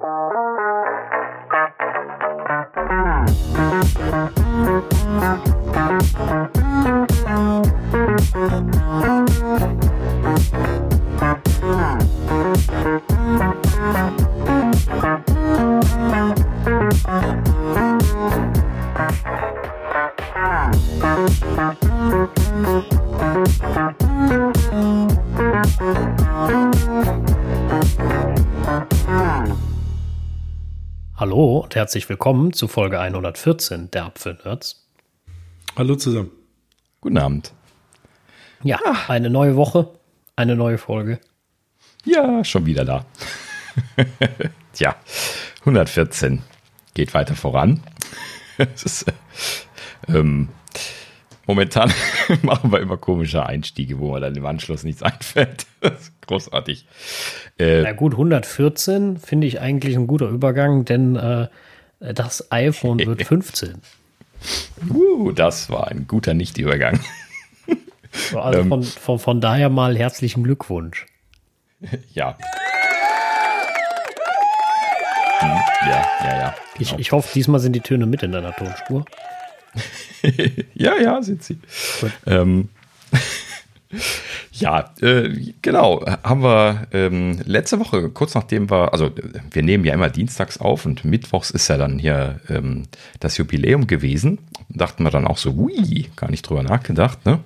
Hallo herzlich willkommen zu Folge 114 der Apfelnerds. Hallo zusammen. Guten Abend. Ja, eine neue Woche, eine neue Folge. Ja, schon wieder da. Tja, 114 geht weiter voran. ist, äh, ähm, momentan machen wir immer komische Einstiege, wo mir dann im Anschluss nichts einfällt. Das ist großartig. Äh, Na gut, 114 finde ich eigentlich ein guter Übergang, denn äh, das iPhone wird 15. uh, das war ein guter Nicht-Übergang. Also ähm, von, von, von daher mal herzlichen Glückwunsch. Ja. Hm, ja, ja, ja. Genau. Ich, ich hoffe, diesmal sind die Töne mit in deiner Tonspur. ja, ja, sind sie. Ähm, ja, äh, genau, haben wir ähm, letzte Woche, kurz nachdem wir, also wir nehmen ja immer dienstags auf und mittwochs ist ja dann hier ähm, das Jubiläum gewesen. Dachten wir dann auch so, ui, gar nicht drüber nachgedacht, ne?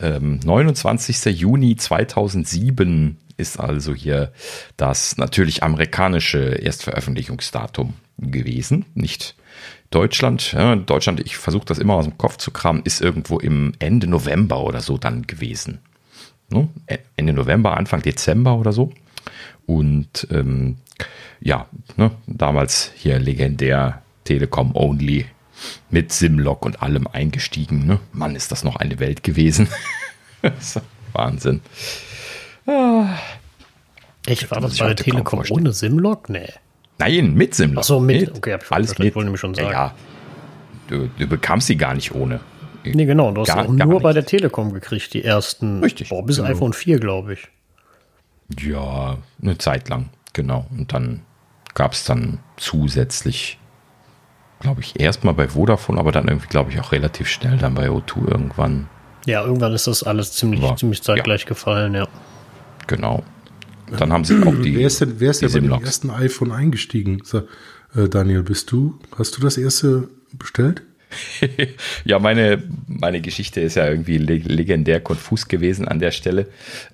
Ähm, 29. Juni 2007 ist also hier das natürlich amerikanische Erstveröffentlichungsdatum gewesen, nicht Deutschland. Ja, Deutschland, ich versuche das immer aus dem Kopf zu kramen, ist irgendwo im Ende November oder so dann gewesen. Ne? Ende November, Anfang Dezember oder so. Und ähm, ja, ne, damals hier legendär Telekom Only mit Simlock und allem eingestiegen. Ne? Mann, ist das noch eine Welt gewesen. Wahnsinn. Ah. Echt, war das bei Telekom ohne Simlock? Nee. Nein, mit Simlock. Ach so, mit. Okay, hab ich alles mit. wollte nämlich schon sagen. Ja, du, du, bekamst sie gar nicht ohne. Nee, genau. Du hast gar, auch nur nicht. bei der Telekom gekriegt, die ersten. Richtig. Boah, bis genau. iPhone 4, glaube ich. Ja, eine Zeit lang, genau. Und dann gab es dann zusätzlich, glaube ich, erstmal bei Vodafone, aber dann irgendwie, glaube ich, auch relativ schnell dann bei O2 irgendwann. Ja, irgendwann ist das alles ziemlich, War, ziemlich zeitgleich ja. gefallen, ja. Genau. Dann haben sie auch die. Wer ist denn, wer ist denn bei dem ersten iPhone eingestiegen? So, äh, Daniel, bist du? Hast du das erste bestellt? ja, meine, meine Geschichte ist ja irgendwie legendär konfus gewesen an der Stelle.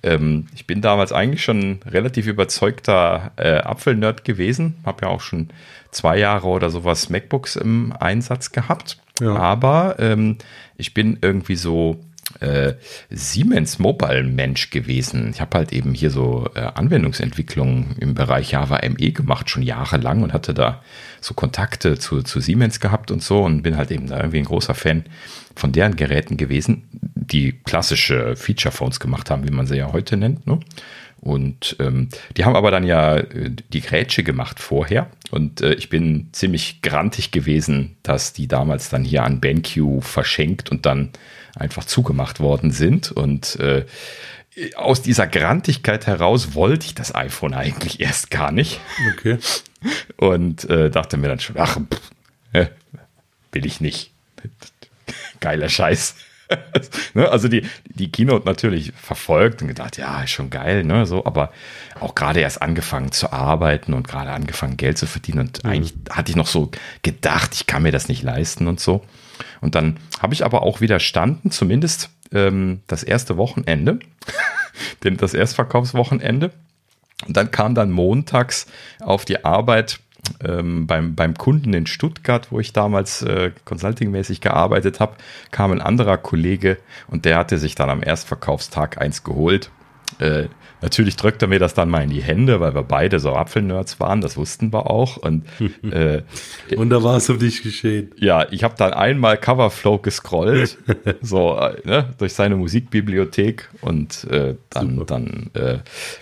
Ähm, ich bin damals eigentlich schon relativ überzeugter äh, Apfelnerd gewesen. Habe ja auch schon zwei Jahre oder sowas MacBooks im Einsatz gehabt. Ja. Aber ähm, ich bin irgendwie so äh, Siemens Mobile Mensch gewesen. Ich habe halt eben hier so äh, Anwendungsentwicklung im Bereich Java ME gemacht, schon jahrelang und hatte da so Kontakte zu, zu Siemens gehabt und so und bin halt eben da irgendwie ein großer Fan von deren Geräten gewesen, die klassische Feature Phones gemacht haben, wie man sie ja heute nennt. Ne? Und ähm, die haben aber dann ja äh, die Grätsche gemacht vorher. Und äh, ich bin ziemlich grantig gewesen, dass die damals dann hier an BenQ verschenkt und dann einfach zugemacht worden sind. Und äh, aus dieser Grantigkeit heraus wollte ich das iPhone eigentlich erst gar nicht. Okay. Und äh, dachte mir dann schon, ach, pff, will ich nicht. Geiler Scheiß. ne, also die, die Keynote natürlich verfolgt und gedacht, ja, ist schon geil, ne, so, aber auch gerade erst angefangen zu arbeiten und gerade angefangen Geld zu verdienen und mhm. eigentlich hatte ich noch so gedacht, ich kann mir das nicht leisten und so. Und dann habe ich aber auch widerstanden, zumindest ähm, das erste Wochenende, denn das Erstverkaufswochenende. Und dann kam dann montags auf die Arbeit ähm, beim, beim Kunden in Stuttgart, wo ich damals äh, consultingmäßig gearbeitet habe, kam ein anderer Kollege und der hatte sich dann am Erstverkaufstag eins geholt. Äh, Natürlich drückt er mir das dann mal in die Hände, weil wir beide so Apfelnerds waren, das wussten wir auch. Und, äh, und da war es um dich geschehen. Ja, ich habe dann einmal Coverflow gescrollt, so äh, ne, durch seine Musikbibliothek und äh, dann, dann äh,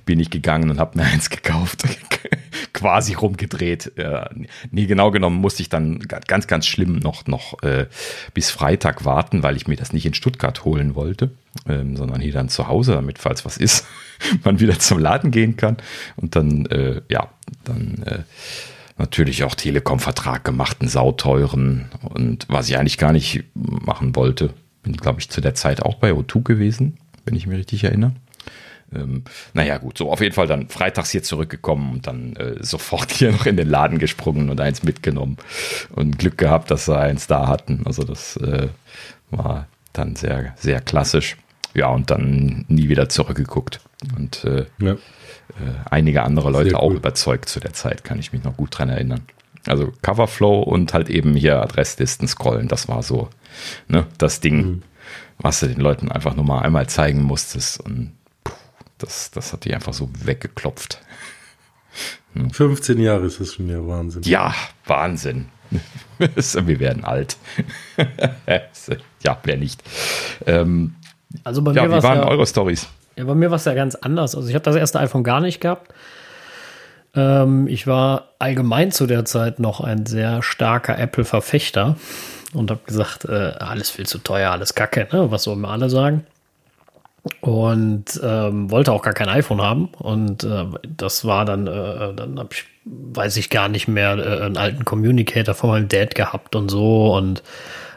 bin ich gegangen und habe mir eins gekauft, quasi rumgedreht. Ja, nee, genau genommen musste ich dann ganz, ganz schlimm noch, noch äh, bis Freitag warten, weil ich mir das nicht in Stuttgart holen wollte, ähm, sondern hier dann zu Hause, damit falls was ist man wieder zum Laden gehen kann. Und dann, äh, ja, dann äh, natürlich auch Telekom-Vertrag gemacht, einen sauteuren. Und was ich eigentlich gar nicht machen wollte, bin, glaube ich, zu der Zeit auch bei O2 gewesen, wenn ich mich richtig erinnere. Ähm, naja, gut, so auf jeden Fall dann freitags hier zurückgekommen und dann äh, sofort hier noch in den Laden gesprungen und eins mitgenommen und Glück gehabt, dass sie eins da hatten. Also das äh, war dann sehr, sehr klassisch. Ja, und dann nie wieder zurückgeguckt. Und äh, ja. äh, einige andere Leute auch überzeugt zu der Zeit, kann ich mich noch gut dran erinnern. Also Coverflow und halt eben hier Adresslisten scrollen, das war so ne, das Ding, mhm. was du den Leuten einfach nur mal einmal zeigen musstest. Und das, das hat die einfach so weggeklopft. 15 hm. Jahre ist das schon ja Wahnsinn. Ja, Wahnsinn. Wir werden alt. ja, wer nicht. Ähm, also bei ja, mir wie waren ja, eure Stories? Ja, bei mir war es ja ganz anders. Also ich habe das erste iPhone gar nicht gehabt. Ähm, ich war allgemein zu der Zeit noch ein sehr starker Apple-Verfechter und habe gesagt, äh, alles viel zu teuer, alles Kacke, ne? was so immer alle sagen und ähm, wollte auch gar kein iPhone haben. Und äh, das war dann, äh, dann habe ich, weiß ich gar nicht mehr, äh, einen alten Communicator von meinem Dad gehabt und so und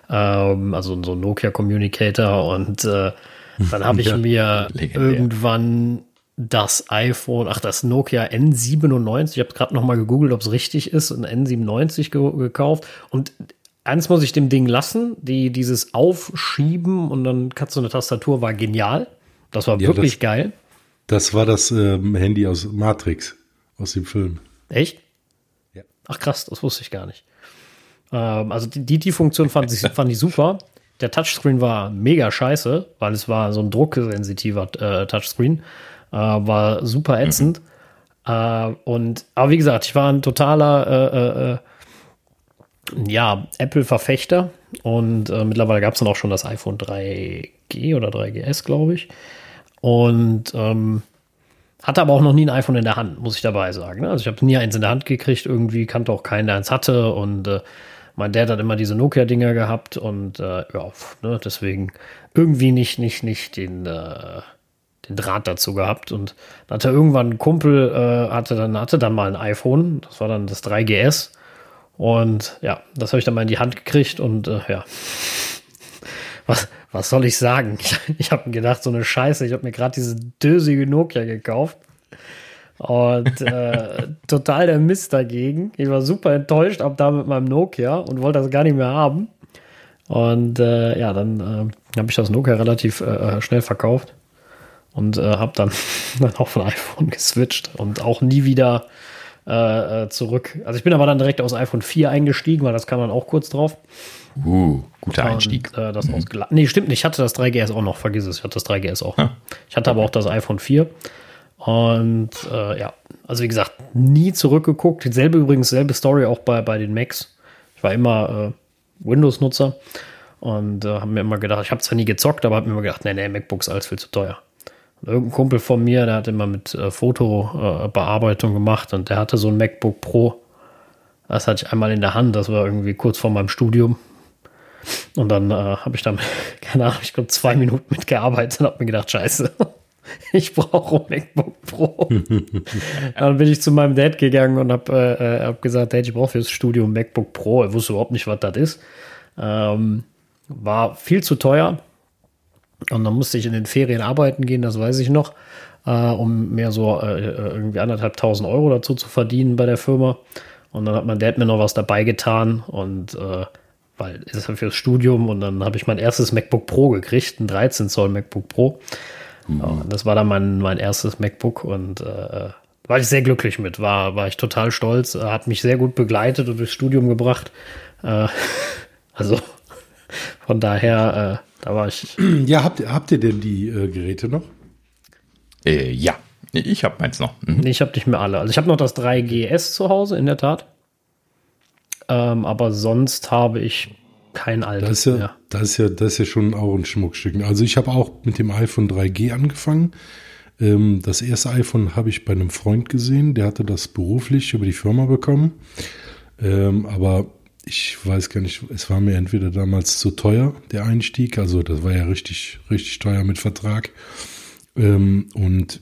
ähm, also so ein Nokia Communicator und äh, dann habe ich ja, mir legendär. irgendwann das iPhone, ach das Nokia N97, ich habe gerade noch mal gegoogelt, ob es richtig ist, ein N97 ge gekauft und eins muss ich dem Ding lassen, die dieses Aufschieben und dann kannst du eine Tastatur war genial. Das war ja, wirklich das, geil. Das war das ähm, Handy aus Matrix, aus dem Film. Echt? Ja. Ach krass, das wusste ich gar nicht. Ähm, also die, die Funktion fand ich, fand ich super. Der Touchscreen war mega scheiße, weil es war so ein drucksensitiver äh, Touchscreen. Äh, war super ätzend. Mhm. Äh, und, aber wie gesagt, ich war ein totaler äh, äh, ja, Apple-Verfechter und äh, mittlerweile gab es dann auch schon das iPhone 3G oder 3GS, glaube ich. Und ähm, hatte aber auch noch nie ein iPhone in der Hand, muss ich dabei sagen. Also ich habe nie eins in der Hand gekriegt, irgendwie kannte auch keinen, der eins hatte. Und äh, mein Dad hat immer diese Nokia-Dinger gehabt und äh, ja, ne, deswegen irgendwie nicht, nicht, nicht den, äh, den Draht dazu gehabt. Und dann hatte irgendwann ein Kumpel, äh, hatte, dann, hatte dann mal ein iPhone, das war dann das 3GS. Und ja, das habe ich dann mal in die Hand gekriegt und äh, ja. Was, was soll ich sagen? Ich, ich habe mir gedacht, so eine Scheiße, ich habe mir gerade diese dösige Nokia gekauft. Und äh, total der Mist dagegen. Ich war super enttäuscht ab da mit meinem Nokia und wollte das gar nicht mehr haben. Und äh, ja, dann äh, habe ich das Nokia relativ äh, schnell verkauft und äh, habe dann, dann auf ein iPhone geswitcht und auch nie wieder äh, äh, zurück. Also ich bin aber dann direkt aus iPhone 4 eingestiegen, weil das kam dann auch kurz drauf. Uh, guter Einstieg. Und, äh, das mhm. Nee, stimmt nicht. Ich hatte das 3GS auch noch. Vergiss es. Ich hatte das 3GS auch. Ja. Ich hatte aber auch das iPhone 4. Und äh, ja, also wie gesagt, nie zurückgeguckt. Selbe übrigens, selbe Story auch bei, bei den Macs. Ich war immer äh, Windows-Nutzer und äh, habe mir immer gedacht, ich habe zwar nie gezockt, aber habe mir immer gedacht, nee, nee, MacBooks alles viel zu teuer. Irgendein Kumpel von mir, der hat immer mit äh, Fotobearbeitung äh, gemacht und der hatte so ein MacBook Pro. Das hatte ich einmal in der Hand, das war irgendwie kurz vor meinem Studium. Und dann äh, habe ich dann, keine Ahnung, ich glaube zwei Minuten mitgearbeitet und habe mir gedacht, scheiße, ich brauche ein MacBook Pro. dann bin ich zu meinem Dad gegangen und habe äh, äh, hab gesagt, Dad, ich brauche fürs Studium ein MacBook Pro. Er wusste überhaupt nicht, was das ist. Ähm, war viel zu teuer. Und dann musste ich in den Ferien arbeiten gehen, das weiß ich noch, äh, um mehr so äh, äh irgendwie anderthalbtausend Euro dazu zu verdienen bei der Firma. Und dann hat mein Dad mir noch was dabei getan und äh, weil es ist ja fürs Studium und dann habe ich mein erstes MacBook Pro gekriegt, ein 13 Zoll MacBook Pro. Mhm. Ja, das war dann mein, mein erstes MacBook und äh, war ich sehr glücklich mit, war, war ich total stolz, hat mich sehr gut begleitet und durchs Studium gebracht. Äh, also von daher, äh, da war ich. Ja, habt, habt ihr denn die äh, Geräte noch? Äh, ja, ich habe meins noch. Mhm. Nee, ich habe nicht mehr alle. Also ich habe noch das 3GS zu Hause, in der Tat. Ähm, aber sonst habe ich kein altes das ist ja, mehr. Das ist ja, das ist ja schon auch ein Schmuckstück. Also ich habe auch mit dem iPhone 3G angefangen. Ähm, das erste iPhone habe ich bei einem Freund gesehen, der hatte das beruflich über die Firma bekommen. Ähm, aber ich weiß gar nicht, es war mir entweder damals zu teuer, der Einstieg, also das war ja richtig, richtig teuer mit Vertrag. Ähm, und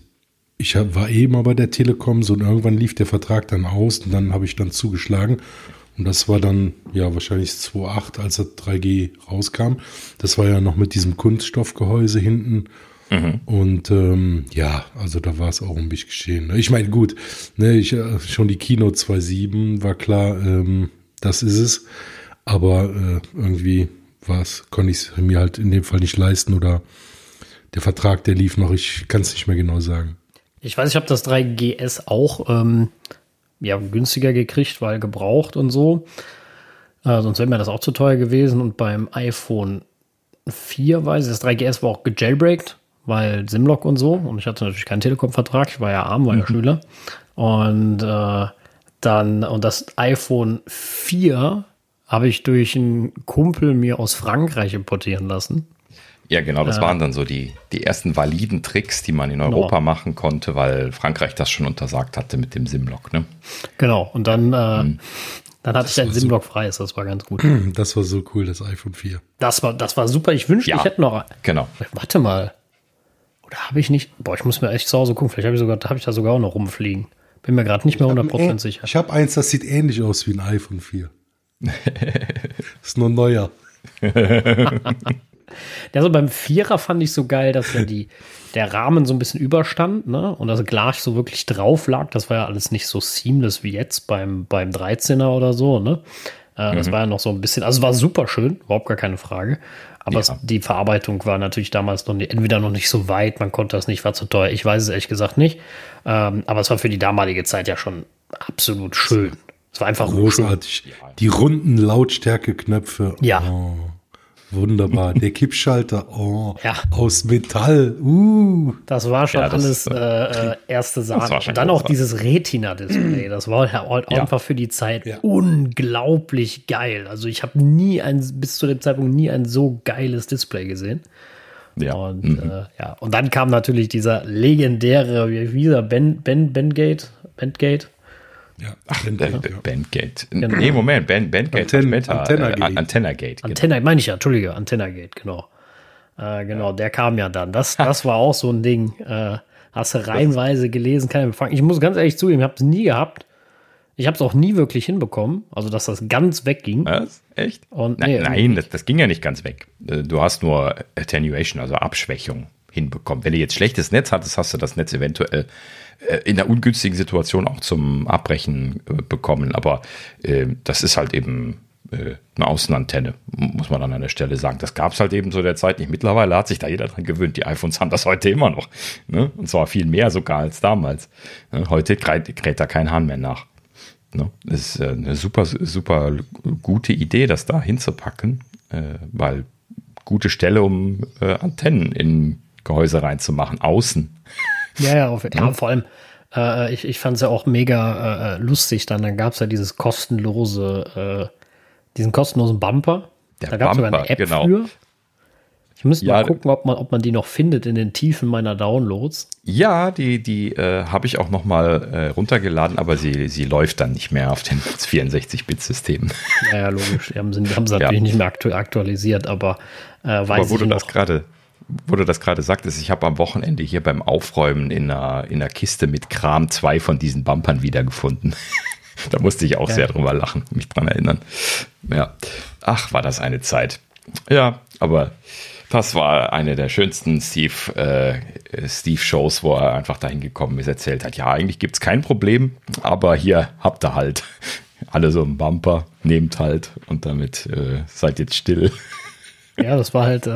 ich war eben aber der Telekom so und irgendwann lief der Vertrag dann aus und dann habe ich dann zugeschlagen. Und das war dann, ja, wahrscheinlich 2.8, als das 3G rauskam. Das war ja noch mit diesem Kunststoffgehäuse hinten. Mhm. Und ähm, ja, also da war es auch um mich geschehen. Ich meine, gut, ne, ich, äh, schon die Kino 2.7 war klar, ähm, das ist es. Aber äh, irgendwie war es, konnte ich es mir halt in dem Fall nicht leisten oder der Vertrag, der lief noch, ich kann es nicht mehr genau sagen. Ich weiß, ich habe das 3GS auch ähm, ja, günstiger gekriegt, weil gebraucht und so. Äh, sonst wäre mir das auch zu teuer gewesen. Und beim iPhone 4 weiß ich, das 3GS war auch gejailbreakt, weil Simlock und so. Und ich hatte natürlich keinen Telekom-Vertrag. Ich war ja arm, war ja mhm. Schüler. Und äh, dann, und das iPhone 4 habe ich durch einen Kumpel mir aus Frankreich importieren lassen. Ja, genau, das äh, waren dann so die, die ersten validen Tricks, die man in genau. Europa genau. machen konnte, weil Frankreich das schon untersagt hatte mit dem Simlock, ne? Genau, und dann, äh, hm. dann hatte ich ein Simlock so, freies, das war ganz gut. Das war so cool, das iPhone 4. Das war, das war super, ich wünschte, ja, ich hätte noch. Genau. Warte mal. Oder habe ich nicht? Boah, ich muss mir echt zu Hause gucken, vielleicht habe ich, sogar, hab ich da sogar auch noch rumfliegen. Bin mir gerade nicht mehr 100% sicher. Ich habe eins, das sieht ähnlich aus wie ein iPhone 4. ist nur neuer. Ja, so beim Vierer fand ich so geil, dass ja die, der Rahmen so ein bisschen überstand, ne? Und das Glas so wirklich drauf lag. Das war ja alles nicht so seamless wie jetzt beim, beim 13er oder so, ne? Äh, mhm. Das war ja noch so ein bisschen, also war super schön, überhaupt gar keine Frage. Aber ja. es, die Verarbeitung war natürlich damals noch nicht, entweder noch nicht so weit, man konnte das nicht, war zu teuer. Ich weiß es ehrlich gesagt nicht. Ähm, aber es war für die damalige Zeit ja schon absolut schön. Es war einfach großartig. Schön. Die runden Lautstärkeknöpfe. Ja. Oh. Wunderbar. Der Kippschalter, oh, ja. aus Metall. Uh. Das war schon ja, das, alles äh, äh erste Sahne. Und dann auch dieses Retina-Display. Das war halt ja. einfach für die Zeit unglaublich geil. Also ich habe nie ein, bis zu dem Zeitpunkt nie ein so geiles Display gesehen. Ja. Und, mhm. äh, ja. und dann kam natürlich dieser legendäre, wie dieser Ben, ben, Bengate, Bengate, ja, Ach, Bandgate. Genau. Nee, Moment, Band, Bandgate. Anten Meta, Antenna, äh, Antenna Gate. Genau. Antenna, meine ich ja, Entschuldige, Antenna Gate, genau. Äh, genau, ja. der kam ja dann. Das, das war auch so ein Ding. Äh, hast du reihenweise gelesen, kein Empfang. Ich muss ganz ehrlich zugeben, ich habe es nie gehabt. Ich habe es auch nie wirklich hinbekommen, also dass das ganz wegging. Was? Echt? Und, nee, nein, das, das, ging ja nicht ganz weg. Äh, du hast nur Attenuation, also Abschwächung hinbekommen. Wenn du jetzt schlechtes Netz hattest, hast du das Netz eventuell äh, in einer ungünstigen Situation auch zum Abbrechen äh, bekommen. Aber äh, das ist halt eben äh, eine Außenantenne, muss man an einer Stelle sagen. Das gab es halt eben zu der Zeit nicht. Mittlerweile hat sich da jeder dran gewöhnt. Die iPhones haben das heute immer noch. Ne? Und zwar viel mehr sogar als damals. Ne? Heute kräht, kräht da kein Hahn mehr nach. Ne? Das ist äh, eine super, super gute Idee, das da hinzupacken, äh, weil gute Stelle, um Antennen in Gehäuse reinzumachen, außen. Ja, ja, auf, ja. ja vor allem, äh, ich, ich fand es ja auch mega äh, lustig dann. Dann gab es ja dieses kostenlose, äh, diesen kostenlosen Bumper. Der da gab es sogar eine App genau. für. Ich müsste ja, mal gucken, ob man, ob man die noch findet in den Tiefen meiner Downloads. Ja, die, die äh, habe ich auch noch mal äh, runtergeladen, aber sie, sie läuft dann nicht mehr auf den 64-Bit-Systemen. Naja, logisch. Die haben sie, haben sie natürlich ja. nicht mehr aktu aktualisiert, aber äh, weiß aber wo ich du noch. das gerade wo du das gerade sagtest, ich habe am Wochenende hier beim Aufräumen in einer, in einer Kiste mit Kram zwei von diesen Bumpern wiedergefunden. da musste ich auch ja. sehr drüber lachen, mich dran erinnern. Ja. Ach, war das eine Zeit. Ja, aber das war eine der schönsten Steve, äh, Steve-Shows, wo er einfach dahin gekommen ist, erzählt hat, ja, eigentlich gibt es kein Problem, aber hier habt ihr halt alle so einen Bumper, nehmt halt und damit äh, seid jetzt still. Ja, das war halt, äh,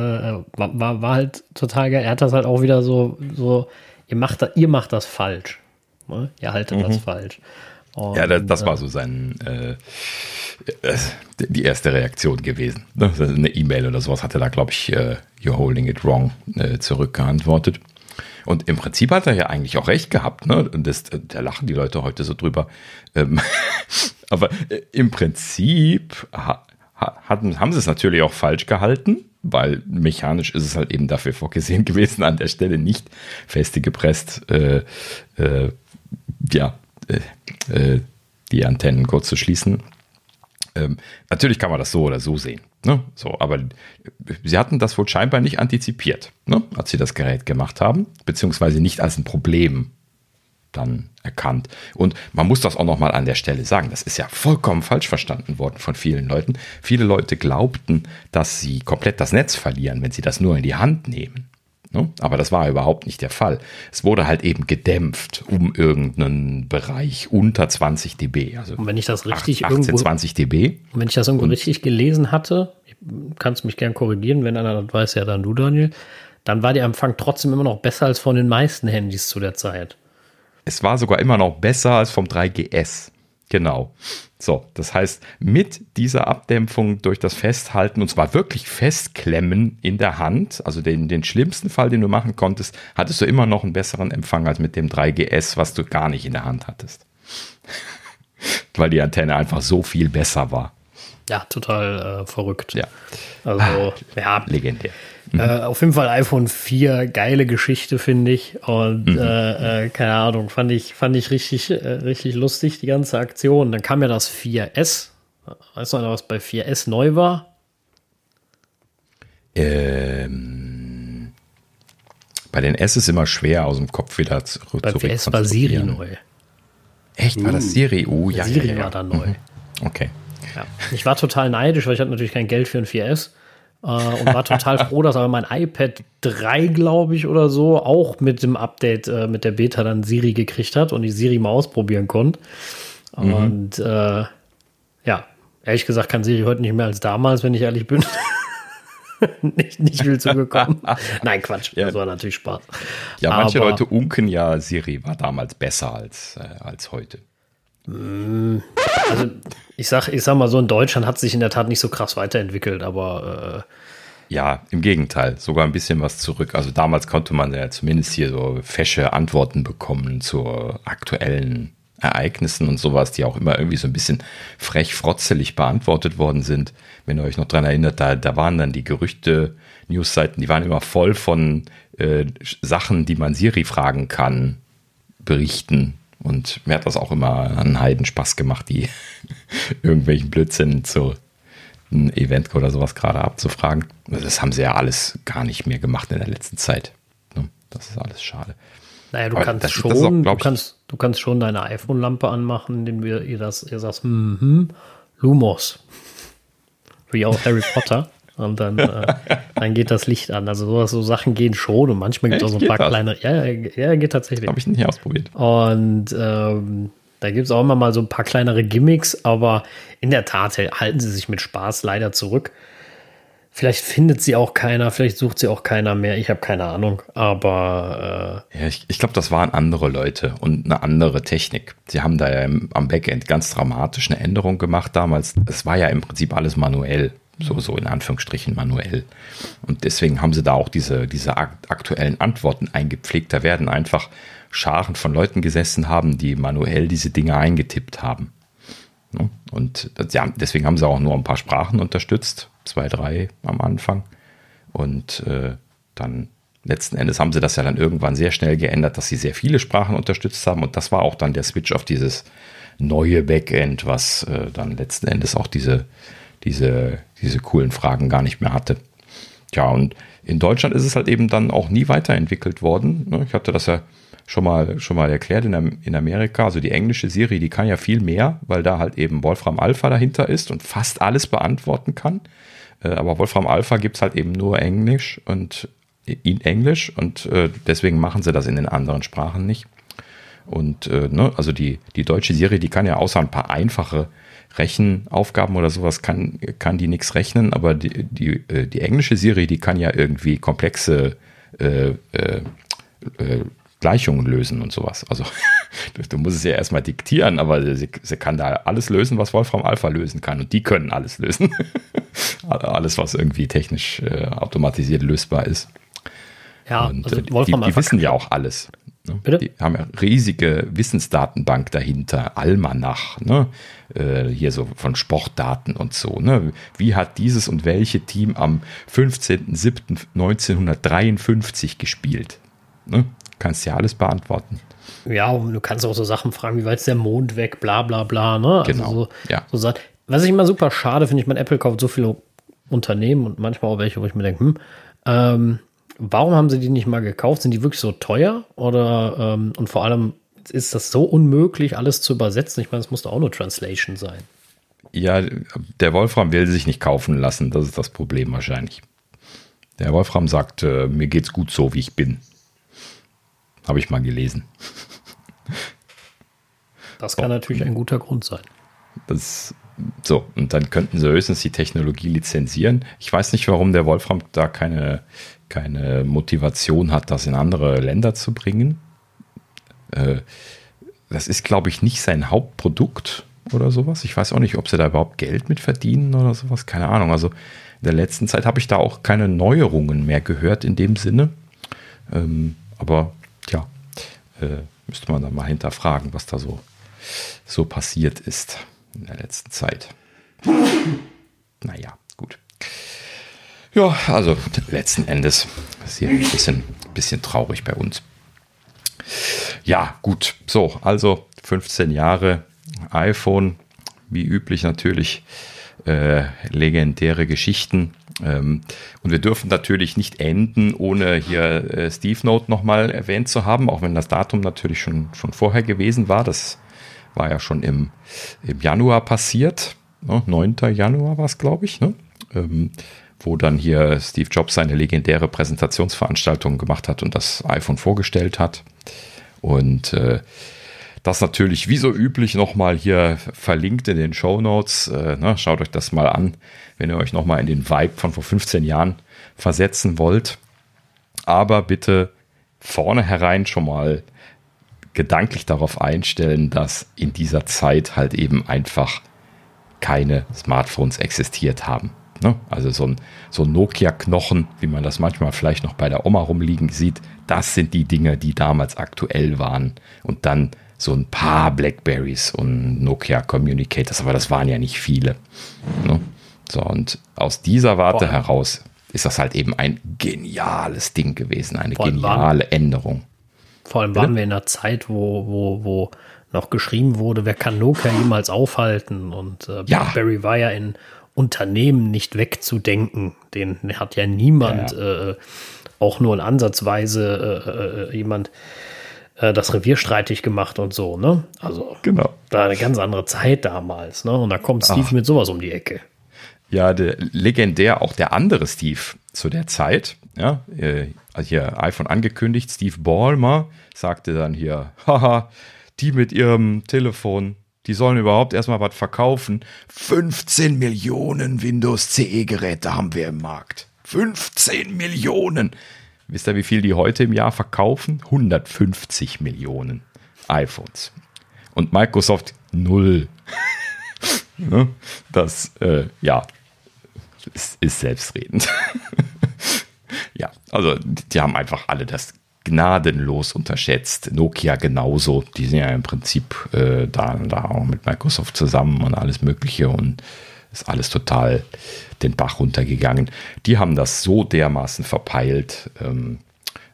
war, war halt total geil. Er hat das halt auch wieder so, so ihr macht das, ihr macht das falsch. Ne? Ihr haltet mhm. das falsch. Und, ja, das, das, war äh, so sein, äh, die erste Reaktion gewesen. Ne? Eine E-Mail oder sowas hat er da, glaube ich, uh, You're holding it wrong äh, zurückgeantwortet. Und im Prinzip hat er ja eigentlich auch recht gehabt, ne? Und das, da lachen die Leute heute so drüber. Ähm, aber äh, im Prinzip hatten, haben sie es natürlich auch falsch gehalten, weil mechanisch ist es halt eben dafür vorgesehen gewesen, an der Stelle nicht feste gepresst, äh, äh, ja, äh, äh, die Antennen kurz zu schließen. Ähm, natürlich kann man das so oder so sehen. Ne? So, aber sie hatten das wohl scheinbar nicht antizipiert, ne? als sie das Gerät gemacht haben, beziehungsweise nicht als ein Problem dann erkannt. Und man muss das auch nochmal an der Stelle sagen, das ist ja vollkommen falsch verstanden worden von vielen Leuten. Viele Leute glaubten, dass sie komplett das Netz verlieren, wenn sie das nur in die Hand nehmen. Ne? Aber das war überhaupt nicht der Fall. Es wurde halt eben gedämpft um irgendeinen Bereich unter 20 dB. Also und wenn ich das richtig 18, irgendwo, 20 dB. Und wenn ich das irgendwo und, richtig gelesen hatte, kannst mich gern korrigieren, wenn einer das weiß, ja dann du, Daniel, dann war der Empfang trotzdem immer noch besser als von den meisten Handys zu der Zeit. Es war sogar immer noch besser als vom 3GS. Genau. So, das heißt, mit dieser Abdämpfung durch das Festhalten, und zwar wirklich festklemmen in der Hand, also den, den schlimmsten Fall, den du machen konntest, hattest du immer noch einen besseren Empfang als mit dem 3GS, was du gar nicht in der Hand hattest. Weil die Antenne einfach so viel besser war. Ja, total äh, verrückt. Ja. Also, ah, ja. Legendär. Mhm. Äh, auf jeden Fall iPhone 4, geile Geschichte, finde ich. Und mhm. äh, äh, keine Ahnung, fand ich, fand ich richtig, äh, richtig lustig, die ganze Aktion. Dann kam ja das 4S. Weißt du noch, was bei 4S neu war? Ähm, bei den S ist immer schwer aus dem Kopf wieder zurück Bei 4S war Siri neu. Echt? War das uh. Siri? Oh, ja. Siri ja, ja. war da neu. Mhm. Okay. Ja. Ich war total neidisch, weil ich hatte natürlich kein Geld für ein 4S. Äh, und war total froh, dass aber mein iPad 3, glaube ich, oder so, auch mit dem Update, äh, mit der Beta dann Siri gekriegt hat und die Siri mal ausprobieren konnte. Mhm. Und äh, ja, ehrlich gesagt kann Siri heute nicht mehr als damals, wenn ich ehrlich bin. nicht, nicht viel zugekommen. Nein, Quatsch. Ja. Das war natürlich Spaß. Ja, manche Aber, Leute unken ja, Siri war damals besser als, äh, als heute. Also ich sag, ich sag mal so, in Deutschland hat sich in der Tat nicht so krass weiterentwickelt, aber äh ja, im Gegenteil, sogar ein bisschen was zurück. Also damals konnte man ja zumindest hier so fesche Antworten bekommen zu aktuellen Ereignissen und sowas, die auch immer irgendwie so ein bisschen frech frotzelig beantwortet worden sind. Wenn ihr euch noch dran erinnert, da, da waren dann die Gerüchte, Newsseiten, die waren immer voll von äh, Sachen, die man Siri fragen kann, berichten und mir hat das auch immer einen Heidenspaß gemacht, die irgendwelchen Blödsinn zu einem Event oder sowas gerade abzufragen. Das haben sie ja alles gar nicht mehr gemacht in der letzten Zeit. Ne? Das ist alles schade. Naja, du Aber kannst das, schon, das auch, du, kannst, du kannst schon deine iPhone-Lampe anmachen, indem wir ihr das, ihr sagst, mhm, mm Lumos. Wie auch Harry Potter. Und dann, äh, dann geht das Licht an. Also sowas, so Sachen gehen schon und manchmal gibt es auch so ein paar das? kleine. Ja, ja, geht tatsächlich. Habe ich nicht ausprobiert. Und ähm, da gibt es auch immer mal so ein paar kleinere Gimmicks, aber in der Tat halten sie sich mit Spaß leider zurück. Vielleicht findet sie auch keiner, vielleicht sucht sie auch keiner mehr. Ich habe keine Ahnung. Aber äh ja, ich, ich glaube, das waren andere Leute und eine andere Technik. Sie haben da ja im, am Backend ganz dramatisch eine Änderung gemacht damals. Es war ja im Prinzip alles manuell so, so in Anführungsstrichen manuell. Und deswegen haben sie da auch diese, diese aktuellen Antworten eingepflegt. Da werden einfach Scharen von Leuten gesessen haben, die manuell diese Dinge eingetippt haben. Und ja, deswegen haben sie auch nur ein paar Sprachen unterstützt, zwei, drei am Anfang. Und äh, dann letzten Endes haben sie das ja dann irgendwann sehr schnell geändert, dass sie sehr viele Sprachen unterstützt haben. Und das war auch dann der Switch auf dieses neue Backend, was äh, dann letzten Endes auch diese diese, diese coolen Fragen gar nicht mehr hatte. Tja, und in Deutschland ist es halt eben dann auch nie weiterentwickelt worden. Ne? Ich hatte das ja schon mal, schon mal erklärt in, in Amerika. Also die englische Serie, die kann ja viel mehr, weil da halt eben Wolfram Alpha dahinter ist und fast alles beantworten kann. Äh, aber Wolfram Alpha gibt es halt eben nur Englisch und in Englisch und äh, deswegen machen sie das in den anderen Sprachen nicht. Und äh, ne, also die, die deutsche Serie, die kann ja außer ein paar einfache Rechenaufgaben oder sowas kann, kann die nichts rechnen, aber die, die, äh, die englische Serie, die kann ja irgendwie komplexe äh, äh, äh Gleichungen lösen und sowas. Also du musst es ja erstmal diktieren, aber sie, sie, kann da alles lösen, was Wolfram Alpha lösen kann. Und die können alles lösen. alles, was irgendwie technisch äh, automatisiert lösbar ist. Ja, und also die, die wissen ja auch alles. Ne? Bitte? Die haben ja riesige Wissensdatenbank dahinter, Almanach, ne? Äh, hier so von Sportdaten und so. Ne? Wie hat dieses und welche Team am 15.07.1953 gespielt? Ne? Kannst ja alles beantworten. Ja, du kannst auch so Sachen fragen, wie weit ist der Mond weg, bla bla bla. Ne? Also genau. So, ja. so, was ich immer super schade finde, ich meine, Apple kauft so viele Unternehmen und manchmal auch welche, wo ich mir denke, hm, ähm, warum haben sie die nicht mal gekauft? Sind die wirklich so teuer? Oder ähm, und vor allem, ist das so unmöglich, alles zu übersetzen. Ich meine, es musste auch nur Translation sein. Ja, der Wolfram will sich nicht kaufen lassen. Das ist das Problem wahrscheinlich. Der Wolfram sagt, äh, mir geht's gut so, wie ich bin. Habe ich mal gelesen. Das kann oh. natürlich ein guter Grund sein. Das, so, und dann könnten sie höchstens die Technologie lizenzieren. Ich weiß nicht, warum der Wolfram da keine, keine Motivation hat, das in andere Länder zu bringen. Äh, das ist, glaube ich, nicht sein Hauptprodukt oder sowas. Ich weiß auch nicht, ob sie da überhaupt Geld mit verdienen oder sowas. Keine Ahnung. Also in der letzten Zeit habe ich da auch keine Neuerungen mehr gehört in dem Sinne. Ähm, aber ja, äh, müsste man da mal hinterfragen, was da so, so passiert ist in der letzten Zeit. Naja, gut. Ja, also letzten Endes ist hier ein bisschen, bisschen traurig bei uns. Ja, gut. So, also 15 Jahre iPhone, wie üblich natürlich äh, legendäre Geschichten. Ähm, und wir dürfen natürlich nicht enden, ohne hier äh, Steve Note nochmal erwähnt zu haben, auch wenn das Datum natürlich schon, schon vorher gewesen war. Das war ja schon im, im Januar passiert. Ne? 9. Januar war es, glaube ich. Ne? Ähm, wo dann hier Steve Jobs seine legendäre Präsentationsveranstaltung gemacht hat und das iPhone vorgestellt hat. Und äh, das natürlich wie so üblich nochmal hier verlinkt in den Show Notes. Äh, ne, schaut euch das mal an, wenn ihr euch nochmal in den Vibe von vor 15 Jahren versetzen wollt. Aber bitte vorne herein schon mal gedanklich darauf einstellen, dass in dieser Zeit halt eben einfach keine Smartphones existiert haben. Ne? Also so ein, so ein Nokia-Knochen, wie man das manchmal vielleicht noch bei der Oma rumliegen sieht, das sind die Dinge, die damals aktuell waren. Und dann so ein paar Blackberries und Nokia Communicators, aber das waren ja nicht viele. Ne? So, und aus dieser Warte Boah. heraus ist das halt eben ein geniales Ding gewesen, eine geniale waren, Änderung. Vor allem waren wir in einer Zeit, wo, wo, wo noch geschrieben wurde, wer kann Nokia jemals aufhalten? Und äh, BlackBerry ja. war ja in Unternehmen nicht wegzudenken. Den hat ja niemand, ja, ja. Äh, auch nur in ansatzweise äh, äh, jemand äh, das Revier streitig gemacht und so, ne? Also, genau. da eine ganz andere Zeit damals, ne? Und da kommt Steve Ach. mit sowas um die Ecke. Ja, der, legendär auch der andere Steve zu der Zeit, ja, also hier iPhone angekündigt, Steve Ballmer sagte dann hier, haha, die mit ihrem Telefon, die sollen überhaupt erstmal was verkaufen. 15 Millionen Windows CE Geräte haben wir im Markt. 15 Millionen. Wisst ihr, wie viel die heute im Jahr verkaufen? 150 Millionen iPhones. Und Microsoft null. Ne? das, äh, ja, ist, ist selbstredend. ja, also die haben einfach alle das gnadenlos unterschätzt. Nokia genauso. Die sind ja im Prinzip äh, da, da auch mit Microsoft zusammen und alles Mögliche und ist alles total den Bach runtergegangen. Die haben das so dermaßen verpeilt. Ähm,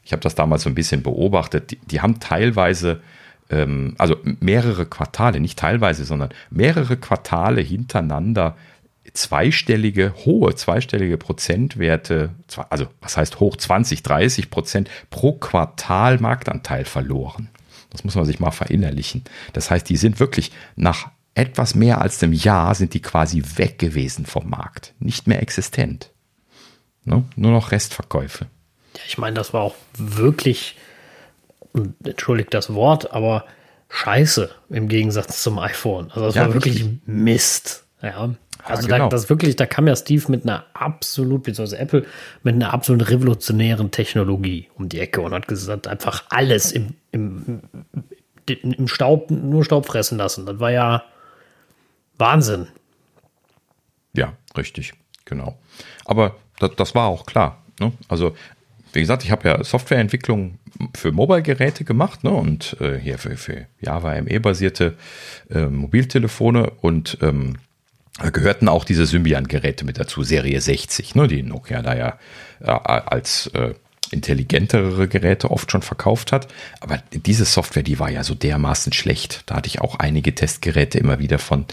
ich habe das damals so ein bisschen beobachtet. Die, die haben teilweise, ähm, also mehrere Quartale, nicht teilweise, sondern mehrere Quartale hintereinander zweistellige, hohe zweistellige Prozentwerte, also was heißt hoch 20, 30 Prozent pro Quartal Marktanteil verloren. Das muss man sich mal verinnerlichen. Das heißt, die sind wirklich nach etwas mehr als einem Jahr sind die quasi weg gewesen vom Markt. Nicht mehr existent. Ne? Nur noch Restverkäufe. Ja, ich meine, das war auch wirklich, entschuldigt das Wort, aber scheiße im Gegensatz zum iPhone. Also das ja, war wirklich richtig. Mist. Ja. Also ja, genau. da, das wirklich, da kam ja Steve mit einer absolut, beziehungsweise Apple, mit einer absolut revolutionären Technologie um die Ecke und hat gesagt, einfach alles im, im, im Staub, nur Staub fressen lassen. Das war ja Wahnsinn. Ja, richtig, genau. Aber das, das war auch klar. Ne? Also, wie gesagt, ich habe ja Softwareentwicklung für Mobile-Geräte gemacht ne? und äh, hier für, für Java ME-basierte äh, Mobiltelefone und ähm, gehörten auch diese Symbian-Geräte mit dazu, Serie 60, ne? die Nokia da ja äh, als äh, intelligentere Geräte oft schon verkauft hat. Aber diese Software, die war ja so dermaßen schlecht. Da hatte ich auch einige Testgeräte immer wieder von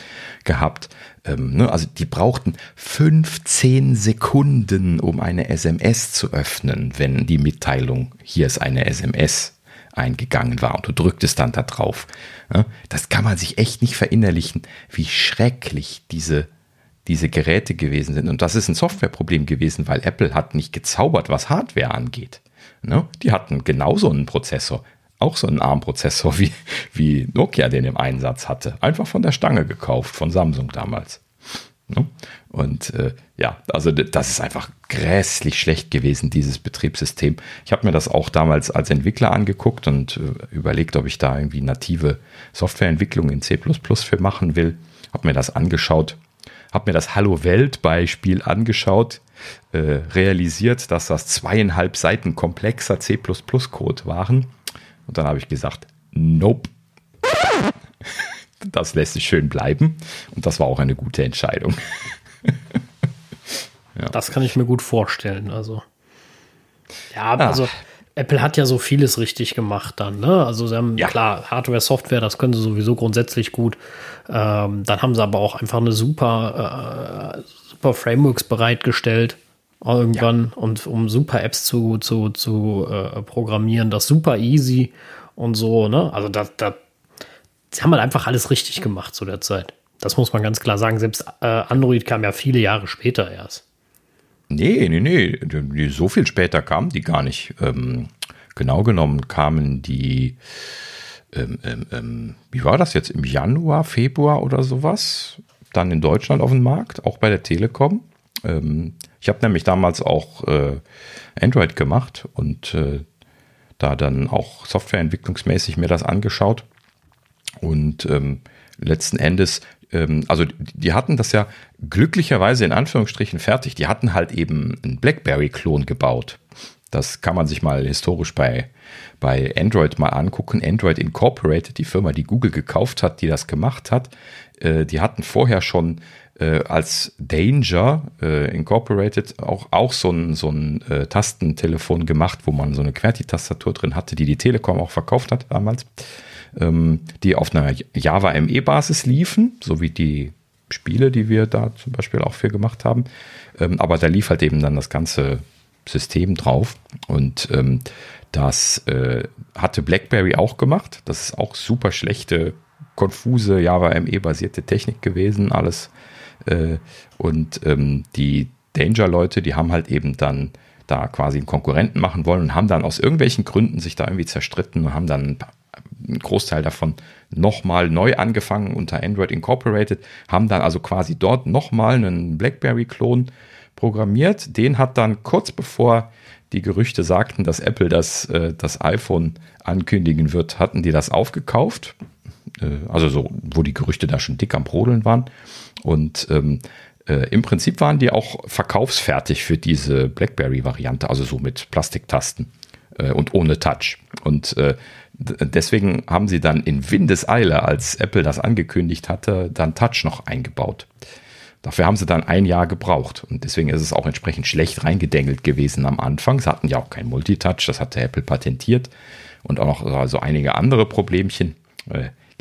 gehabt. Ähm, ne? Also die brauchten 15 Sekunden, um eine SMS zu öffnen, wenn die Mitteilung, hier ist eine SMS, eingegangen war und du drücktest dann da drauf. Das kann man sich echt nicht verinnerlichen, wie schrecklich diese, diese Geräte gewesen sind. Und das ist ein Softwareproblem gewesen, weil Apple hat nicht gezaubert, was Hardware angeht. Die hatten genauso einen Prozessor, auch so einen ARM-Prozessor, wie, wie Nokia den im Einsatz hatte. Einfach von der Stange gekauft, von Samsung damals. Und äh, ja, also das ist einfach grässlich schlecht gewesen, dieses Betriebssystem. Ich habe mir das auch damals als Entwickler angeguckt und äh, überlegt, ob ich da irgendwie native Softwareentwicklung in C für machen will. Habe mir das angeschaut, habe mir das Hallo Welt-Beispiel angeschaut, äh, realisiert, dass das zweieinhalb Seiten komplexer C++-Code waren. Und dann habe ich gesagt, nope. Das lässt sich schön bleiben. Und das war auch eine gute Entscheidung. ja. Das kann ich mir gut vorstellen. Also, ja, Ach. also Apple hat ja so vieles richtig gemacht dann. Ne? Also sie haben ja. klar Hardware, Software, das können sie sowieso grundsätzlich gut. Ähm, dann haben sie aber auch einfach eine super, äh, super Frameworks bereitgestellt irgendwann ja. und um super Apps zu, zu, zu äh, programmieren, das super easy und so. Ne? Also da, da sie haben halt einfach alles richtig gemacht zu der Zeit. Das muss man ganz klar sagen. Selbst äh, Android kam ja viele Jahre später erst. Nee, nee, nee. So viel später kamen die gar nicht. Ähm, genau genommen kamen die, ähm, ähm, ähm, wie war das jetzt, im Januar, Februar oder sowas, dann in Deutschland auf den Markt, auch bei der Telekom. Ähm, ich habe nämlich damals auch äh, Android gemacht und äh, da dann auch softwareentwicklungsmäßig mir das angeschaut. Und ähm, letzten Endes, also die hatten das ja glücklicherweise in Anführungsstrichen fertig. Die hatten halt eben einen BlackBerry-Klon gebaut. Das kann man sich mal historisch bei, bei Android mal angucken. Android Incorporated, die Firma, die Google gekauft hat, die das gemacht hat, äh, die hatten vorher schon äh, als Danger äh, Incorporated auch, auch so ein, so ein Tastentelefon gemacht, wo man so eine QWERTY-Tastatur drin hatte, die die Telekom auch verkauft hat damals ähm, die auf einer Java ME-Basis liefen, so wie die Spiele, die wir da zum Beispiel auch für gemacht haben. Ähm, aber da lief halt eben dann das ganze System drauf und ähm, das äh, hatte BlackBerry auch gemacht. Das ist auch super schlechte, konfuse Java ME-basierte Technik gewesen, alles. Äh, und ähm, die Danger-Leute, die haben halt eben dann da quasi einen Konkurrenten machen wollen und haben dann aus irgendwelchen Gründen sich da irgendwie zerstritten und haben dann ein Großteil davon nochmal neu angefangen unter Android Incorporated, haben dann also quasi dort nochmal einen BlackBerry-Klon programmiert. Den hat dann kurz bevor die Gerüchte sagten, dass Apple das, äh, das iPhone ankündigen wird, hatten die das aufgekauft. Äh, also so, wo die Gerüchte da schon dick am Brodeln waren. Und ähm, äh, im Prinzip waren die auch verkaufsfertig für diese BlackBerry-Variante, also so mit Plastiktasten äh, und ohne Touch. Und deswegen haben sie dann in Windeseile, als Apple das angekündigt hatte, dann Touch noch eingebaut. Dafür haben sie dann ein Jahr gebraucht und deswegen ist es auch entsprechend schlecht reingedengelt gewesen am Anfang. Sie hatten ja auch kein Multitouch, das hatte Apple patentiert und auch noch also einige andere Problemchen.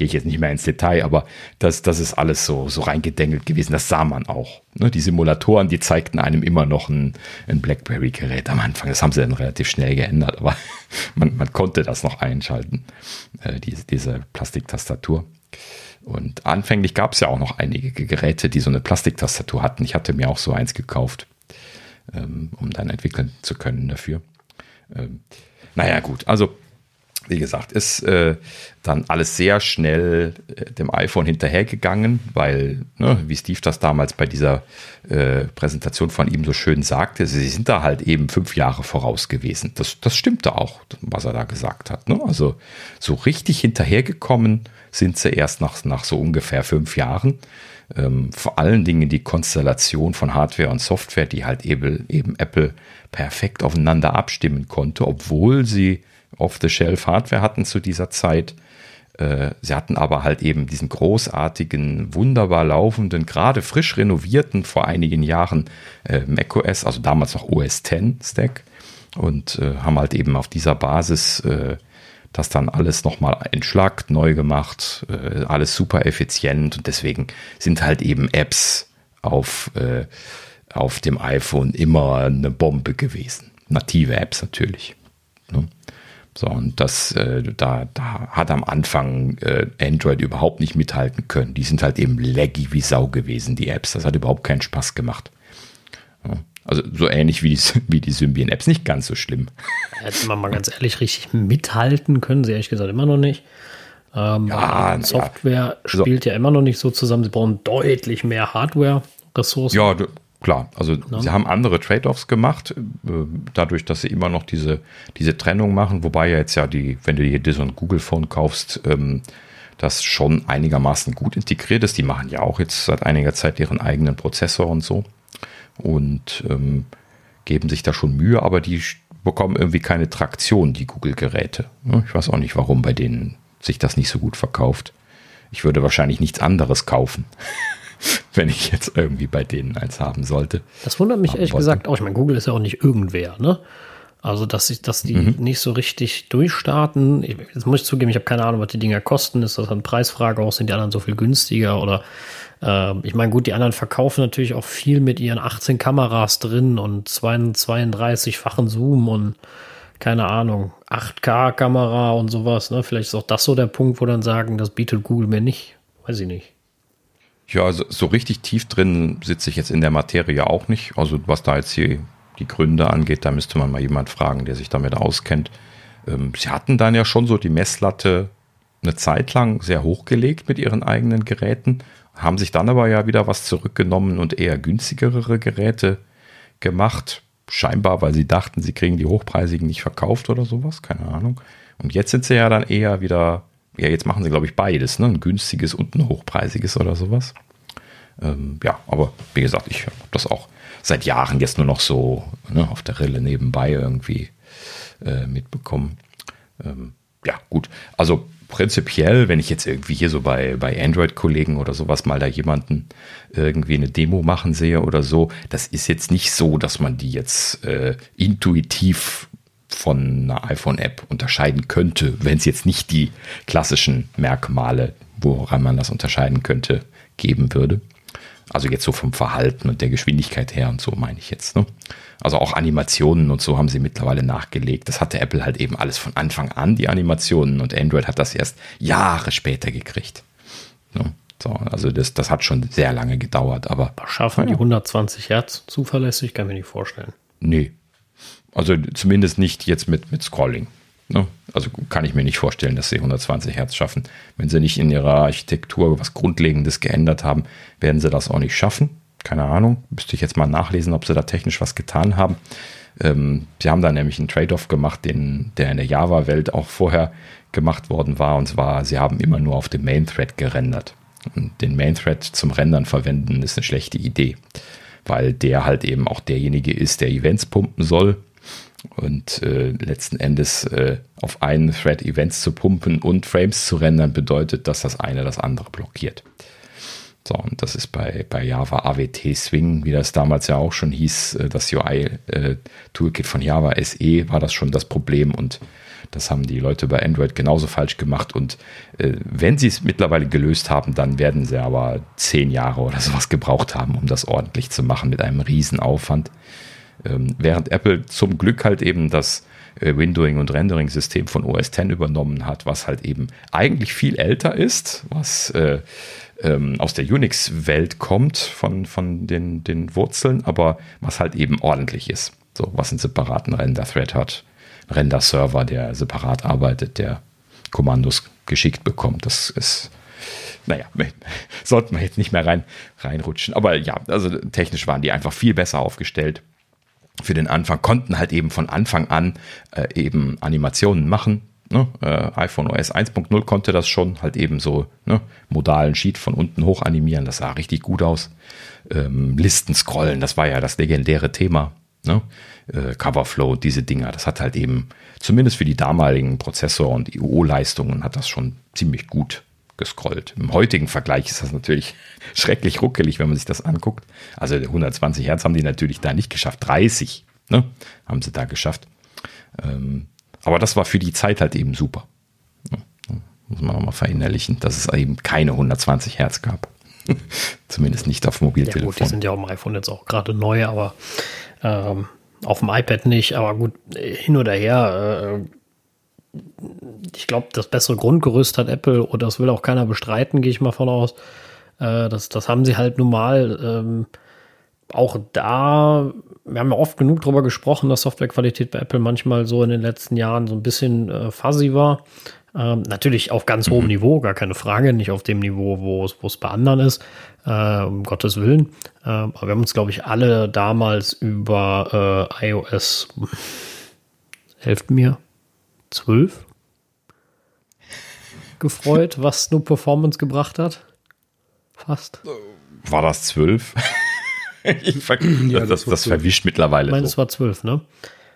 Gehe ich jetzt nicht mehr ins Detail, aber das, das ist alles so, so reingedengelt gewesen. Das sah man auch. Ne? Die Simulatoren, die zeigten einem immer noch ein, ein BlackBerry-Gerät am Anfang. Das haben sie dann relativ schnell geändert, aber man, man konnte das noch einschalten, äh, diese, diese Plastiktastatur. Und anfänglich gab es ja auch noch einige Geräte, die so eine Plastiktastatur hatten. Ich hatte mir auch so eins gekauft, ähm, um dann entwickeln zu können dafür. Ähm, naja, gut, also wie gesagt, ist äh, dann alles sehr schnell äh, dem iPhone hinterhergegangen, weil, ne, wie Steve das damals bei dieser äh, Präsentation von ihm so schön sagte, sie sind da halt eben fünf Jahre voraus gewesen. Das, das stimmte auch, was er da gesagt hat. Ne? Also so richtig hinterhergekommen sind sie erst nach, nach so ungefähr fünf Jahren. Ähm, vor allen Dingen die Konstellation von Hardware und Software, die halt eben, eben Apple perfekt aufeinander abstimmen konnte, obwohl sie Off-the-Shelf-Hardware hatten zu dieser Zeit. Äh, sie hatten aber halt eben diesen großartigen, wunderbar laufenden, gerade frisch renovierten vor einigen Jahren äh, macOS, also damals noch OS X Stack und äh, haben halt eben auf dieser Basis das dann alles nochmal entschlackt, neu gemacht, alles super effizient und deswegen sind halt eben Apps auf, auf dem iPhone immer eine Bombe gewesen. Native Apps natürlich. So, und das, äh, da, da hat am Anfang äh, Android überhaupt nicht mithalten können. Die sind halt eben laggy wie Sau gewesen, die Apps. Das hat überhaupt keinen Spaß gemacht. Ja, also so ähnlich wie die, wie die Symbian-Apps, nicht ganz so schlimm. Jetzt mal, mal ganz ehrlich, richtig mithalten können sie ehrlich gesagt immer noch nicht. Ähm, ja, Software ja. spielt ja immer noch nicht so zusammen. Sie brauchen deutlich mehr Hardware-Ressourcen. Ja, klar. Also ja. sie haben andere Trade-offs gemacht, äh, dadurch, dass sie immer noch diese, diese Trennung machen. Wobei ja jetzt ja die, wenn du dir so ein Google-Phone kaufst, ähm, das schon einigermaßen gut integriert ist. Die machen ja auch jetzt seit einiger Zeit ihren eigenen Prozessor und so und ähm, geben sich da schon Mühe, aber die bekommen irgendwie keine Traktion, die Google-Geräte. Ich weiß auch nicht, warum bei denen sich das nicht so gut verkauft. Ich würde wahrscheinlich nichts anderes kaufen, wenn ich jetzt irgendwie bei denen eins haben sollte. Das wundert mich ehrlich wollte. gesagt auch. Ich meine, Google ist ja auch nicht irgendwer, ne? Also, dass, ich, dass die mhm. nicht so richtig durchstarten. Jetzt muss ich zugeben, ich habe keine Ahnung, was die Dinger kosten. Ist das eine Preisfrage auch? Sind die anderen so viel günstiger? Oder äh, ich meine, gut, die anderen verkaufen natürlich auch viel mit ihren 18 Kameras drin und 32-fachen Zoom und keine Ahnung, 8K-Kamera und sowas. Ne? Vielleicht ist auch das so der Punkt, wo dann sagen, das bietet Google mir nicht. Weiß ich nicht. Ja, also so richtig tief drin sitze ich jetzt in der Materie auch nicht. Also was da jetzt hier die Gründe angeht, da müsste man mal jemand fragen, der sich damit auskennt. Ähm, sie hatten dann ja schon so die Messlatte eine Zeit lang sehr hochgelegt mit ihren eigenen Geräten, haben sich dann aber ja wieder was zurückgenommen und eher günstigere Geräte gemacht. Scheinbar, weil sie dachten, sie kriegen die hochpreisigen nicht verkauft oder sowas, keine Ahnung. Und jetzt sind sie ja dann eher wieder, ja, jetzt machen sie, glaube ich, beides, ne? Ein günstiges und ein hochpreisiges oder sowas. Ähm, ja, aber wie gesagt, ich habe das auch seit Jahren jetzt nur noch so ne, auf der Rille nebenbei irgendwie äh, mitbekommen. Ähm, ja, gut. Also prinzipiell, wenn ich jetzt irgendwie hier so bei, bei Android-Kollegen oder sowas mal da jemanden irgendwie eine Demo machen sehe oder so, das ist jetzt nicht so, dass man die jetzt äh, intuitiv von einer iPhone-App unterscheiden könnte, wenn es jetzt nicht die klassischen Merkmale, woran man das unterscheiden könnte, geben würde. Also jetzt so vom Verhalten und der Geschwindigkeit her und so meine ich jetzt. Ne? Also auch Animationen und so haben sie mittlerweile nachgelegt. Das hatte Apple halt eben alles von Anfang an, die Animationen, und Android hat das erst Jahre später gekriegt. Ne? So, also das, das hat schon sehr lange gedauert, aber. Schaffen ja. die 120 Hertz zuverlässig? Kann mir nicht vorstellen. Nee. Also zumindest nicht jetzt mit, mit Scrolling. Ne? Also kann ich mir nicht vorstellen, dass sie 120 Hertz schaffen. Wenn sie nicht in ihrer Architektur was Grundlegendes geändert haben, werden sie das auch nicht schaffen. Keine Ahnung. Müsste ich jetzt mal nachlesen, ob sie da technisch was getan haben. Ähm, sie haben da nämlich einen Trade-off gemacht, den, der in der Java-Welt auch vorher gemacht worden war. Und zwar, sie haben immer nur auf dem Main-Thread gerendert. Und den Main-Thread zum Rendern verwenden ist eine schlechte Idee, weil der halt eben auch derjenige ist, der Events pumpen soll und äh, letzten Endes äh, auf einen Thread Events zu pumpen und Frames zu rendern, bedeutet, dass das eine das andere blockiert. So, und das ist bei, bei Java AWT Swing, wie das damals ja auch schon hieß, äh, das UI-Toolkit äh, von Java SE war das schon das Problem und das haben die Leute bei Android genauso falsch gemacht. Und äh, wenn sie es mittlerweile gelöst haben, dann werden sie aber zehn Jahre oder sowas gebraucht haben, um das ordentlich zu machen mit einem Riesenaufwand. Aufwand. Ähm, während Apple zum Glück halt eben das äh, Windowing und Rendering-System von OS X übernommen hat, was halt eben eigentlich viel älter ist, was äh, ähm, aus der Unix-Welt kommt von, von den, den Wurzeln, aber was halt eben ordentlich ist. So, was einen separaten Render-Thread hat, Render-Server, der separat arbeitet, der Kommandos geschickt bekommt. Das ist naja, sollten wir jetzt nicht mehr rein, reinrutschen. Aber ja, also technisch waren die einfach viel besser aufgestellt für den Anfang, konnten halt eben von Anfang an äh, eben Animationen machen. Ne? Äh, iPhone OS 1.0 konnte das schon, halt eben so ne? modalen Sheet von unten hoch animieren, das sah richtig gut aus. Ähm, Listen scrollen, das war ja das legendäre Thema. Ne? Äh, Coverflow, diese Dinger, das hat halt eben, zumindest für die damaligen Prozessor- und IO-Leistungen, hat das schon ziemlich gut gescrollt. Im heutigen Vergleich ist das natürlich schrecklich ruckelig, wenn man sich das anguckt. Also 120 Hertz haben die natürlich da nicht geschafft. 30 ne, haben sie da geschafft. Ähm, aber das war für die Zeit halt eben super. Muss man nochmal verinnerlichen, dass es eben keine 120 Hertz gab. Zumindest nicht auf Mobiltelefon. Ja gut, die sind ja auf dem iPhone jetzt auch gerade neu, aber ähm, auf dem iPad nicht. Aber gut, hin oder her, äh, ich glaube, das bessere Grundgerüst hat Apple und das will auch keiner bestreiten, gehe ich mal von aus. Äh, das, das haben sie halt nun mal. Ähm, auch da, wir haben ja oft genug darüber gesprochen, dass Softwarequalität bei Apple manchmal so in den letzten Jahren so ein bisschen äh, fuzzy war. Ähm, natürlich auf ganz hohem mhm. Niveau, gar keine Frage, nicht auf dem Niveau, wo es, wo es bei anderen ist, äh, um Gottes Willen. Äh, aber wir haben uns, glaube ich, alle damals über äh, iOS, helft mir, 12 gefreut, was nur Performance gebracht hat. Fast. War das 12? ich ver ja, das, das, das verwischt mittlerweile. Ich meine, so. es war 12, ne?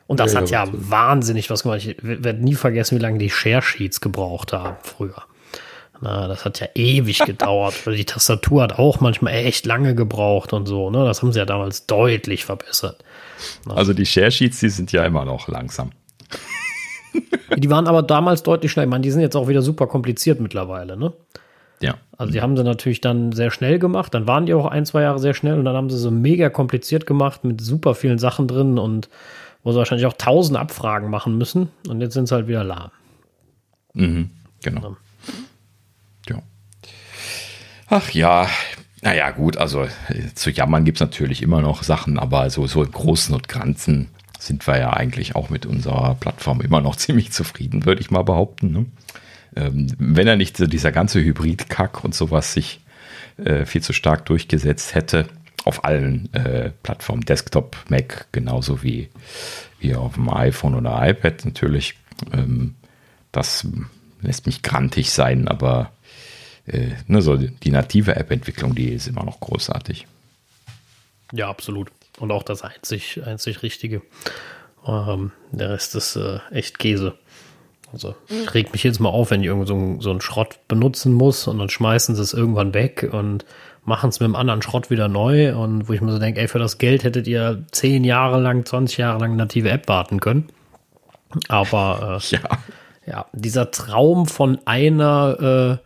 Und das ja, hat ja, ja wahnsinnig was gemacht. Ich werde nie vergessen, wie lange die Share Sheets gebraucht haben früher. Na, das hat ja ewig gedauert. Die Tastatur hat auch manchmal echt lange gebraucht und so. Ne? Das haben sie ja damals deutlich verbessert. Na. Also die Share Sheets, die sind ja immer noch langsam. Die waren aber damals deutlich schneller. Ich meine, die sind jetzt auch wieder super kompliziert mittlerweile, ne? Ja. Also die haben sie natürlich dann sehr schnell gemacht. Dann waren die auch ein, zwei Jahre sehr schnell und dann haben sie so mega kompliziert gemacht mit super vielen Sachen drin und wo sie wahrscheinlich auch tausend Abfragen machen müssen. Und jetzt sind sie halt wieder lahm. Mhm, genau. Ja. ja. Ach ja, naja, gut, also äh, zu jammern gibt es natürlich immer noch Sachen, aber so, so im Großen und Ganzen sind wir ja eigentlich auch mit unserer Plattform immer noch ziemlich zufrieden, würde ich mal behaupten. Ne? Ähm, wenn er nicht so dieser ganze Hybrid-Kack und sowas sich äh, viel zu stark durchgesetzt hätte, auf allen äh, Plattformen, Desktop, Mac, genauso wie, wie auf dem iPhone oder iPad natürlich. Ähm, das lässt mich grantig sein, aber äh, ne, so die native App-Entwicklung, die ist immer noch großartig. Ja, absolut. Und auch das einzig, einzig Richtige. Ähm, der Rest ist äh, echt Käse. Also ich reg mich jetzt mal auf, wenn ich irgend so, so einen Schrott benutzen muss und dann schmeißen sie es irgendwann weg und machen es mit einem anderen Schrott wieder neu und wo ich mir so denke, ey, für das Geld hättet ihr zehn Jahre lang, 20 Jahre lang native App warten können. Aber äh, ja. ja, dieser Traum von einer äh,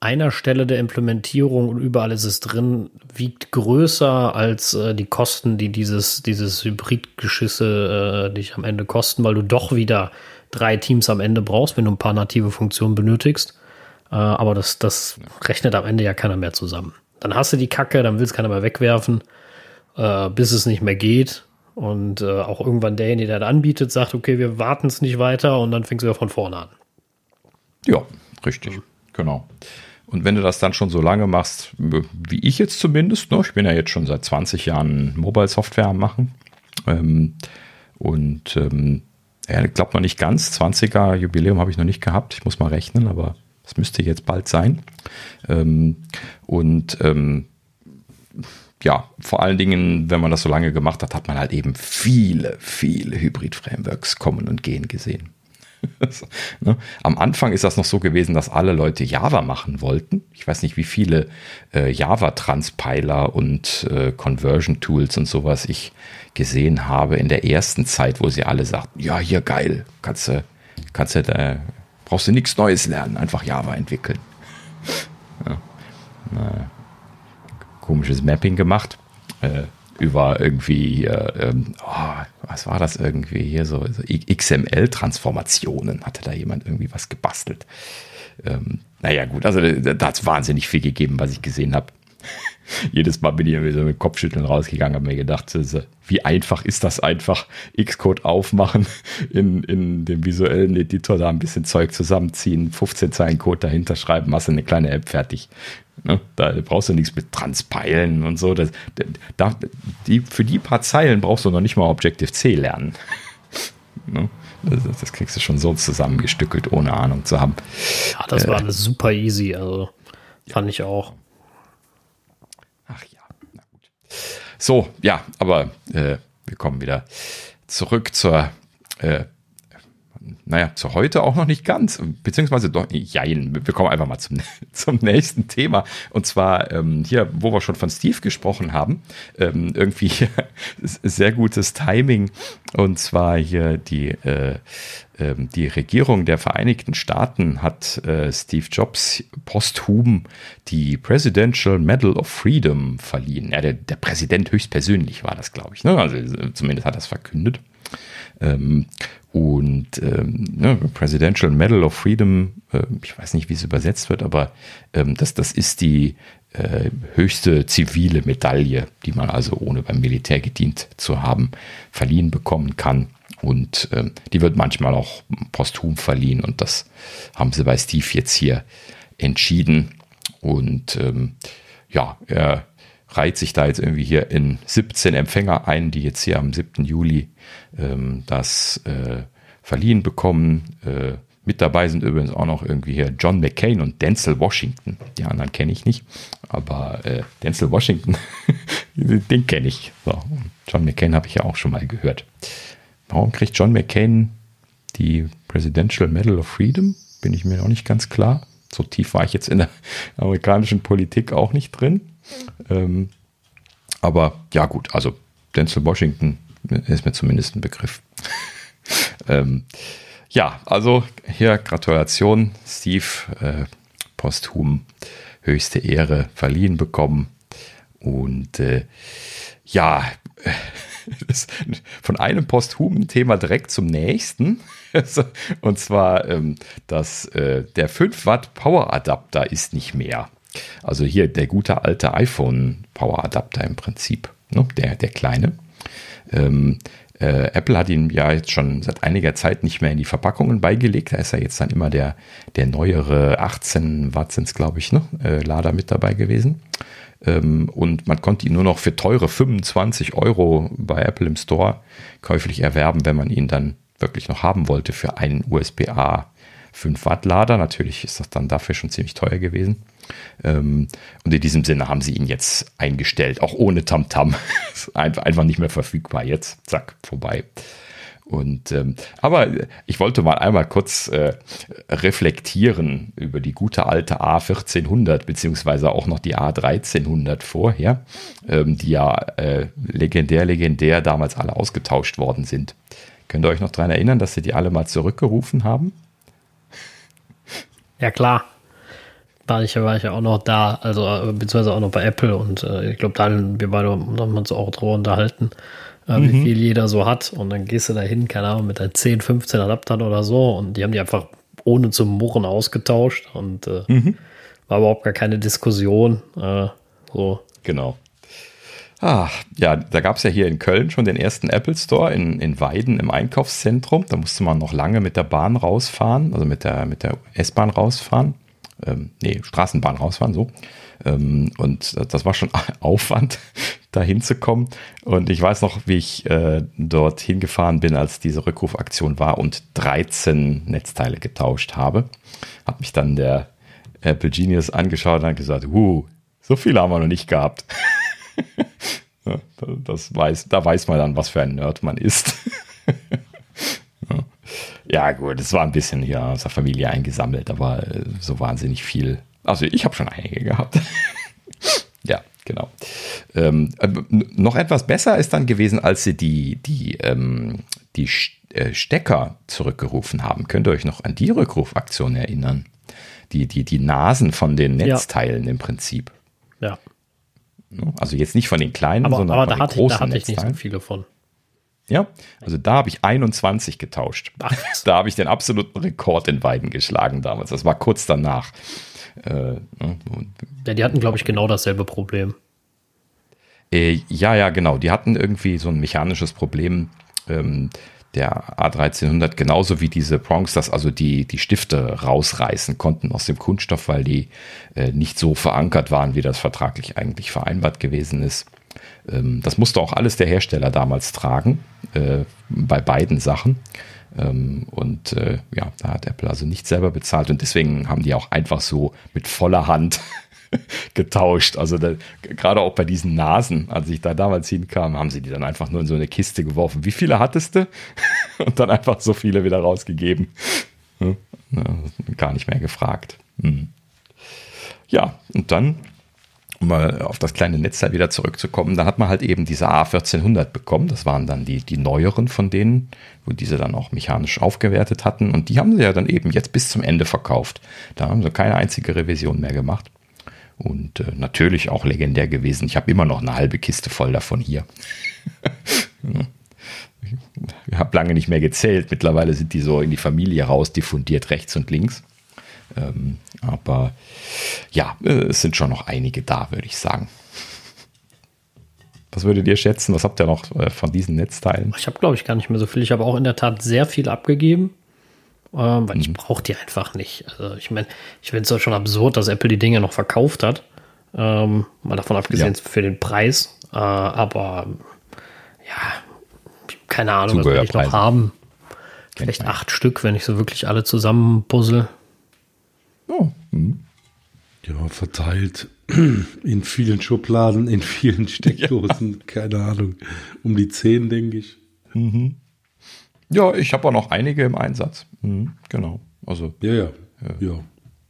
einer Stelle der Implementierung und überall ist es drin, wiegt größer als äh, die Kosten, die dieses, dieses Hybridgeschisse äh, dich am Ende kosten, weil du doch wieder drei Teams am Ende brauchst, wenn du ein paar native Funktionen benötigst. Äh, aber das, das rechnet am Ende ja keiner mehr zusammen. Dann hast du die Kacke, dann will es keiner mehr wegwerfen, äh, bis es nicht mehr geht. Und äh, auch irgendwann derjenige, der das anbietet, sagt, okay, wir warten es nicht weiter und dann fängst du ja von vorne an. Ja, richtig. Mhm. Genau. Und wenn du das dann schon so lange machst, wie ich jetzt zumindest, ne? ich bin ja jetzt schon seit 20 Jahren Mobile-Software am machen. Ähm, und ähm, ja, ich glaube noch nicht ganz. 20er Jubiläum habe ich noch nicht gehabt. Ich muss mal rechnen, aber das müsste jetzt bald sein. Ähm, und ähm, ja, vor allen Dingen, wenn man das so lange gemacht hat, hat man halt eben viele, viele Hybrid-Frameworks kommen und gehen gesehen. ne? Am Anfang ist das noch so gewesen, dass alle Leute Java machen wollten. Ich weiß nicht, wie viele äh, Java-Transpiler und äh, Conversion-Tools und sowas ich gesehen habe in der ersten Zeit, wo sie alle sagten, ja, hier geil, kannst du, kannst du da, brauchst du nichts Neues lernen, einfach Java entwickeln. Ja. komisches Mapping gemacht. Äh, über irgendwie, äh, oh, was war das irgendwie hier, so, so XML-Transformationen hatte da jemand irgendwie was gebastelt. Ähm, naja, gut, also da hat es wahnsinnig viel gegeben, was ich gesehen habe. Jedes Mal bin ich irgendwie so mit Kopfschütteln rausgegangen, habe mir gedacht, wie einfach ist das einfach, Xcode aufmachen, in, in dem visuellen Editor da ein bisschen Zeug zusammenziehen, 15 Zeilen Code dahinter schreiben, hast du eine kleine App fertig. Ne? Da brauchst du nichts mit Transpilen und so. Das, da, die, für die paar Zeilen brauchst du noch nicht mal Objective-C lernen. ne? das, das, kriegst du schon so zusammengestückelt, ohne Ahnung zu haben. Ja, das äh, war alles super easy. Also fand ja. ich auch. Ach ja, na gut. So, ja, aber äh, wir kommen wieder zurück zur äh, naja, zu heute auch noch nicht ganz, beziehungsweise doch, jein, wir kommen einfach mal zum, zum nächsten Thema. Und zwar ähm, hier, wo wir schon von Steve gesprochen haben, ähm, irgendwie sehr gutes Timing. Und zwar hier die, äh, äh, die Regierung der Vereinigten Staaten hat äh, Steve Jobs posthum die Presidential Medal of Freedom verliehen. Ja, der, der Präsident höchstpersönlich war das, glaube ich. Ne? Also zumindest hat er es verkündet. Ähm, und ähm, ne, Presidential Medal of Freedom, äh, ich weiß nicht, wie es übersetzt wird, aber ähm, das, das ist die äh, höchste zivile Medaille, die man also ohne beim Militär gedient zu haben, verliehen bekommen kann. Und ähm, die wird manchmal auch posthum verliehen und das haben sie bei Steve jetzt hier entschieden. Und ähm, ja, er reiht sich da jetzt irgendwie hier in 17 Empfänger ein, die jetzt hier am 7. Juli ähm, das äh, verliehen bekommen. Äh, mit dabei sind übrigens auch noch irgendwie hier John McCain und Denzel Washington. Die anderen kenne ich nicht, aber äh, Denzel Washington, den kenne ich. So, John McCain habe ich ja auch schon mal gehört. Warum kriegt John McCain die Presidential Medal of Freedom? Bin ich mir noch nicht ganz klar. So tief war ich jetzt in der amerikanischen Politik auch nicht drin. Ähm, aber ja, gut, also Denzel Washington ist mir zumindest ein Begriff. ähm, ja, also hier Gratulation, Steve, äh, posthum höchste Ehre verliehen bekommen. Und äh, ja, von einem posthumen Thema direkt zum nächsten. Und zwar, ähm, dass äh, der 5 Watt Power Adapter ist nicht mehr. Also hier der gute alte iPhone Power Adapter im Prinzip, ne? der, der kleine. Ähm, äh, Apple hat ihn ja jetzt schon seit einiger Zeit nicht mehr in die Verpackungen beigelegt. Da ist ja jetzt dann immer der, der neuere 18 Watt sind es, glaube ich, ne? Äh, Lader mit dabei gewesen. Ähm, und man konnte ihn nur noch für teure 25 Euro bei Apple im Store käuflich erwerben, wenn man ihn dann wirklich noch haben wollte für einen USB-A 5 Watt Lader. Natürlich ist das dann dafür schon ziemlich teuer gewesen. Ähm, und in diesem Sinne haben sie ihn jetzt eingestellt, auch ohne Tamtam. -Tam. einfach nicht mehr verfügbar jetzt. Zack, vorbei. Und ähm, aber ich wollte mal einmal kurz äh, reflektieren über die gute alte A1400 beziehungsweise auch noch die A1300 vorher, ähm, die ja äh, legendär legendär damals alle ausgetauscht worden sind. Könnt ihr euch noch daran erinnern, dass sie die alle mal zurückgerufen haben? Ja klar war ich, war ich ja auch noch da, also äh, beziehungsweise auch noch bei Apple und äh, ich glaube, da haben wir beide haben uns auch drüber unterhalten, äh, mhm. wie viel jeder so hat und dann gehst du da hin, keine Ahnung, mit deinen 10, 15 Adaptern oder so und die haben die einfach ohne zu murren ausgetauscht und äh, mhm. war überhaupt gar keine Diskussion. Äh, so. Genau. Ah, ja, da gab es ja hier in Köln schon den ersten Apple Store in, in Weiden im Einkaufszentrum. Da musste man noch lange mit der Bahn rausfahren, also mit der, mit der S-Bahn rausfahren ähm, nee, Straßenbahn rausfahren, so. Ähm, und das war schon Aufwand, da hinzukommen. Und ich weiß noch, wie ich äh, dorthin gefahren bin, als diese Rückrufaktion war und 13 Netzteile getauscht habe. Hat mich dann der Apple Genius angeschaut und hat gesagt, uh, so viele haben wir noch nicht gehabt. das weiß, da weiß man dann, was für ein Nerd man ist. Ja, gut, es war ein bisschen hier aus der Familie eingesammelt, aber äh, so wahnsinnig viel. Also ich habe schon einige gehabt. ja, genau. Ähm, äh, noch etwas besser ist dann gewesen, als sie die, die, ähm, die äh, Stecker zurückgerufen haben. Könnt ihr euch noch an die Rückrufaktion erinnern? Die, die, die Nasen von den Netzteilen ja. im Prinzip. Ja. Also jetzt nicht von den kleinen, aber, sondern aber von den hatte großen ich, da hatte Netzteilen. ich nicht so viele von. Ja, also da habe ich 21 getauscht. Da habe ich den absoluten Rekord in Weiden geschlagen damals. Das war kurz danach. Äh, ne, ja, die hatten, glaube ich, genau dasselbe Problem. Äh, ja, ja, genau. Die hatten irgendwie so ein mechanisches Problem. Ähm, der A1300 genauso wie diese Prongs, dass also die, die Stifte rausreißen konnten aus dem Kunststoff, weil die äh, nicht so verankert waren, wie das vertraglich eigentlich vereinbart gewesen ist. Ähm, das musste auch alles der Hersteller damals tragen, äh, bei beiden Sachen. Ähm, und äh, ja, da hat Apple also nicht selber bezahlt und deswegen haben die auch einfach so mit voller Hand getauscht. Also da, gerade auch bei diesen Nasen, als ich da damals hinkam, haben sie die dann einfach nur in so eine Kiste geworfen. Wie viele hattest du? und dann einfach so viele wieder rausgegeben. Ja, gar nicht mehr gefragt. Hm. Ja, und dann um mal auf das kleine Netzteil wieder zurückzukommen, da hat man halt eben diese A1400 bekommen. Das waren dann die, die neueren von denen, wo diese dann auch mechanisch aufgewertet hatten. Und die haben sie ja dann eben jetzt bis zum Ende verkauft. Da haben sie keine einzige Revision mehr gemacht. Und äh, natürlich auch legendär gewesen. Ich habe immer noch eine halbe Kiste voll davon hier. habe lange nicht mehr gezählt. Mittlerweile sind die so in die Familie raus, diffundiert rechts und links. Ähm, aber ja, äh, es sind schon noch einige da, würde ich sagen. Was würdet ihr schätzen? Was habt ihr noch äh, von diesen Netzteilen? Ich habe, glaube ich, gar nicht mehr so viel. Ich habe auch in der Tat sehr viel abgegeben, ähm, weil mhm. ich brauche die einfach nicht. Also ich meine, ich finde es ja schon absurd, dass Apple die Dinge noch verkauft hat. Ähm, mal davon abgesehen ja. für den Preis. Äh, aber ja, keine Ahnung, was will ich noch haben. Vielleicht acht Stück, wenn ich so wirklich alle zusammen puzzle. Oh. Mhm. Ja, verteilt in vielen Schubladen, in vielen Steckdosen, ja. keine Ahnung. Um die zehn, denke ich. Mhm. Ja, ich habe auch noch einige im Einsatz. Mhm, genau. Also. Ja, ja. Äh, ja.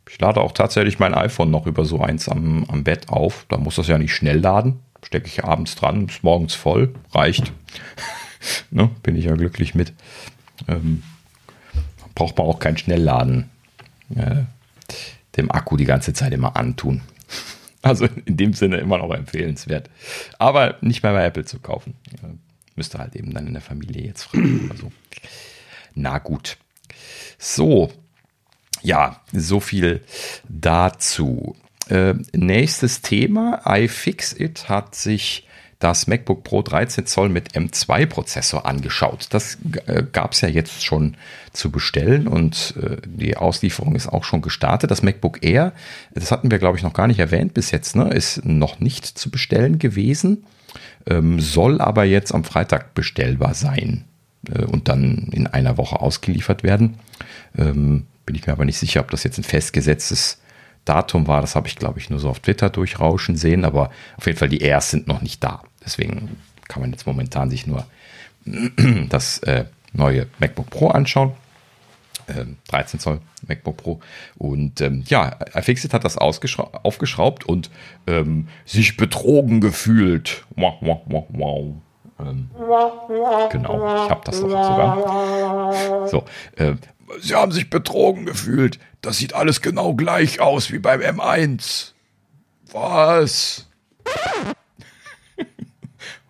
Ich lade auch tatsächlich mein iPhone noch über so eins am, am Bett auf. Da muss das ja nicht schnell laden. Stecke ich abends dran, ist morgens voll, reicht. ne, bin ich ja glücklich mit. Ähm, braucht man auch kein Schnellladen. Äh, dem Akku die ganze Zeit immer antun. Also in dem Sinne immer noch empfehlenswert. Aber nicht mehr bei Apple zu kaufen. Müsste halt eben dann in der Familie jetzt fragen oder. Na gut. So. Ja, so viel dazu. Äh, nächstes Thema. iFixit hat sich das MacBook Pro 13 Zoll mit M2-Prozessor angeschaut. Das äh, gab es ja jetzt schon zu bestellen und äh, die Auslieferung ist auch schon gestartet. Das MacBook Air, das hatten wir, glaube ich, noch gar nicht erwähnt bis jetzt, ne? ist noch nicht zu bestellen gewesen, ähm, soll aber jetzt am Freitag bestellbar sein äh, und dann in einer Woche ausgeliefert werden. Ähm, bin ich mir aber nicht sicher, ob das jetzt ein festgesetztes Datum war. Das habe ich, glaube ich, nur so auf Twitter durchrauschen sehen, aber auf jeden Fall die Airs sind noch nicht da. Deswegen kann man jetzt momentan sich nur das äh, neue MacBook Pro anschauen. Ähm, 13 Zoll MacBook Pro. Und ähm, ja, iFixit hat das aufgeschraubt und ähm, sich betrogen gefühlt. Wow, wow, wow, wow. Ähm, genau, ich habe das doch sogar. So, äh, sie haben sich betrogen gefühlt. Das sieht alles genau gleich aus wie beim M1. Was?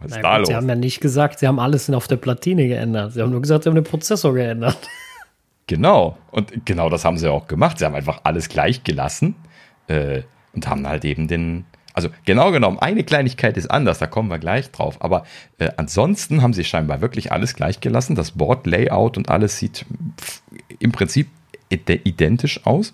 Was ist da gut, los? Sie haben ja nicht gesagt, sie haben alles auf der Platine geändert. Sie haben nur gesagt, sie haben den Prozessor geändert. Genau. Und genau das haben sie auch gemacht. Sie haben einfach alles gleich gelassen äh, und haben halt eben den. Also genau genommen, eine Kleinigkeit ist anders, da kommen wir gleich drauf. Aber äh, ansonsten haben sie scheinbar wirklich alles gleich gelassen. Das Board-Layout und alles sieht im Prinzip identisch aus.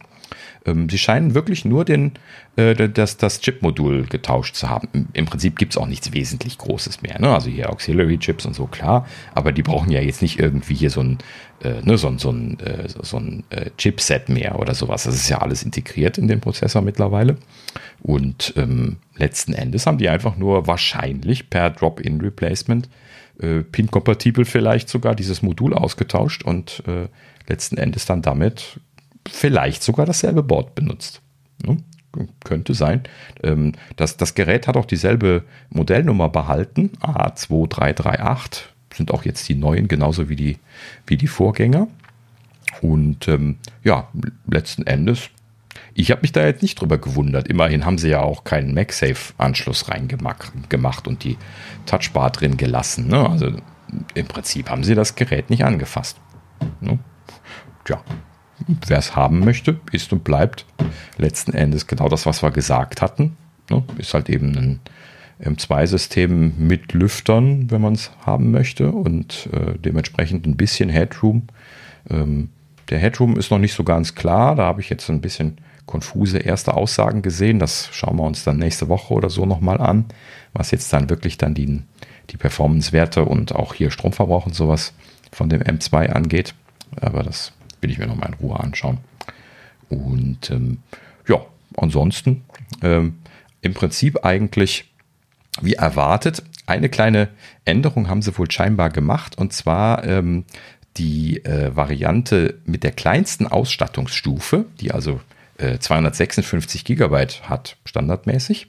Ähm, sie scheinen wirklich nur den, äh, das, das Chip-Modul getauscht zu haben. Im, Prinzip gibt es auch nichts wesentlich Großes mehr. Ne? Also hier Auxiliary-Chips und so, klar. Aber die brauchen ja jetzt nicht irgendwie hier so ein, äh, ne, so, so ein, so ein äh, Chipset mehr oder sowas. Das ist ja alles integriert in den Prozessor mittlerweile. Und ähm, letzten Endes haben die einfach nur wahrscheinlich per Drop-in-Replacement pin-kompatibel vielleicht sogar dieses Modul ausgetauscht und äh, letzten Endes dann damit vielleicht sogar dasselbe Board benutzt. Ne? Könnte sein. Ähm, das, das Gerät hat auch dieselbe Modellnummer behalten, A2338, sind auch jetzt die neuen, genauso wie die, wie die Vorgänger. Und ähm, ja, letzten Endes, ich habe mich da jetzt nicht drüber gewundert. Immerhin haben sie ja auch keinen MagSafe-Anschluss reingemacht und die Touchbar drin gelassen. Ne? Also im Prinzip haben sie das Gerät nicht angefasst. Ne? Tja, wer es haben möchte, ist und bleibt letzten Endes genau das, was wir gesagt hatten. Ne? Ist halt eben ein M2-System mit Lüftern, wenn man es haben möchte und äh, dementsprechend ein bisschen Headroom. Ähm, der Headroom ist noch nicht so ganz klar. Da habe ich jetzt ein bisschen konfuse erste Aussagen gesehen. Das schauen wir uns dann nächste Woche oder so nochmal an, was jetzt dann wirklich dann die, die Performance-Werte und auch hier Stromverbrauch und sowas von dem M2 angeht. Aber das will ich mir nochmal in Ruhe anschauen. Und ähm, ja, ansonsten ähm, im Prinzip eigentlich wie erwartet. Eine kleine Änderung haben sie wohl scheinbar gemacht und zwar ähm, die äh, Variante mit der kleinsten Ausstattungsstufe, die also äh, 256 Gigabyte hat standardmäßig.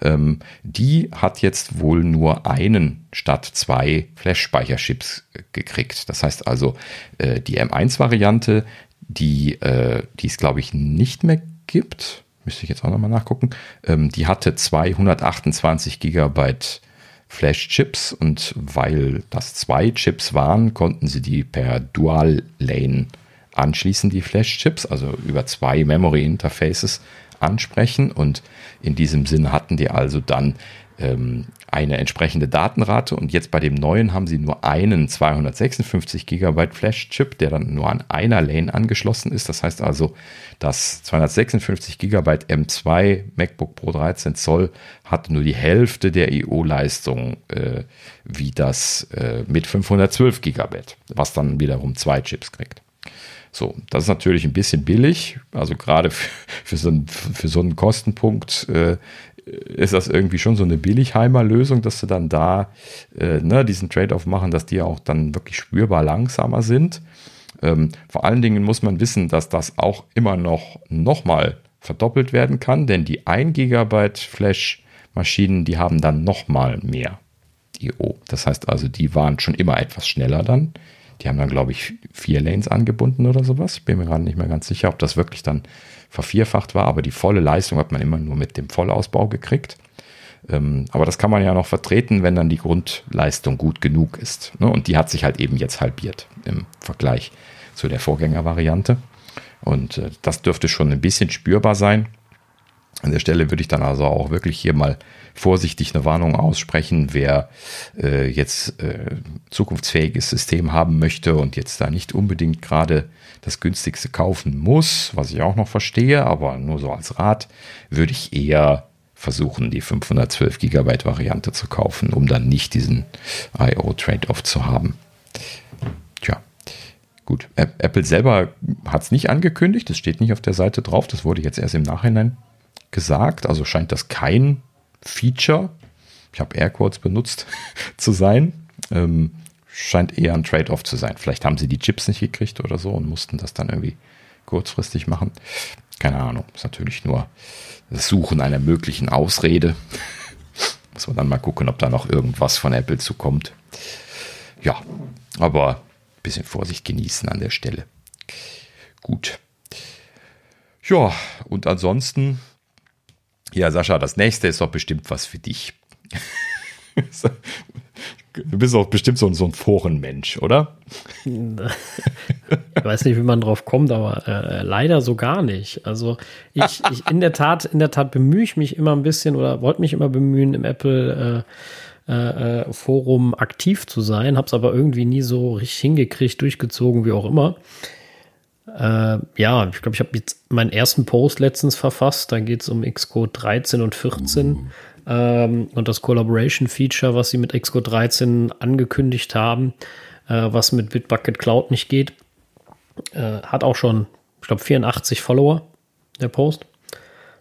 Ähm, die hat jetzt wohl nur einen statt zwei Flash-Speicherchips gekriegt. Das heißt also, äh, die M1-Variante, die, äh, es glaube ich nicht mehr gibt, müsste ich jetzt auch nochmal nachgucken, ähm, die hatte 228 Gigabyte Flash-Chips und weil das zwei Chips waren, konnten sie die per Dual-Lane anschließen, die Flash-Chips, also über zwei Memory-Interfaces ansprechen und in diesem Sinn hatten die also dann ähm, eine entsprechende Datenrate und jetzt bei dem neuen haben sie nur einen 256 GB Flash-Chip, der dann nur an einer Lane angeschlossen ist. Das heißt also, das 256 GB M2 MacBook Pro 13 Zoll hat nur die Hälfte der IO-Leistung äh, wie das äh, mit 512 GB, was dann wiederum zwei Chips kriegt. So, das ist natürlich ein bisschen billig. Also gerade für, für, so, einen, für so einen Kostenpunkt äh, ist das irgendwie schon so eine Billigheimer Lösung, dass sie dann da äh, ne, diesen Trade-off machen, dass die auch dann wirklich spürbar langsamer sind. Ähm, vor allen Dingen muss man wissen, dass das auch immer noch nochmal verdoppelt werden kann, denn die 1 GB Flash-Maschinen, die haben dann nochmal mehr IO. Das heißt also, die waren schon immer etwas schneller dann. Die haben dann, glaube ich, vier Lanes angebunden oder sowas. Ich bin mir gerade nicht mehr ganz sicher, ob das wirklich dann vervierfacht war, aber die volle Leistung hat man immer nur mit dem Vollausbau gekriegt. Ähm, aber das kann man ja noch vertreten, wenn dann die Grundleistung gut genug ist. Ne? Und die hat sich halt eben jetzt halbiert im Vergleich zu der Vorgängervariante. Und äh, das dürfte schon ein bisschen spürbar sein. An der Stelle würde ich dann also auch wirklich hier mal vorsichtig eine Warnung aussprechen, wer äh, jetzt äh, zukunftsfähiges System haben möchte und jetzt da nicht unbedingt gerade das günstigste kaufen muss, was ich auch noch verstehe, aber nur so als Rat, würde ich eher versuchen, die 512 GB Variante zu kaufen, um dann nicht diesen IO Trade-off zu haben. Tja, gut. Apple selber hat es nicht angekündigt, das steht nicht auf der Seite drauf, das wurde jetzt erst im Nachhinein gesagt, also scheint das kein Feature, ich habe Airquotes benutzt, zu sein. Ähm, scheint eher ein Trade-off zu sein. Vielleicht haben sie die Chips nicht gekriegt oder so und mussten das dann irgendwie kurzfristig machen. Keine Ahnung. Ist natürlich nur das Suchen einer möglichen Ausrede. Muss man dann mal gucken, ob da noch irgendwas von Apple zukommt. Ja, aber ein bisschen Vorsicht genießen an der Stelle. Gut. Ja, und ansonsten ja, Sascha, das nächste ist doch bestimmt was für dich. du bist auch bestimmt so, so ein Forenmensch, oder? Ich weiß nicht, wie man drauf kommt, aber äh, leider so gar nicht. Also ich, ich in der Tat, in der Tat bemühe ich mich immer ein bisschen oder wollte mich immer bemühen, im Apple äh, äh, Forum aktiv zu sein, habe es aber irgendwie nie so richtig hingekriegt, durchgezogen, wie auch immer. Äh, ja, ich glaube, ich habe jetzt meinen ersten Post letztens verfasst. Da geht es um Xcode 13 und 14 mhm. ähm, und das Collaboration-Feature, was sie mit Xcode 13 angekündigt haben, äh, was mit Bitbucket Cloud nicht geht. Äh, hat auch schon, ich glaube, 84 Follower, der Post.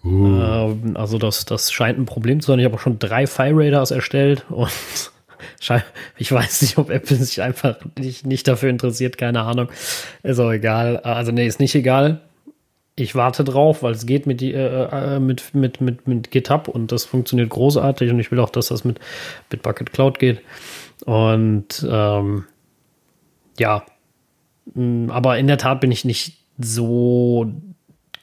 Uh. also das, das scheint ein Problem zu sein. Ich habe auch schon drei File Raiders erstellt und ich weiß nicht, ob Apple sich einfach nicht, nicht dafür interessiert, keine Ahnung. Ist auch egal. Also, nee, ist nicht egal. Ich warte drauf, weil es geht mit, die, äh, äh, mit, mit, mit, mit GitHub und das funktioniert großartig und ich will auch, dass das mit Bitbucket Cloud geht. Und ähm, ja, mm, aber in der Tat bin ich nicht so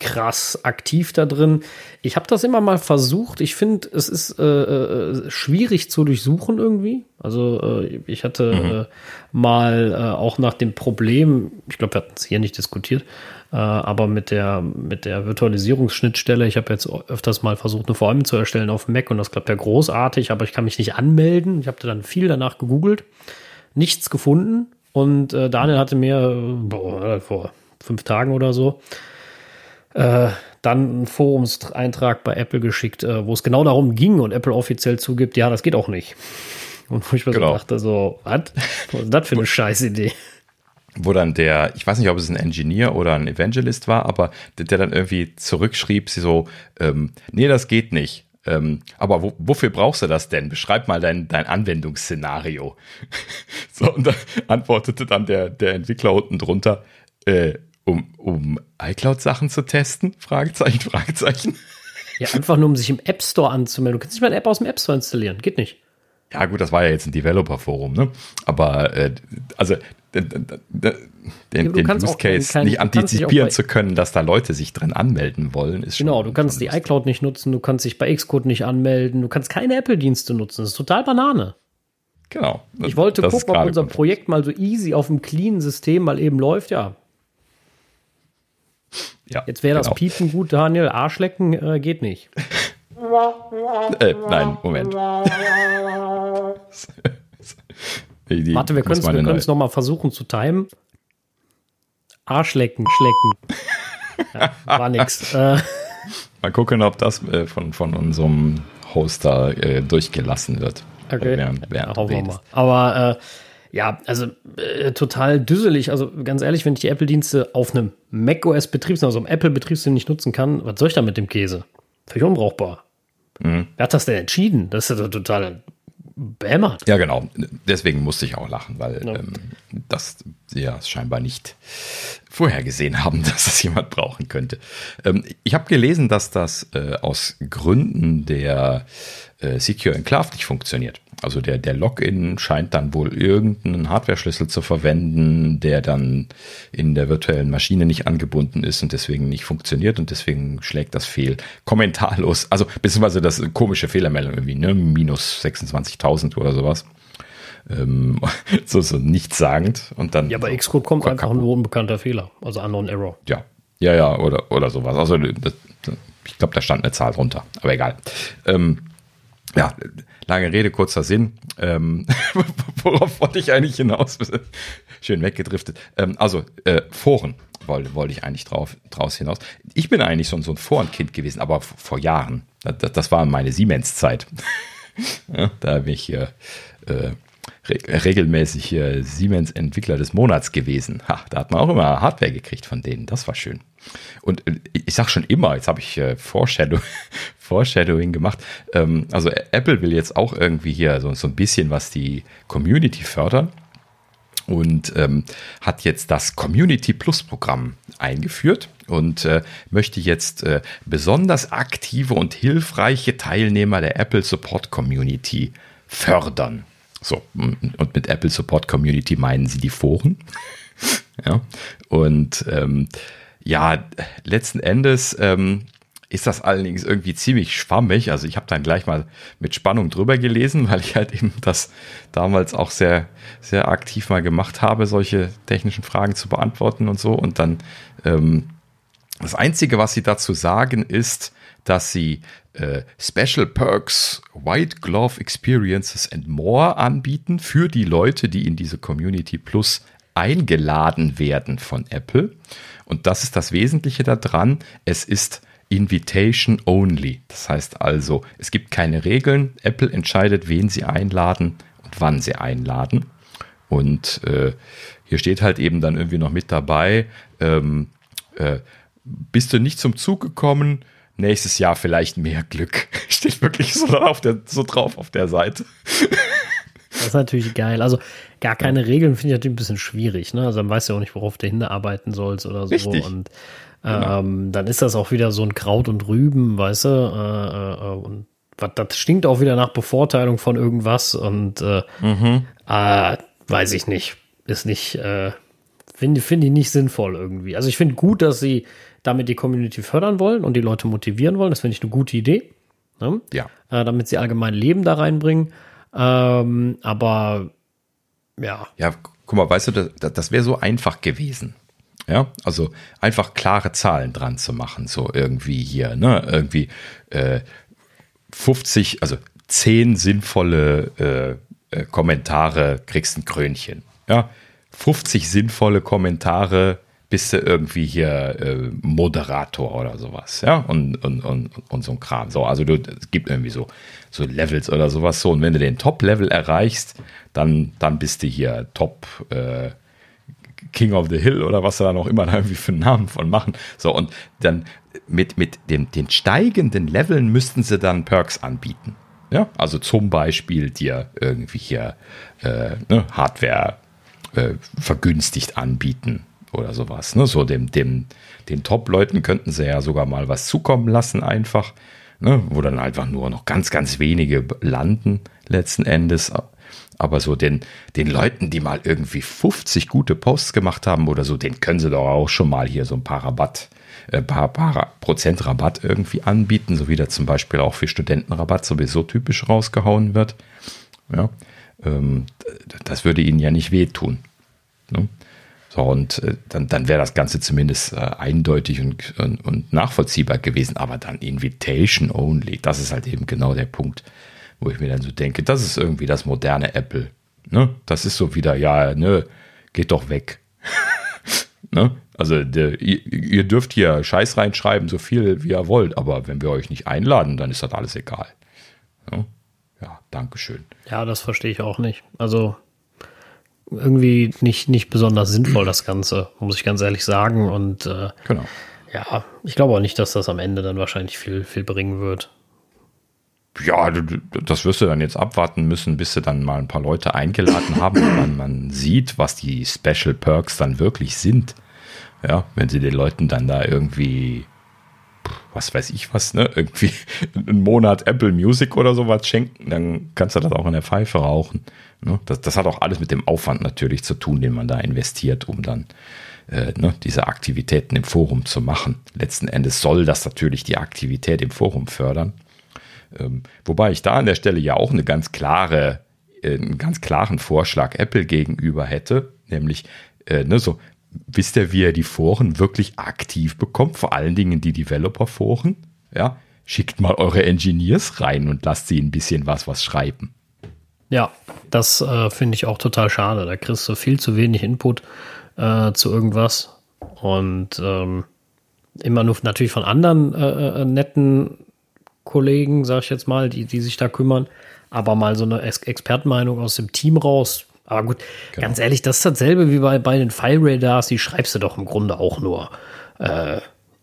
krass aktiv da drin. Ich habe das immer mal versucht. Ich finde, es ist äh, äh, schwierig zu durchsuchen irgendwie. Also äh, ich hatte mhm. äh, mal äh, auch nach dem Problem, ich glaube, wir hatten es hier nicht diskutiert, aber mit der mit der Virtualisierungsschnittstelle. Ich habe jetzt öfters mal versucht, eine VM zu erstellen auf Mac und das klappt ja großartig, aber ich kann mich nicht anmelden. Ich habe dann viel danach gegoogelt, nichts gefunden und Daniel hatte mir boah, vor fünf Tagen oder so äh, dann einen Forumseintrag bei Apple geschickt, äh, wo es genau darum ging und Apple offiziell zugibt, ja, das geht auch nicht. Und wo ich mir genau. so dachte, so, was? Was ist das für eine Scheißidee? Wo dann der, ich weiß nicht, ob es ein Engineer oder ein Evangelist war, aber der, der dann irgendwie zurückschrieb, sie so, ähm, nee, das geht nicht. Ähm, aber wo, wofür brauchst du das denn? Beschreib mal dein, dein Anwendungsszenario. so, und da antwortete dann der, der Entwickler unten drunter, äh, um, um iCloud-Sachen zu testen? Fragezeichen, Fragezeichen. Ja, einfach nur, um sich im App Store anzumelden. Du kannst nicht mal eine App aus dem App Store installieren. Geht nicht. ja gut, das war ja jetzt ein Developer-Forum, ne? Aber äh, also den, den, den Use Case kein, nicht antizipieren zu können, dass da Leute sich drin anmelden wollen, ist Genau, schon, du kannst die iCloud nicht nutzen, du kannst dich bei Xcode nicht anmelden, du kannst keine Apple-Dienste nutzen. Das ist total Banane. Genau. Ich wollte gucken, ob unser Projekt mal so easy auf einem cleanen System mal eben läuft, ja. Ja, Jetzt wäre das genau. Piepen gut, Daniel. Arschlecken äh, geht nicht. äh, nein, Moment. Die, Warte, wir können es nochmal versuchen zu timen. Arschlecken, schlecken. Ja, war nix. Äh. Mal gucken, ob das äh, von, von unserem Hoster äh, durchgelassen wird. Okay. Während, während ja, wir mal. Aber äh, ja, also äh, total düsselig. Also ganz ehrlich, wenn ich die Apple-Dienste auf einem macOS-Betriebssystem, also einem Apple-Betriebssystem nicht nutzen kann, was soll ich da mit dem Käse? Völlig unbrauchbar. Mhm. Wer hat das denn entschieden? Das ist ja total behämmert. Ja, genau. Deswegen musste ich auch lachen, weil ja. ähm, das ja scheinbar nicht vorhergesehen haben, dass das jemand brauchen könnte. Ähm, ich habe gelesen, dass das äh, aus Gründen der äh, Secure Enclave nicht funktioniert. Also der, der Login scheint dann wohl irgendeinen Hardware-Schlüssel zu verwenden, der dann in der virtuellen Maschine nicht angebunden ist und deswegen nicht funktioniert und deswegen schlägt das fehl. Kommentarlos, also beziehungsweise das komische Fehlermeldung irgendwie, ne? Minus 26.000 oder sowas. Ähm, so, so nichtssagend und dann. Ja, bei Xcode kommt einfach ein unbekannter Fehler, also Unknown Error. Ja, ja, ja, oder, oder sowas. Also das, ich glaube, da stand eine Zahl drunter, aber egal. Ähm, ja, lange Rede, kurzer Sinn. Ähm, worauf wollte ich eigentlich hinaus? Schön weggedriftet. Ähm, also, äh, Foren wollte, wollte ich eigentlich drauf, draus hinaus. Ich bin eigentlich schon so ein Forenkind gewesen, aber vor Jahren. Das, das war meine Siemens-Zeit. ja, da bin ich hier äh, regelmäßig äh, Siemens Entwickler des Monats gewesen. Ha, da hat man auch immer Hardware gekriegt von denen. Das war schön. Und äh, ich sage schon immer, jetzt habe ich äh, Foreshadow, Foreshadowing gemacht. Ähm, also Apple will jetzt auch irgendwie hier so, so ein bisschen was die Community fördern und ähm, hat jetzt das Community Plus Programm eingeführt und äh, möchte jetzt äh, besonders aktive und hilfreiche Teilnehmer der Apple Support Community fördern. So, und mit Apple Support Community meinen sie die Foren. ja, und ähm, ja, letzten Endes ähm, ist das allerdings irgendwie ziemlich schwammig. Also ich habe dann gleich mal mit Spannung drüber gelesen, weil ich halt eben das damals auch sehr, sehr aktiv mal gemacht habe, solche technischen Fragen zu beantworten und so. Und dann ähm, das Einzige, was sie dazu sagen, ist, dass sie äh, Special Perks, White Glove Experiences and more anbieten für die Leute, die in diese Community Plus eingeladen werden von Apple. Und das ist das Wesentliche daran. Es ist Invitation only. Das heißt also, es gibt keine Regeln. Apple entscheidet, wen sie einladen und wann sie einladen. Und äh, hier steht halt eben dann irgendwie noch mit dabei, ähm, äh, bist du nicht zum Zug gekommen, nächstes Jahr vielleicht mehr Glück. Steht wirklich so, auf der, so drauf auf der Seite. Das ist natürlich geil. Also gar keine Regeln finde ich natürlich ein bisschen schwierig. Ne? Also dann weißt du ja auch nicht, worauf du hinarbeiten sollst oder so. Richtig. Und genau. ähm, dann ist das auch wieder so ein Kraut und Rüben, weißt du. Äh, äh, und das stinkt auch wieder nach Bevorteilung von irgendwas. Und äh, mhm. äh, weiß ich nicht. Ist nicht, äh, finde find ich nicht sinnvoll irgendwie. Also ich finde gut, dass sie damit die Community fördern wollen und die Leute motivieren wollen. Das finde ich eine gute Idee. Ne? Ja. Äh, damit sie allgemein Leben da reinbringen. Ähm, aber ja. Ja, guck mal, weißt du, das, das wäre so einfach gewesen. Ja, also einfach klare Zahlen dran zu machen, so irgendwie hier, ne, irgendwie äh, 50, also 10 sinnvolle äh, äh, Kommentare kriegst ein Krönchen. Ja, 50 sinnvolle Kommentare bist du irgendwie hier äh, Moderator oder sowas, ja, und, und, und, und so ein Kram. So, also du, es gibt irgendwie so, so Levels oder sowas so. Und wenn du den Top-Level erreichst, dann, dann bist du hier Top äh, King of the Hill oder was da noch immer da irgendwie für einen Namen von machen. So, und dann mit, mit dem, den steigenden Leveln müssten sie dann Perks anbieten. Ja, also zum Beispiel dir irgendwie hier äh, ne, Hardware äh, vergünstigt anbieten oder sowas. Ne? So dem, dem, den Top-Leuten könnten sie ja sogar mal was zukommen lassen, einfach. ne, wo dann einfach nur noch ganz, ganz wenige landen letzten Endes. Aber so den, den Leuten, die mal irgendwie 50 gute Posts gemacht haben oder so, den können sie doch auch schon mal hier so ein paar Rabatt, äh, paar, paar Prozent Rabatt irgendwie anbieten, so wie da zum Beispiel auch für Studentenrabatt sowieso typisch rausgehauen wird. Ja, ähm, das würde ihnen ja nicht wehtun. Ne? So, und äh, dann, dann wäre das Ganze zumindest äh, eindeutig und, und, und, nachvollziehbar gewesen, aber dann Invitation only, das ist halt eben genau der Punkt, wo ich mir dann so denke, das ist irgendwie das moderne Apple. Ne? Das ist so wieder, ja, ne, geht doch weg. ne? Also der, ihr, ihr, dürft hier Scheiß reinschreiben, so viel wie ihr wollt, aber wenn wir euch nicht einladen, dann ist das alles egal. Ne? Ja, Dankeschön. Ja, das verstehe ich auch nicht. Also irgendwie nicht, nicht besonders sinnvoll, das Ganze, muss ich ganz ehrlich sagen. Und äh, genau. ja, ich glaube auch nicht, dass das am Ende dann wahrscheinlich viel, viel bringen wird. Ja, das wirst du dann jetzt abwarten müssen, bis sie dann mal ein paar Leute eingeladen haben und man, man sieht, was die Special Perks dann wirklich sind. Ja, wenn sie den Leuten dann da irgendwie was weiß ich was, ne, irgendwie einen Monat Apple Music oder sowas schenken, dann kannst du das auch in der Pfeife rauchen. Ne? Das, das hat auch alles mit dem Aufwand natürlich zu tun, den man da investiert, um dann äh, ne, diese Aktivitäten im Forum zu machen. Letzten Endes soll das natürlich die Aktivität im Forum fördern. Ähm, wobei ich da an der Stelle ja auch eine ganz klare, äh, einen ganz klaren Vorschlag Apple gegenüber hätte, nämlich äh, ne, so, wisst ihr, wie ihr die Foren wirklich aktiv bekommt? Vor allen Dingen die Developer-Foren. Ja, schickt mal eure Engineers rein und lasst sie ein bisschen was, was schreiben. Ja, das äh, finde ich auch total schade. Da kriegst du viel zu wenig Input äh, zu irgendwas. Und ähm, immer nur natürlich von anderen äh, äh netten Kollegen, sag ich jetzt mal, die, die sich da kümmern. Aber mal so eine Ex Expertenmeinung aus dem Team raus, aber gut, genau. ganz ehrlich, das ist dasselbe wie bei, bei den File Radars, die schreibst du doch im Grunde auch nur äh,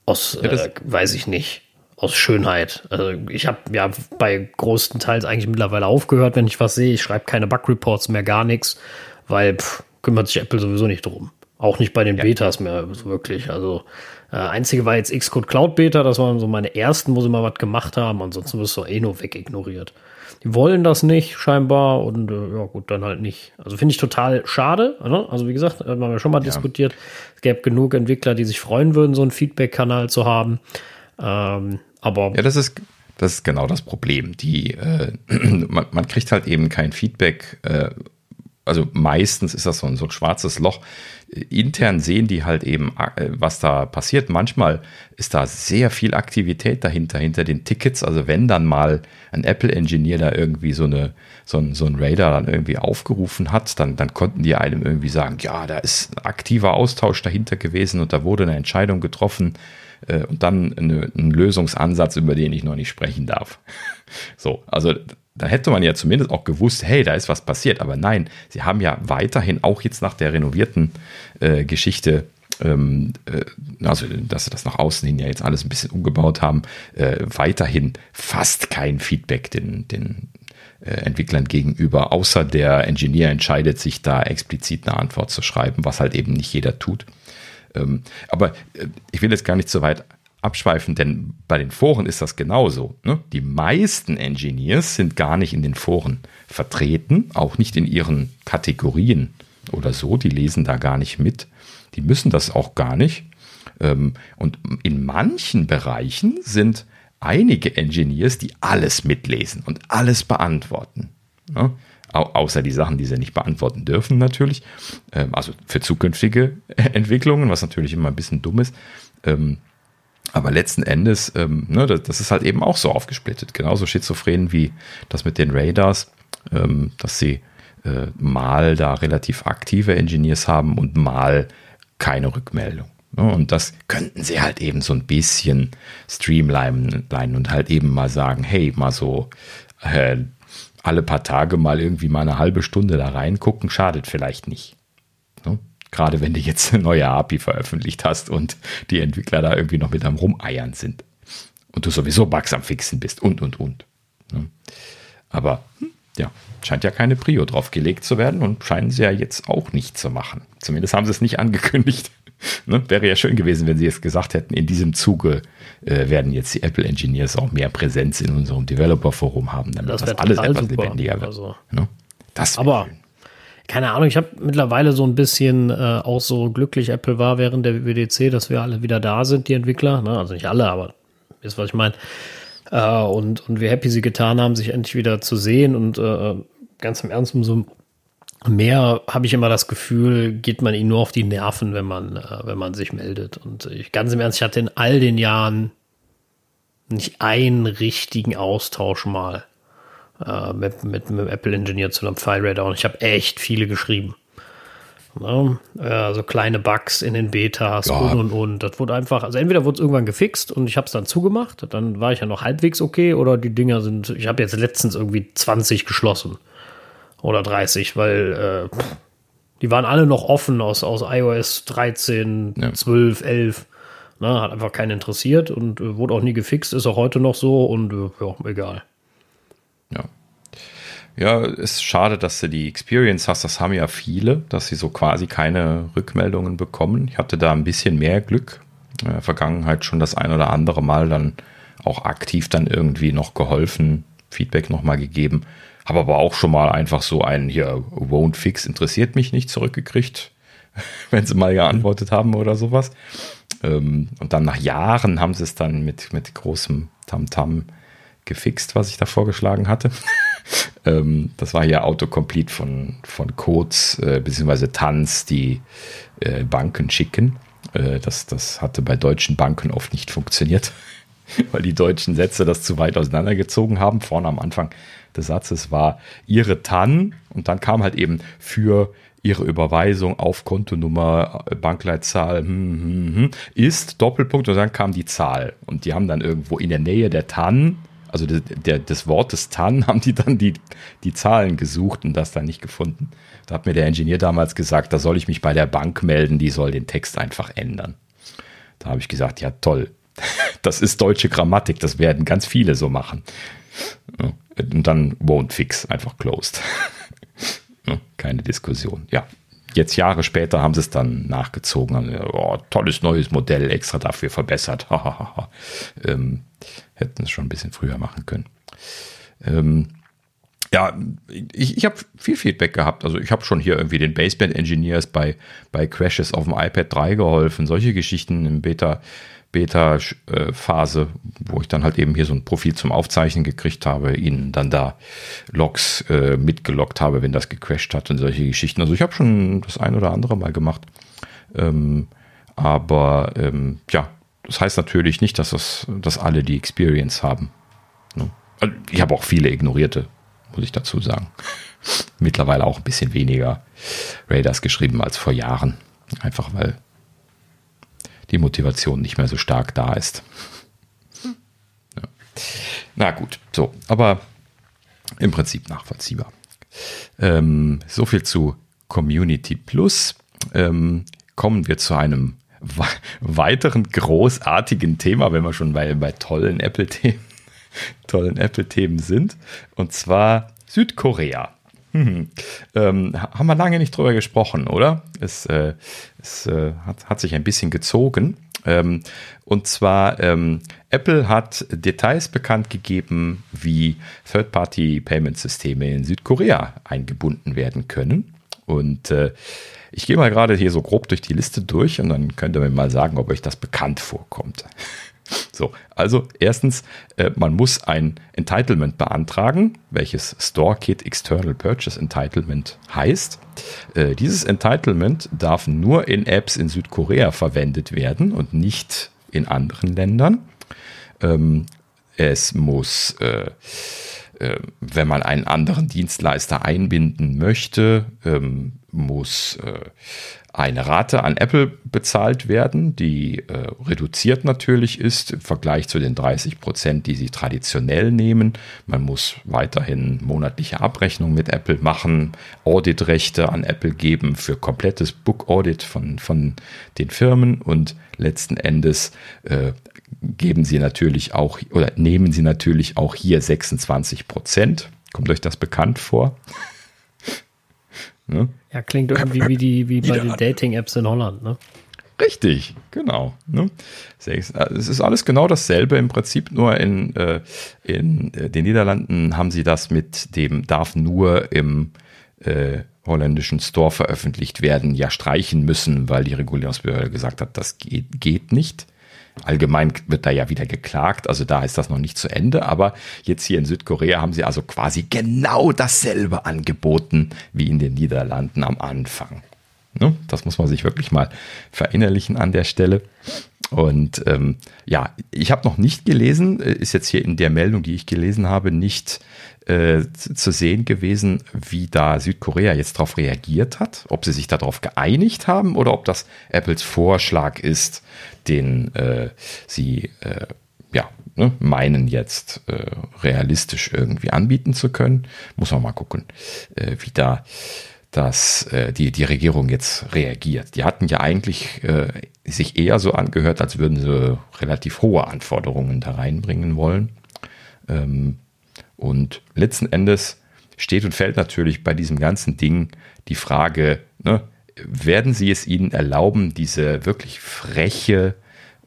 aus, ja, äh, weiß ich nicht, aus Schönheit. Also ich habe ja bei größten Teils eigentlich mittlerweile aufgehört, wenn ich was sehe. Ich schreibe keine Bug-Reports mehr, gar nichts, weil pff, kümmert sich Apple sowieso nicht drum. Auch nicht bei den ja. Betas mehr so wirklich. Also äh, einzige war jetzt Xcode Cloud Beta, das waren so meine ersten, wo sie mal was gemacht haben. Ansonsten wirst du eh nur wegignoriert die wollen das nicht scheinbar und äh, ja gut, dann halt nicht. Also finde ich total schade. Ne? Also wie gesagt, haben wir schon mal ja. diskutiert. Es gäbe genug Entwickler, die sich freuen würden, so einen Feedback-Kanal zu haben. Ähm, aber ja, das ist das ist genau das Problem. Die äh, man, man, kriegt halt eben kein Feedback. Äh, also meistens ist das so ein, so ein schwarzes Loch intern sehen die halt eben, äh, was da passiert. Manchmal ist da sehr viel Aktivität dahinter, hinter den Tickets. Also wenn dann mal ein Apple-Engineer da irgendwie so, eine, so, ein, so ein Radar dann irgendwie aufgerufen hat, dann, dann konnten die einem irgendwie sagen, ja, da ist ein aktiver Austausch dahinter gewesen und da wurde eine Entscheidung getroffen äh, und dann eine, ein Lösungsansatz, über den ich noch nicht sprechen darf. So, also dann hätte man ja zumindest auch gewusst, hey, da ist was passiert. Aber nein, sie haben ja weiterhin auch jetzt nach der renovierten äh, Geschichte, ähm, äh, also dass sie das nach außen hin ja jetzt alles ein bisschen umgebaut haben, äh, weiterhin fast kein Feedback den, den äh, Entwicklern gegenüber, außer der Engineer entscheidet sich da explizit eine Antwort zu schreiben, was halt eben nicht jeder tut. Ähm, aber äh, ich will jetzt gar nicht so weit abschweifen, denn bei den Foren ist das genauso. Ne? Die meisten Engineers sind gar nicht in den Foren vertreten, auch nicht in ihren Kategorien oder so. Die lesen da gar nicht mit. Die müssen das auch gar nicht. Ähm, und in manchen Bereichen sind einige Engineers, die alles mitlesen und alles beantworten. Ne? außer die Sachen, die sie nicht beantworten dürfen natürlich. Ähm, also für zukünftige Entwicklungen, was natürlich immer ein bisschen dumm ist. Aber letzten Endes, ähm, ne, das, das, ist halt eben auch so aufgesplittet. Genauso schizophren wie das mit den Radars, ähm, dass sie äh, mal da relativ aktive Engineers haben und mal keine Rückmeldung. Ne? Und das könnten sie halt eben so ein bisschen streamlinen und halt eben mal sagen, hey, mal so äh, alle paar Tage mal irgendwie mal eine halbe Stunde da reingucken, schadet vielleicht nicht. Ne? Gerade wenn du jetzt eine neue API veröffentlicht hast und die Entwickler da irgendwie noch mit am Rumeiern sind. Und du sowieso Bugs am Fixen bist und, und, und. Ne? Aber hm, ja, scheint ja keine Prio drauf gelegt zu werden und scheinen sie ja jetzt auch nicht zu machen. Zumindest haben sie es nicht angekündigt. ne? Wäre ja schön gewesen, wenn sie jetzt gesagt hätten, in diesem Zuge äh, werden jetzt die Apple Engineers auch mehr Präsenz in unserem Developer-Forum haben, damit das, das alles etwas super. lebendiger wird. Also. Ne? Das Aber schön. Keine Ahnung, ich habe mittlerweile so ein bisschen äh, auch so glücklich Apple war während der WDC, dass wir alle wieder da sind, die Entwickler. Ne? Also nicht alle, aber ist was ich meine. Äh, und, und wie happy sie getan haben, sich endlich wieder zu sehen und äh, ganz im Ernst, umso mehr habe ich immer das Gefühl, geht man ihnen nur auf die Nerven, wenn man, äh, wenn man sich meldet. Und ich ganz im Ernst, ich hatte in all den Jahren nicht einen richtigen Austausch mal äh, mit, mit, mit dem Apple Engineer zu einem File Radar und ich habe echt viele geschrieben. Ne? Äh, so kleine Bugs in den Betas ja. und und und. Das wurde einfach, also entweder wurde es irgendwann gefixt und ich habe es dann zugemacht, dann war ich ja noch halbwegs okay, oder die Dinger sind, ich habe jetzt letztens irgendwie 20 geschlossen. Oder 30, weil äh, die waren alle noch offen aus, aus iOS 13, ja. 12, 11. Na, hat einfach keinen interessiert und äh, wurde auch nie gefixt, ist auch heute noch so und äh, ja, egal. Ja. Ja, ist schade, dass du die Experience hast. Das haben ja viele, dass sie so quasi keine Rückmeldungen bekommen. Ich hatte da ein bisschen mehr Glück. In der Vergangenheit schon das ein oder andere Mal dann auch aktiv dann irgendwie noch geholfen, Feedback nochmal gegeben. Habe aber auch schon mal einfach so einen hier, won't fix, interessiert mich nicht, zurückgekriegt, wenn sie mal geantwortet haben oder sowas. Ähm, und dann nach Jahren haben sie es dann mit, mit großem Tamtam -Tam gefixt, was ich da vorgeschlagen hatte. ähm, das war hier Autocomplete von, von Codes äh, bzw. Tanz, die äh, Banken schicken. Äh, das, das hatte bei deutschen Banken oft nicht funktioniert, weil die deutschen Sätze das zu weit auseinandergezogen haben. Vorne am Anfang des Satzes war ihre TAN und dann kam halt eben für ihre Überweisung auf Kontonummer, äh, Bankleitzahl hm, hm, hm, ist Doppelpunkt und dann kam die Zahl. Und die haben dann irgendwo in der Nähe der TAN also der, der, des Wortes TAN haben die dann die, die Zahlen gesucht und das dann nicht gefunden. Da hat mir der Ingenieur damals gesagt, da soll ich mich bei der Bank melden, die soll den Text einfach ändern. Da habe ich gesagt, ja toll, das ist deutsche Grammatik, das werden ganz viele so machen. Und dann won't fix, einfach closed. Keine Diskussion. Ja, jetzt Jahre später haben sie es dann nachgezogen. oh, tolles neues Modell, extra dafür verbessert. ähm, hätten es schon ein bisschen früher machen können. Ähm, ja, ich, ich habe viel Feedback gehabt. Also ich habe schon hier irgendwie den Baseband Engineers bei, bei Crashes auf dem iPad 3 geholfen. Solche Geschichten im Beta, Beta-Phase, wo ich dann halt eben hier so ein Profil zum Aufzeichnen gekriegt habe, ihnen dann da Logs äh, mitgelockt habe, wenn das gecrashed hat und solche Geschichten. Also ich habe schon das ein oder andere mal gemacht. Ähm, aber ähm, ja, das heißt natürlich nicht, dass, das, dass alle die Experience haben. Ne? Also ich habe auch viele ignorierte, muss ich dazu sagen. Mittlerweile auch ein bisschen weniger Raiders geschrieben als vor Jahren. Einfach weil die Motivation nicht mehr so stark da ist. Ja. Na gut, so, aber im Prinzip nachvollziehbar. Ähm, so viel zu Community Plus. Ähm, kommen wir zu einem weiteren großartigen Thema, wenn wir schon bei, bei tollen Apple-Themen tollen Apple-Themen sind. Und zwar Südkorea. Hm. Ähm, haben wir lange nicht drüber gesprochen, oder? Es, äh, es äh, hat, hat, sich ein bisschen gezogen. Ähm, und zwar, ähm, Apple hat Details bekannt gegeben, wie Third-Party-Payment-Systeme in Südkorea eingebunden werden können. Und äh, ich gehe mal gerade hier so grob durch die Liste durch und dann könnt ihr mir mal sagen, ob euch das bekannt vorkommt. So, also erstens, äh, man muss ein Entitlement beantragen, welches StoreKit External Purchase Entitlement heißt. Äh, dieses Entitlement darf nur in Apps in Südkorea verwendet werden und nicht in anderen Ländern. Ähm, es muss äh, äh, wenn man einen anderen Dienstleister einbinden möchte, ähm, muss äh, eine Rate an Apple bezahlt werden, die äh, reduziert natürlich ist im Vergleich zu den 30 Prozent, die sie traditionell nehmen. Man muss weiterhin monatliche Abrechnungen mit Apple machen, Auditrechte an Apple geben für komplettes Book Audit von, von den Firmen und letzten Endes äh, geben sie natürlich auch oder nehmen sie natürlich auch hier 26 Prozent. Kommt euch das bekannt vor? Ne? Ja, klingt irgendwie wie, die, wie bei den Dating-Apps in Holland, ne? Richtig, genau. Ne? Es ist alles genau dasselbe im Prinzip, nur in, äh, in äh, den Niederlanden haben sie das mit dem darf nur im äh, holländischen Store veröffentlicht werden, ja streichen müssen, weil die Regulierungsbehörde gesagt hat, das geht, geht nicht. Allgemein wird da ja wieder geklagt, also da ist das noch nicht zu Ende, aber jetzt hier in Südkorea haben sie also quasi genau dasselbe angeboten wie in den Niederlanden am Anfang. Ne? Das muss man sich wirklich mal verinnerlichen an der Stelle. Und ähm, ja, ich habe noch nicht gelesen, äh, ist jetzt hier in der Meldung, die ich gelesen habe, nicht äh, zu sehen gewesen, wie da Südkorea jetzt darauf reagiert hat, ob sie sich darauf geeinigt haben oder ob das Apples Vorschlag ist, den äh, sie äh, ja, ne, meinen jetzt äh, realistisch irgendwie anbieten zu können. Muss man mal gucken, äh, wie da dass äh, die, die Regierung jetzt reagiert. Die hatten ja eigentlich äh, sich eher so angehört, als würden sie relativ hohe Anforderungen da reinbringen wollen. Ähm, und letzten Endes steht und fällt natürlich bei diesem ganzen Ding die Frage, ne, werden sie es ihnen erlauben, diese wirklich freche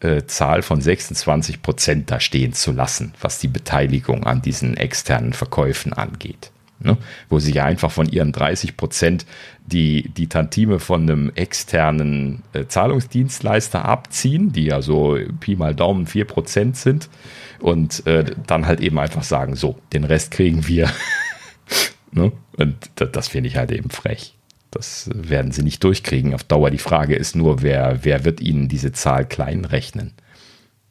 äh, Zahl von 26 Prozent da stehen zu lassen, was die Beteiligung an diesen externen Verkäufen angeht? Ne? Wo sie ja einfach von ihren 30 Prozent die, die Tantime von einem externen äh, Zahlungsdienstleister abziehen, die ja so Pi mal Daumen 4 Prozent sind und äh, dann halt eben einfach sagen, so, den Rest kriegen wir. ne? Und das, das finde ich halt eben frech. Das werden sie nicht durchkriegen auf Dauer. Die Frage ist nur, wer, wer wird ihnen diese Zahl klein rechnen?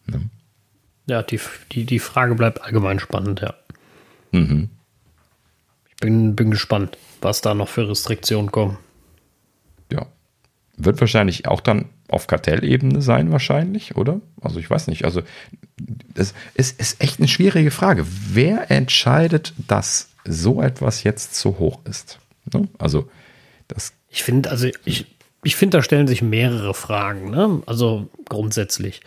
Ne? Ja, die, die, die Frage bleibt allgemein spannend, ja. Mhm. Bin, bin gespannt, was da noch für Restriktionen kommen. Ja. Wird wahrscheinlich auch dann auf Kartellebene sein, wahrscheinlich, oder? Also ich weiß nicht. Also es ist, ist echt eine schwierige Frage. Wer entscheidet, dass so etwas jetzt zu hoch ist? Ne? Also das. Ich finde, also ich, ich finde, da stellen sich mehrere Fragen. Ne? Also grundsätzlich.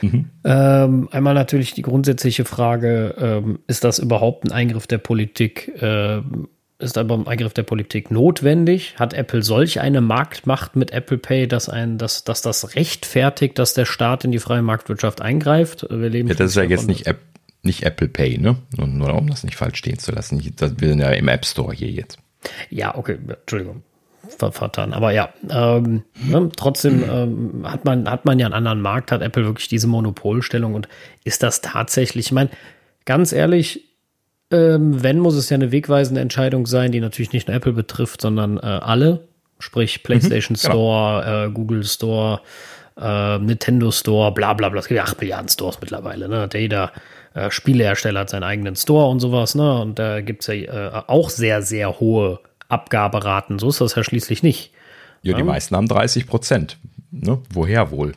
Mhm. Ähm, einmal natürlich die grundsätzliche Frage, ähm, ist das überhaupt ein Eingriff der Politik? Ähm, ist aber ein Eingriff der Politik notwendig? Hat Apple solch eine Marktmacht mit Apple Pay, dass, ein, dass, dass das rechtfertigt, dass der Staat in die freie Marktwirtschaft eingreift? Wir leben ja, das ist ja jetzt nicht, App, nicht Apple Pay, ne? Nur, nur um das nicht falsch stehen zu lassen. Wir sind ja im App Store hier jetzt. Ja, okay, Entschuldigung vertan. Aber ja, ähm, ne, trotzdem ähm, hat, man, hat man ja einen anderen Markt, hat Apple wirklich diese Monopolstellung und ist das tatsächlich, ich meine, ganz ehrlich, ähm, wenn, muss es ja eine wegweisende Entscheidung sein, die natürlich nicht nur Apple betrifft, sondern äh, alle, sprich mhm, PlayStation mhm, Store, äh, Google Store, äh, Nintendo Store, bla bla bla. Es gibt ja 8 Milliarden Stores mittlerweile, ne? Jeder äh, Spielehersteller hat seinen eigenen Store und sowas, ne? Und da gibt es ja äh, auch sehr, sehr hohe Abgaberaten. So ist das ja schließlich nicht. Ja, die ja. meisten haben 30 Prozent. Ne? Woher wohl?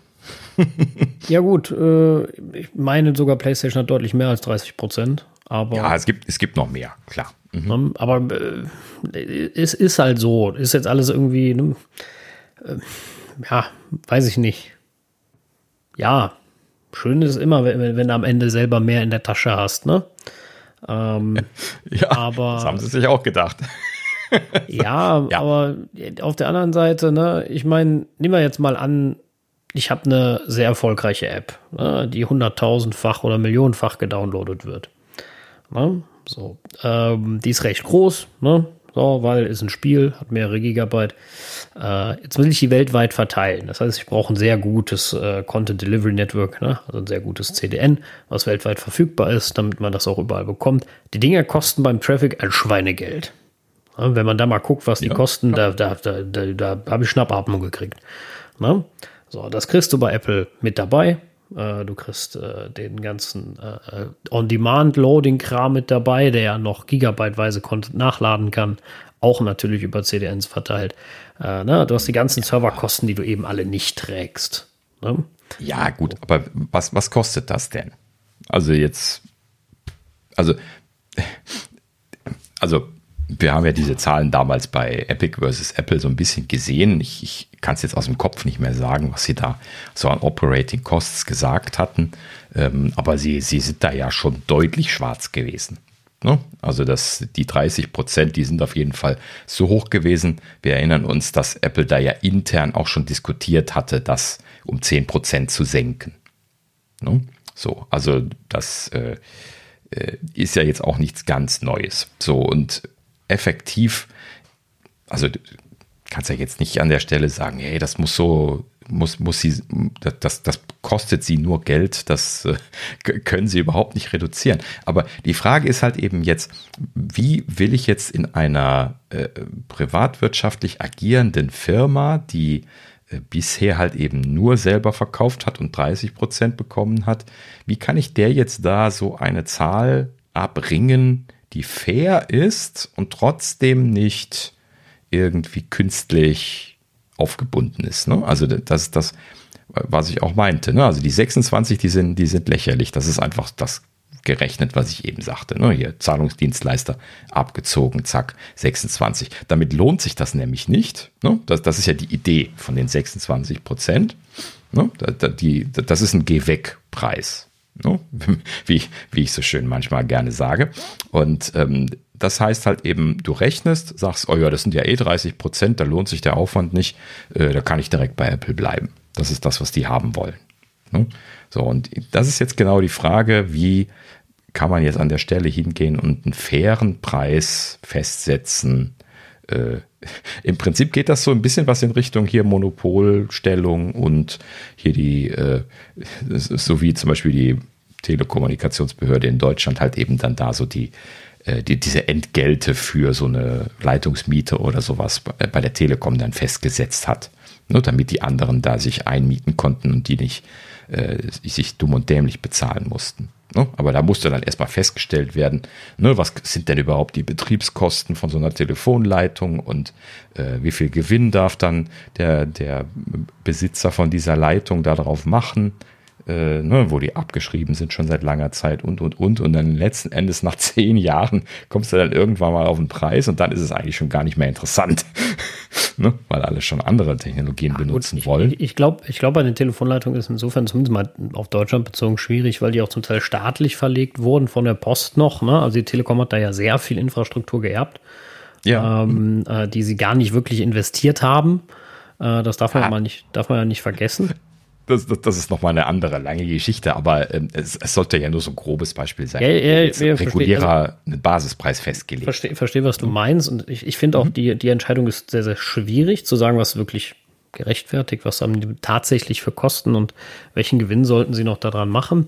ja, gut. Äh, ich meine sogar, PlayStation hat deutlich mehr als 30 Prozent. Aber, ja, es gibt, es gibt noch mehr, klar. Mhm. Ne, aber äh, es ist halt so. Ist jetzt alles irgendwie, ne, äh, ja, weiß ich nicht. Ja, schön ist es immer, wenn, wenn du am Ende selber mehr in der Tasche hast, ne? Ähm, ja, aber, das haben sie sich auch gedacht. ja, ja, aber auf der anderen Seite, ne, ich meine, nehmen wir jetzt mal an, ich habe eine sehr erfolgreiche App, ne, die hunderttausendfach oder millionenfach gedownloadet wird. Ne? So, ähm, die ist recht groß, ne? So, weil ist ein Spiel, hat mehrere Gigabyte. Äh, jetzt will ich die weltweit verteilen. Das heißt, ich brauche ein sehr gutes äh, Content Delivery Network, ne? also ein sehr gutes CDN, was weltweit verfügbar ist, damit man das auch überall bekommt. Die Dinger kosten beim Traffic ein Schweinegeld. Ja, wenn man da mal guckt, was die ja, kosten, da, da, da, da, da habe ich Schnappatmung gekriegt. Ne? So, das kriegst du bei Apple mit dabei. Äh, du kriegst äh, den ganzen äh, On-Demand-Loading-Kram mit dabei, der ja noch gigabyteweise Content nachladen kann. Auch natürlich über CDNs verteilt. Ne? Du hast die ganzen Serverkosten, die du eben alle nicht trägst. Ne? Ja, gut, aber was, was kostet das denn? Also jetzt, also, also wir haben ja diese Zahlen damals bei Epic versus Apple so ein bisschen gesehen. Ich, ich kann es jetzt aus dem Kopf nicht mehr sagen, was sie da so an Operating Costs gesagt hatten. Ähm, aber sie, sie sind da ja schon deutlich schwarz gewesen. Ne? Also das, die 30 Prozent, die sind auf jeden Fall so hoch gewesen. Wir erinnern uns, dass Apple da ja intern auch schon diskutiert hatte, das um 10 Prozent zu senken. Ne? So, also das äh, äh, ist ja jetzt auch nichts ganz Neues. So und effektiv, also kannst ja jetzt nicht an der Stelle sagen, hey, das muss so muss, muss sie, das, das kostet sie nur Geld, das äh, können sie überhaupt nicht reduzieren. Aber die Frage ist halt eben jetzt, wie will ich jetzt in einer äh, privatwirtschaftlich agierenden Firma, die äh, bisher halt eben nur selber verkauft hat und 30 Prozent bekommen hat, wie kann ich der jetzt da so eine Zahl abbringen, die fair ist und trotzdem nicht irgendwie künstlich aufgebunden ist. Ne? Also das ist das, was ich auch meinte. Ne? Also die 26, die sind, die sind lächerlich. Das ist einfach das gerechnet, was ich eben sagte. Ne? Hier Zahlungsdienstleister abgezogen, zack, 26. Damit lohnt sich das nämlich nicht. Ne? Das, das ist ja die Idee von den 26 Prozent. Ne? das ist ein Geh-Weg-Preis. Ne? Wie, wie ich so schön manchmal gerne sage. Und ähm, das heißt halt eben, du rechnest, sagst, oh ja, das sind ja eh 30 Prozent, da lohnt sich der Aufwand nicht, äh, da kann ich direkt bei Apple bleiben. Das ist das, was die haben wollen. Ne? So, und das ist jetzt genau die Frage, wie kann man jetzt an der Stelle hingehen und einen fairen Preis festsetzen? Äh, Im Prinzip geht das so ein bisschen was in Richtung hier Monopolstellung und hier die, äh, so wie zum Beispiel die Telekommunikationsbehörde in Deutschland halt eben dann da so die äh, die, diese Entgelte für so eine Leitungsmiete oder sowas bei der Telekom dann festgesetzt hat. Nur damit die anderen da sich einmieten konnten und die nicht äh, sich dumm und dämlich bezahlen mussten. Ne? Aber da musste dann erstmal festgestellt werden, ne, was sind denn überhaupt die Betriebskosten von so einer Telefonleitung und äh, wie viel Gewinn darf dann der, der Besitzer von dieser Leitung darauf machen äh, ne, wo die abgeschrieben sind schon seit langer Zeit und, und, und. Und dann letzten Endes nach zehn Jahren kommst du dann irgendwann mal auf den Preis und dann ist es eigentlich schon gar nicht mehr interessant, ne, weil alle schon andere Technologien ja, benutzen ich, wollen. Ich, ich glaube, ich glaub, bei den Telefonleitungen ist insofern zumindest mal auf Deutschland bezogen schwierig, weil die auch zum Teil staatlich verlegt wurden von der Post noch. Ne? Also die Telekom hat da ja sehr viel Infrastruktur geerbt, ja. ähm, äh, die sie gar nicht wirklich investiert haben. Äh, das darf man, ah. mal nicht, darf man ja nicht vergessen. Das, das, das ist nochmal eine andere lange Geschichte, aber ähm, es, es, sollte ja nur so ein grobes Beispiel sein. Ja, ja, ja, regulärer also, einen Basispreis festgelegt. Verstehe, verstehe, was du meinst. Und ich, ich finde auch, mhm. die, die Entscheidung ist sehr, sehr schwierig zu sagen, was wirklich gerechtfertigt, was haben die tatsächlich für Kosten und welchen Gewinn sollten sie noch daran machen.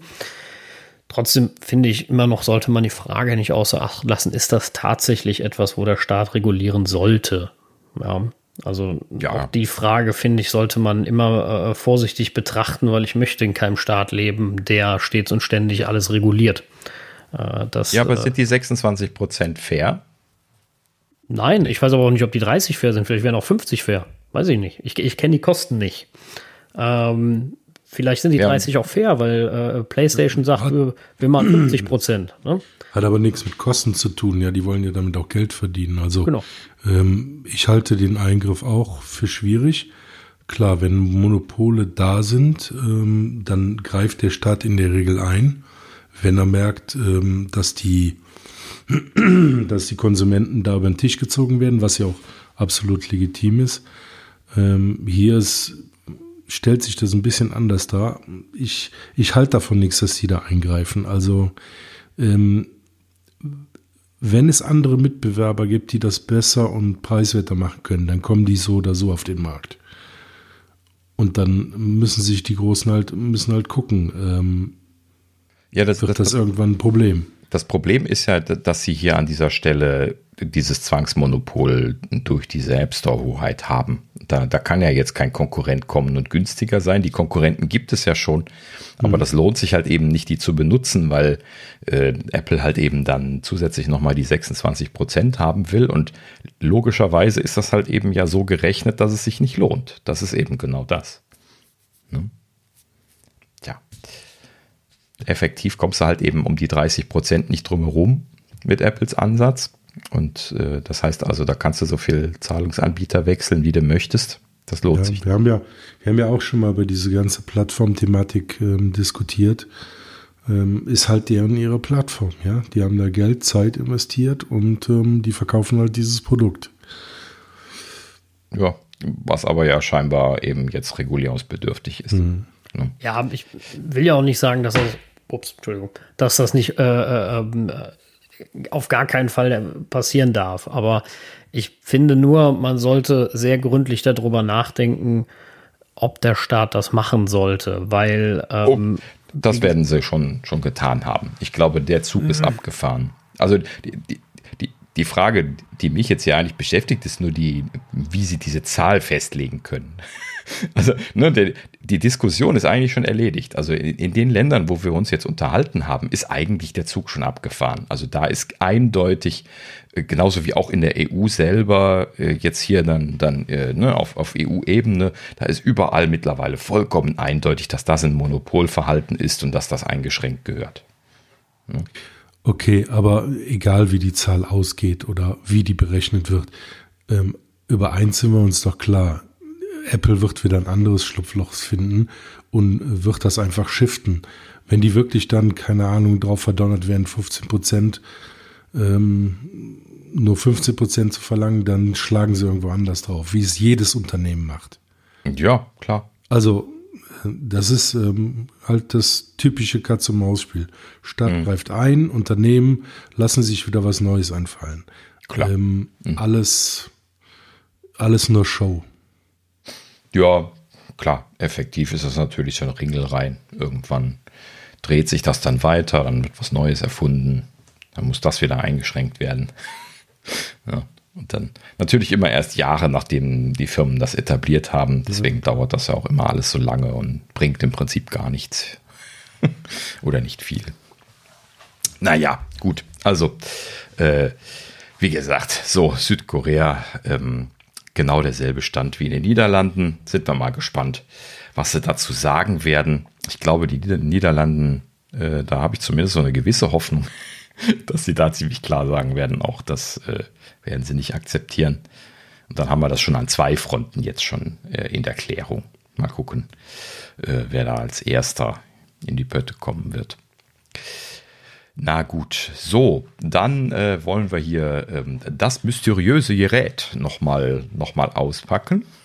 Trotzdem finde ich immer noch, sollte man die Frage nicht außer Acht lassen, ist das tatsächlich etwas, wo der Staat regulieren sollte? Ja, also ja. die Frage, finde ich, sollte man immer äh, vorsichtig betrachten, weil ich möchte in keinem Staat leben, der stets und ständig alles reguliert. Äh, das, ja, aber äh, sind die 26 Prozent fair? Nein, ich weiß aber auch nicht, ob die 30 fair sind. Vielleicht wären auch 50 fair. Weiß ich nicht. Ich, ich kenne die Kosten nicht. Ähm, vielleicht sind die ja. 30 auch fair, weil äh, PlayStation sagt, wir, wir machen 50 Prozent. Ne? Hat aber nichts mit Kosten zu tun, ja, die wollen ja damit auch Geld verdienen. Also genau. ähm, ich halte den Eingriff auch für schwierig. Klar, wenn Monopole da sind, ähm, dann greift der Staat in der Regel ein, wenn er merkt, ähm, dass die dass die Konsumenten da über den Tisch gezogen werden, was ja auch absolut legitim ist. Ähm, hier ist, stellt sich das ein bisschen anders dar. Ich, ich halte davon nichts, dass die da eingreifen. Also ähm, wenn es andere Mitbewerber gibt, die das besser und preiswerter machen können, dann kommen die so oder so auf den Markt. Und dann müssen sich die Großen halt, müssen halt gucken. Ähm, ja, das wird das, das irgendwann ein Problem. Das Problem ist ja, dass sie hier an dieser Stelle dieses Zwangsmonopol durch diese App Store-Hoheit haben. Da, da kann ja jetzt kein Konkurrent kommen und günstiger sein. Die Konkurrenten gibt es ja schon, aber mhm. das lohnt sich halt eben nicht, die zu benutzen, weil äh, Apple halt eben dann zusätzlich nochmal die 26 Prozent haben will. Und logischerweise ist das halt eben ja so gerechnet, dass es sich nicht lohnt. Das ist eben genau das. Ne? Effektiv kommst du halt eben um die 30 Prozent nicht drumherum mit Apples Ansatz. Und äh, das heißt also, da kannst du so viel Zahlungsanbieter wechseln, wie du möchtest. Das lohnt ja, sich. Wir haben, ja, wir haben ja auch schon mal über diese ganze Plattform-Thematik ähm, diskutiert. ähm, ist halt deren ihre Plattform, ja. Die haben da Geld, Zeit investiert und ähm, die verkaufen halt dieses Produkt. Ja, was aber ja scheinbar eben jetzt regulierungsbedürftig ist. Mhm. Ja, ich will ja auch nicht sagen, dass das, ups, Entschuldigung, dass das nicht äh, äh, ähm, auf gar keinen Fall passieren darf. Aber ich finde nur, man sollte sehr gründlich darüber nachdenken, ob der Staat das machen sollte, weil ähm, oh, das werden sie schon, schon getan haben. Ich glaube, der Zug mhm. ist abgefahren. Also die, die, die, die Frage, die mich jetzt hier eigentlich beschäftigt, ist nur die, wie sie diese Zahl festlegen können. Also ne, die, die, Diskussion ist eigentlich schon erledigt. Also in, in, den Ländern, wo wir uns jetzt unterhalten haben, ist eigentlich der Zug schon abgefahren. Also da ist eindeutig, äh, genauso wie auch in der EU selber, äh, jetzt hier dann, dann äh, ne, auf, auf EU-Ebene, da ist überall mittlerweile vollkommen eindeutig, dass das ein Monopolverhalten ist und dass das eingeschränkt gehört. Ja. Okay, aber egal wie die Zahl ausgeht oder wie die berechnet wird, ähm, über eins sind wir uns doch klar Apple wird wieder ein anderes Schlupfloch finden und wird das einfach shiften. Wenn die wirklich dann, keine Ahnung, drauf verdonnert werden, 15 Prozent, ähm, nur 15 Prozent zu verlangen, dann schlagen sie irgendwo anders drauf, wie es jedes Unternehmen macht. Ja, klar. Also, das ist ähm, halt das typische Katz-und-Maus-Spiel. Stadt mhm. greift ein, Unternehmen lassen sich wieder was Neues einfallen. Klar. Ähm, mhm. Alles, alles nur Show. Ja, klar, effektiv ist das natürlich so ein Ringelrein. Irgendwann dreht sich das dann weiter, dann wird was Neues erfunden, dann muss das wieder eingeschränkt werden. ja, und dann natürlich immer erst Jahre, nachdem die Firmen das etabliert haben. Deswegen mhm. dauert das ja auch immer alles so lange und bringt im Prinzip gar nichts. Oder nicht viel. Naja, gut. Also, äh, wie gesagt, so Südkorea ähm, genau derselbe Stand wie in den Niederlanden. Sind wir mal gespannt, was sie dazu sagen werden. Ich glaube, die Niederlanden, äh, da habe ich zumindest so eine gewisse Hoffnung, dass sie da ziemlich klar sagen werden, auch das äh, werden sie nicht akzeptieren. Und dann haben wir das schon an zwei Fronten jetzt schon äh, in der Klärung. Mal gucken, äh, wer da als erster in die Pötte kommen wird. Na gut, so, dann äh, wollen wir hier ähm, das mysteriöse Gerät nochmal noch mal auspacken.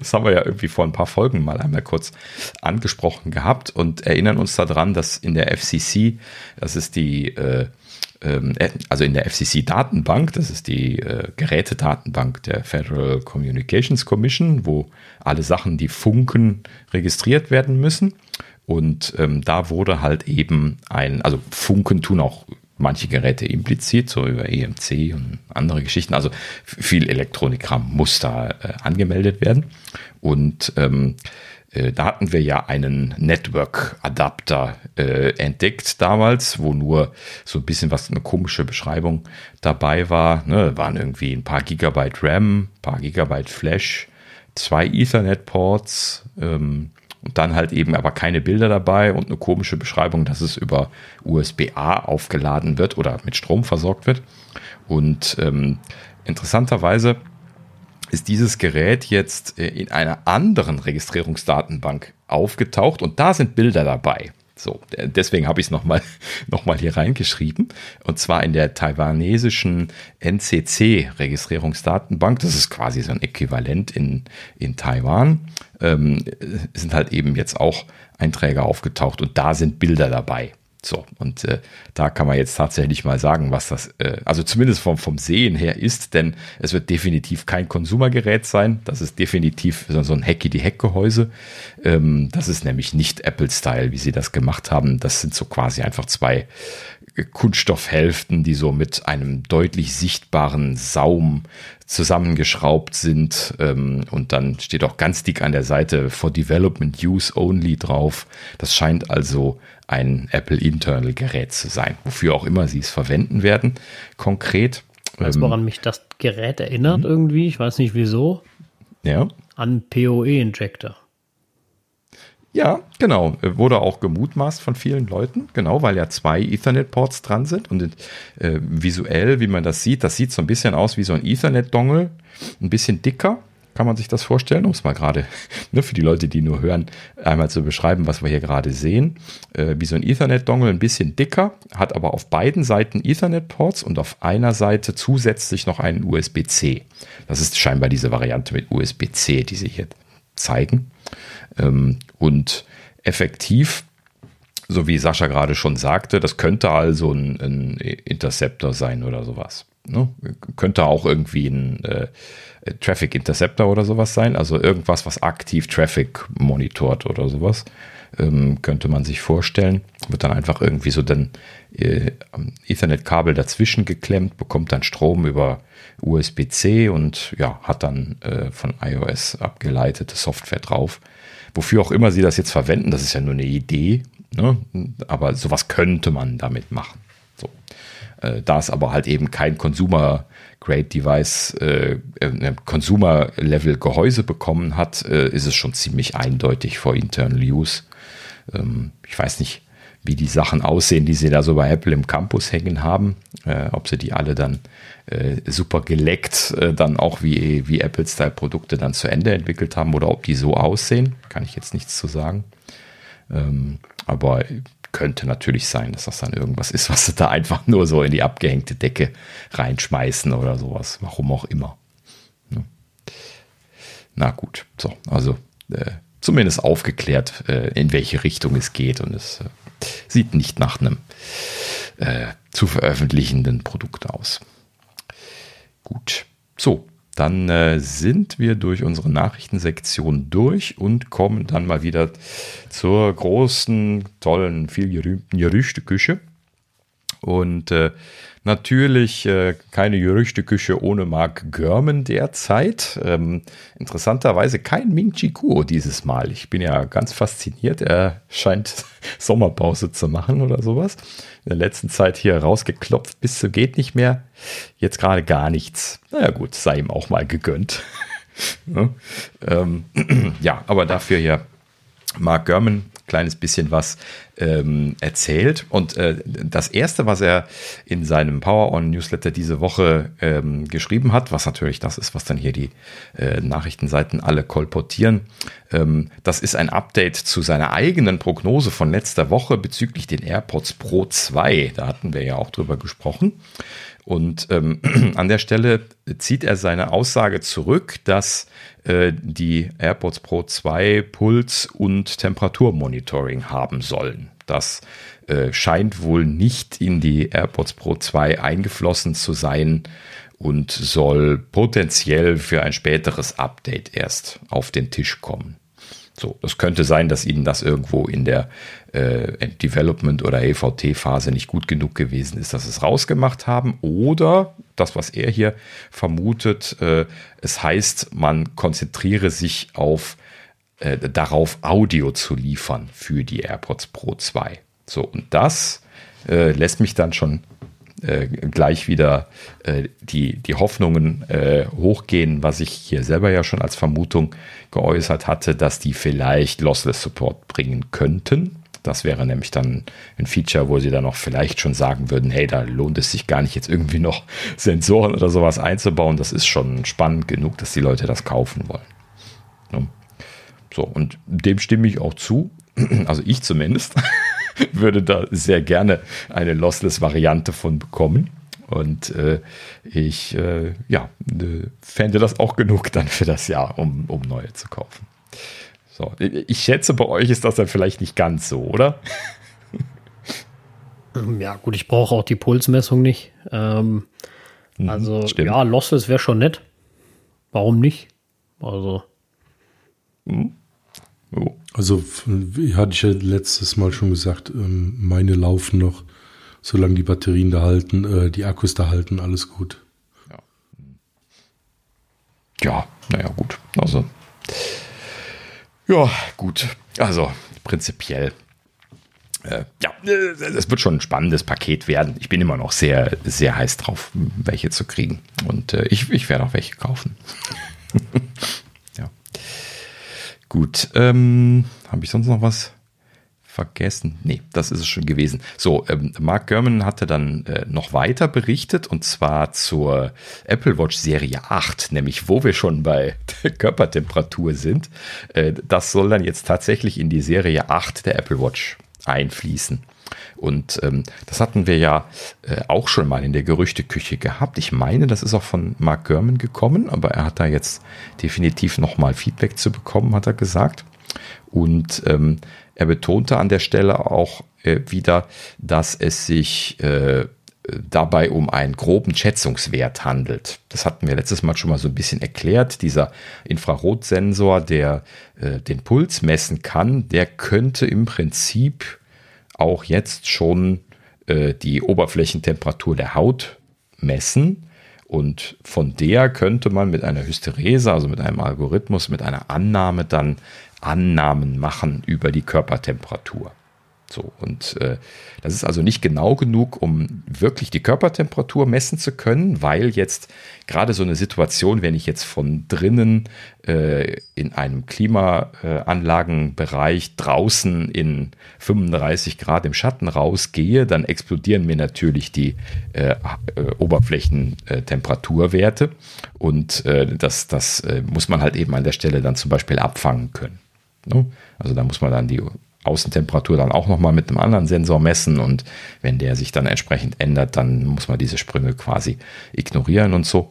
Das haben wir ja irgendwie vor ein paar Folgen mal einmal kurz angesprochen gehabt und erinnern uns daran, dass in der FCC, das ist die, äh, ähm, äh, also in der FCC-Datenbank, das ist die äh, Gerätedatenbank der Federal Communications Commission, wo alle Sachen, die funken, registriert werden müssen. Und ähm, da wurde halt eben ein, also Funken tun auch manche Geräte implizit, so über EMC und andere Geschichten. Also viel Elektronikkram muss da äh, angemeldet werden. Und ähm, äh, da hatten wir ja einen Network-Adapter äh, entdeckt damals, wo nur so ein bisschen was, eine komische Beschreibung dabei war. Ne, waren irgendwie ein paar Gigabyte RAM, paar Gigabyte Flash, zwei Ethernet-Ports, ähm, und dann halt eben aber keine Bilder dabei und eine komische Beschreibung, dass es über USB-A aufgeladen wird oder mit Strom versorgt wird. Und ähm, interessanterweise ist dieses Gerät jetzt äh, in einer anderen Registrierungsdatenbank aufgetaucht und da sind Bilder dabei. So, deswegen habe ich es nochmal noch mal hier reingeschrieben. Und zwar in der taiwanesischen NCC-Registrierungsdatenbank. Das ist quasi so ein Äquivalent in, in Taiwan. Ähm, sind halt eben jetzt auch Einträge aufgetaucht und da sind Bilder dabei. So, und äh, da kann man jetzt tatsächlich mal sagen, was das, äh, also zumindest vom, vom Sehen her ist, denn es wird definitiv kein Konsumergerät sein. Das ist definitiv so, ein Hacky-die-Heck-Gehäuse. Ähm, das ist nämlich nicht Apple-Style, wie sie das gemacht haben. Das sind so quasi einfach zwei Kunststoffhälften, die so mit einem deutlich sichtbaren Saum zusammengeschraubt sind. Ähm, und dann steht auch ganz dick an der Seite for Development Use Only drauf. Das scheint also ein Apple Internal Gerät zu sein, wofür auch immer sie es verwenden werden, konkret. Weißt du, woran mich das Gerät erinnert mhm. irgendwie? Ich weiß nicht wieso. Ja. An PoE-Injector. Ja, genau. Wurde auch gemutmaßt von vielen Leuten, genau, weil ja zwei Ethernet-Ports dran sind. Und äh, visuell, wie man das sieht, das sieht so ein bisschen aus wie so ein Ethernet-Dongle, ein bisschen dicker. Kann man sich das vorstellen, um es mal gerade ne, für die Leute, die nur hören, einmal zu beschreiben, was wir hier gerade sehen. Äh, wie so ein Ethernet-Dongle, ein bisschen dicker, hat aber auf beiden Seiten Ethernet-Ports und auf einer Seite zusätzlich noch einen USB-C. Das ist scheinbar diese Variante mit USB-C, die sie hier zeigen. Ähm, und effektiv so wie Sascha gerade schon sagte, das könnte also ein, ein Interceptor sein oder sowas. Ne? Könnte auch irgendwie ein äh, Traffic Interceptor oder sowas sein, also irgendwas, was aktiv Traffic monitort oder sowas. Ähm, könnte man sich vorstellen. Wird dann einfach irgendwie so dann äh, Ethernet-Kabel dazwischen geklemmt, bekommt dann Strom über USB-C und ja, hat dann äh, von iOS abgeleitete Software drauf. Wofür auch immer sie das jetzt verwenden, das ist ja nur eine Idee, ne? aber sowas könnte man damit machen. Äh, da es aber halt eben kein Consumer Grade Device, äh, äh, Consumer Level Gehäuse bekommen hat, äh, ist es schon ziemlich eindeutig for Internal Use. Ähm, ich weiß nicht, wie die Sachen aussehen, die sie da so bei Apple im Campus hängen haben. Äh, ob sie die alle dann äh, super geleckt äh, dann auch wie, wie Apple-Style-Produkte dann zu Ende entwickelt haben oder ob die so aussehen, kann ich jetzt nichts zu sagen. Ähm, aber könnte natürlich sein, dass das dann irgendwas ist, was sie da einfach nur so in die abgehängte Decke reinschmeißen oder sowas. Warum auch immer. Ja. Na gut, so, also äh, zumindest aufgeklärt, äh, in welche Richtung es geht und es äh, sieht nicht nach einem äh, zu veröffentlichenden Produkt aus. Gut, so, dann äh, sind wir durch unsere Nachrichtensektion durch und kommen dann mal wieder zur großen, tollen, viel gerühmten Gerüchteküche. Und äh, Natürlich äh, keine Gerüchteküche ohne Mark Görman derzeit. Ähm, interessanterweise kein Ming Chi Kuo dieses Mal. Ich bin ja ganz fasziniert. Er scheint Sommerpause zu machen oder sowas. In der letzten Zeit hier rausgeklopft bis zu geht nicht mehr. Jetzt gerade gar nichts. Naja gut, sei ihm auch mal gegönnt. ja, ähm, ja, aber dafür hier Mark Gurman kleines bisschen was ähm, erzählt. Und äh, das Erste, was er in seinem Power On Newsletter diese Woche ähm, geschrieben hat, was natürlich das ist, was dann hier die äh, Nachrichtenseiten alle kolportieren, ähm, das ist ein Update zu seiner eigenen Prognose von letzter Woche bezüglich den AirPods Pro 2. Da hatten wir ja auch drüber gesprochen. Und ähm, an der Stelle zieht er seine Aussage zurück, dass äh, die AirPods Pro 2 Puls- und Temperaturmonitoring haben sollen. Das äh, scheint wohl nicht in die AirPods Pro 2 eingeflossen zu sein und soll potenziell für ein späteres Update erst auf den Tisch kommen. So, es könnte sein, dass ihnen das irgendwo in der äh, Development oder EVT-Phase nicht gut genug gewesen ist, dass sie es rausgemacht haben. Oder das, was er hier vermutet, äh, es heißt, man konzentriere sich auf äh, darauf, Audio zu liefern für die AirPods Pro 2. So, und das äh, lässt mich dann schon äh, gleich wieder äh, die, die Hoffnungen äh, hochgehen, was ich hier selber ja schon als Vermutung geäußert hatte, dass die vielleicht Lossless Support bringen könnten. Das wäre nämlich dann ein Feature, wo sie dann auch vielleicht schon sagen würden, hey, da lohnt es sich gar nicht jetzt irgendwie noch Sensoren oder sowas einzubauen. Das ist schon spannend genug, dass die Leute das kaufen wollen. So, und dem stimme ich auch zu. Also ich zumindest. würde da sehr gerne eine Lossless-Variante von bekommen. Und äh, ich äh, ja, fände das auch genug dann für das Jahr, um, um neue zu kaufen. So, ich schätze, bei euch ist das dann vielleicht nicht ganz so, oder? Ja, gut, ich brauche auch die Pulsmessung nicht. Ähm, mhm, also, Stimmt. ja, Lossless wäre schon nett. Warum nicht? Also. Mhm. Oh. Also hatte ich ja letztes Mal schon gesagt, ähm, meine laufen noch, solange die Batterien da halten, äh, die Akkus da halten, alles gut. Ja, ja naja, gut. Also, ja, gut. Also, prinzipiell. Äh, ja, es wird schon ein spannendes Paket werden. Ich bin immer noch sehr, sehr heiß drauf, welche zu kriegen. Und äh, ich, ich werde auch welche kaufen. Gut, ähm, habe ich sonst noch was vergessen? Nee, das ist es schon gewesen. So, ähm, Mark Gurman hatte dann äh, noch weiter berichtet und zwar zur Apple Watch Serie 8, nämlich wo wir schon bei der Körpertemperatur sind. Äh, das soll dann jetzt tatsächlich in die Serie 8 der Apple Watch einfließen. Und ähm, das hatten wir ja äh, auch schon mal in der Gerüchteküche gehabt. Ich meine, das ist auch von Mark Gurman gekommen, aber er hat da jetzt definitiv nochmal Feedback zu bekommen, hat er gesagt. Und ähm, er betonte an der Stelle auch äh, wieder, dass es sich äh, dabei um einen groben Schätzungswert handelt. Das hatten wir letztes Mal schon mal so ein bisschen erklärt. Dieser Infrarotsensor, der äh, den Puls messen kann, der könnte im Prinzip auch jetzt schon äh, die Oberflächentemperatur der Haut messen. Und von der könnte man mit einer Hysterese, also mit einem Algorithmus, mit einer Annahme dann Annahmen machen über die Körpertemperatur. So, und äh, das ist also nicht genau genug, um wirklich die Körpertemperatur messen zu können, weil jetzt gerade so eine Situation, wenn ich jetzt von drinnen äh, in einem Klimaanlagenbereich draußen in 35 Grad im Schatten rausgehe, dann explodieren mir natürlich die äh, äh, Oberflächentemperaturwerte und äh, das, das äh, muss man halt eben an der Stelle dann zum Beispiel abfangen können. Ne? Also da muss man dann die Außentemperatur dann auch nochmal mit einem anderen Sensor messen und wenn der sich dann entsprechend ändert, dann muss man diese Sprünge quasi ignorieren und so.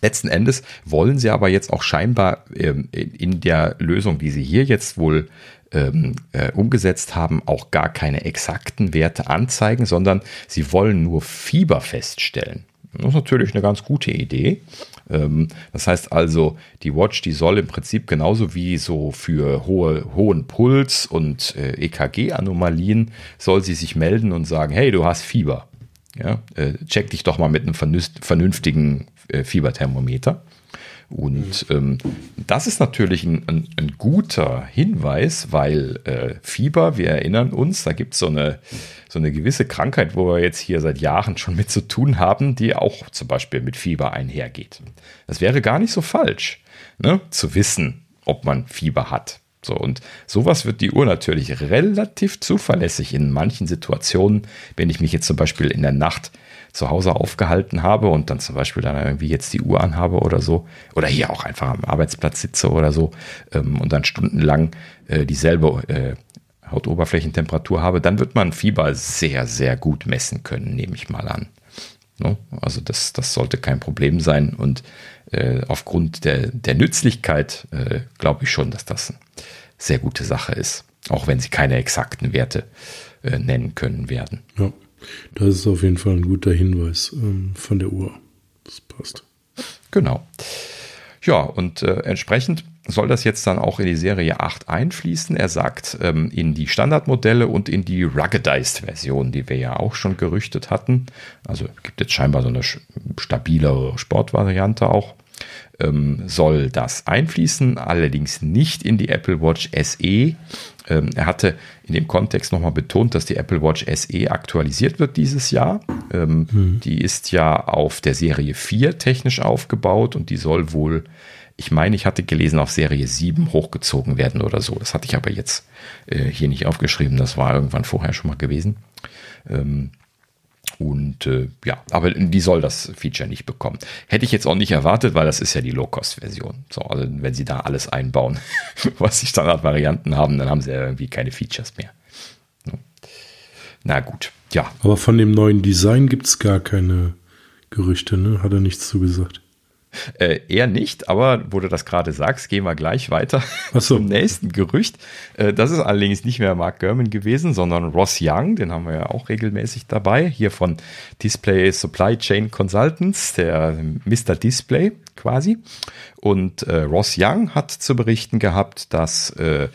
Letzten Endes wollen sie aber jetzt auch scheinbar ähm, in der Lösung, die sie hier jetzt wohl ähm, äh, umgesetzt haben, auch gar keine exakten Werte anzeigen, sondern sie wollen nur Fieber feststellen. Das ist natürlich eine ganz gute Idee. Ähm, das heißt also, die Watch, die soll im Prinzip genauso wie so für hohe, hohen Puls und äh, EKG-Anomalien, soll sie sich melden und sagen, hey, du hast Fieber. Ja, äh, check dich doch mal mit einem vernünftigen äh, Fieberthermometer. Und ähm, das ist natürlich ein, ein, ein, guter Hinweis, weil äh, Fieber, wir erinnern uns, da gibt es so eine, so eine gewisse Krankheit, wo wir jetzt hier seit Jahren schon mit zu tun haben, die auch zum Beispiel mit Fieber einhergeht. Das wäre gar nicht so falsch, ne, zu wissen, ob man Fieber hat. So, und sowas wird die Uhr natürlich relativ zuverlässig in manchen Situationen, wenn ich mich jetzt zum Beispiel in der Nacht zu Hause aufgehalten habe und dann zum Beispiel dann irgendwie jetzt die Uhr anhabe oder so, oder hier auch einfach am Arbeitsplatz sitze oder so ähm, und dann stundenlang äh, dieselbe äh, Hautoberflächentemperatur habe, dann wird man Fieber sehr, sehr gut messen können, nehme ich mal an. No? Also das, das sollte kein Problem sein und äh, aufgrund der, der Nützlichkeit äh, glaube ich schon, dass das eine sehr gute Sache ist, auch wenn sie keine exakten Werte äh, nennen können werden. Ja. Das ist auf jeden Fall ein guter Hinweis ähm, von der Uhr. Das passt. Genau. Ja, und äh, entsprechend soll das jetzt dann auch in die Serie 8 einfließen. Er sagt, ähm, in die Standardmodelle und in die Ruggedized-Version, die wir ja auch schon gerüchtet hatten. Also gibt jetzt scheinbar so eine stabilere Sportvariante auch ähm, soll das einfließen, allerdings nicht in die Apple Watch SE. Ähm, er hatte in dem Kontext nochmal betont, dass die Apple Watch SE aktualisiert wird dieses Jahr. Ähm, mhm. Die ist ja auf der Serie 4 technisch aufgebaut und die soll wohl, ich meine, ich hatte gelesen, auf Serie 7 hochgezogen werden oder so. Das hatte ich aber jetzt äh, hier nicht aufgeschrieben. Das war irgendwann vorher schon mal gewesen. Ähm, und äh, ja, aber die soll das Feature nicht bekommen. Hätte ich jetzt auch nicht erwartet, weil das ist ja die Low-Cost-Version. So, also wenn sie da alles einbauen, was die Standardvarianten haben, dann haben sie ja irgendwie keine Features mehr. Na gut, ja. Aber von dem neuen Design gibt es gar keine Gerüchte, ne? Hat er nichts zugesagt. Äh, eher nicht, aber wo du das gerade sagst, gehen wir gleich weiter so. zum nächsten Gerücht. Äh, das ist allerdings nicht mehr Mark Gurman gewesen, sondern Ross Young, den haben wir ja auch regelmäßig dabei, hier von Display Supply Chain Consultants, der Mr. Display quasi. Und äh, Ross Young hat zu berichten gehabt, dass äh,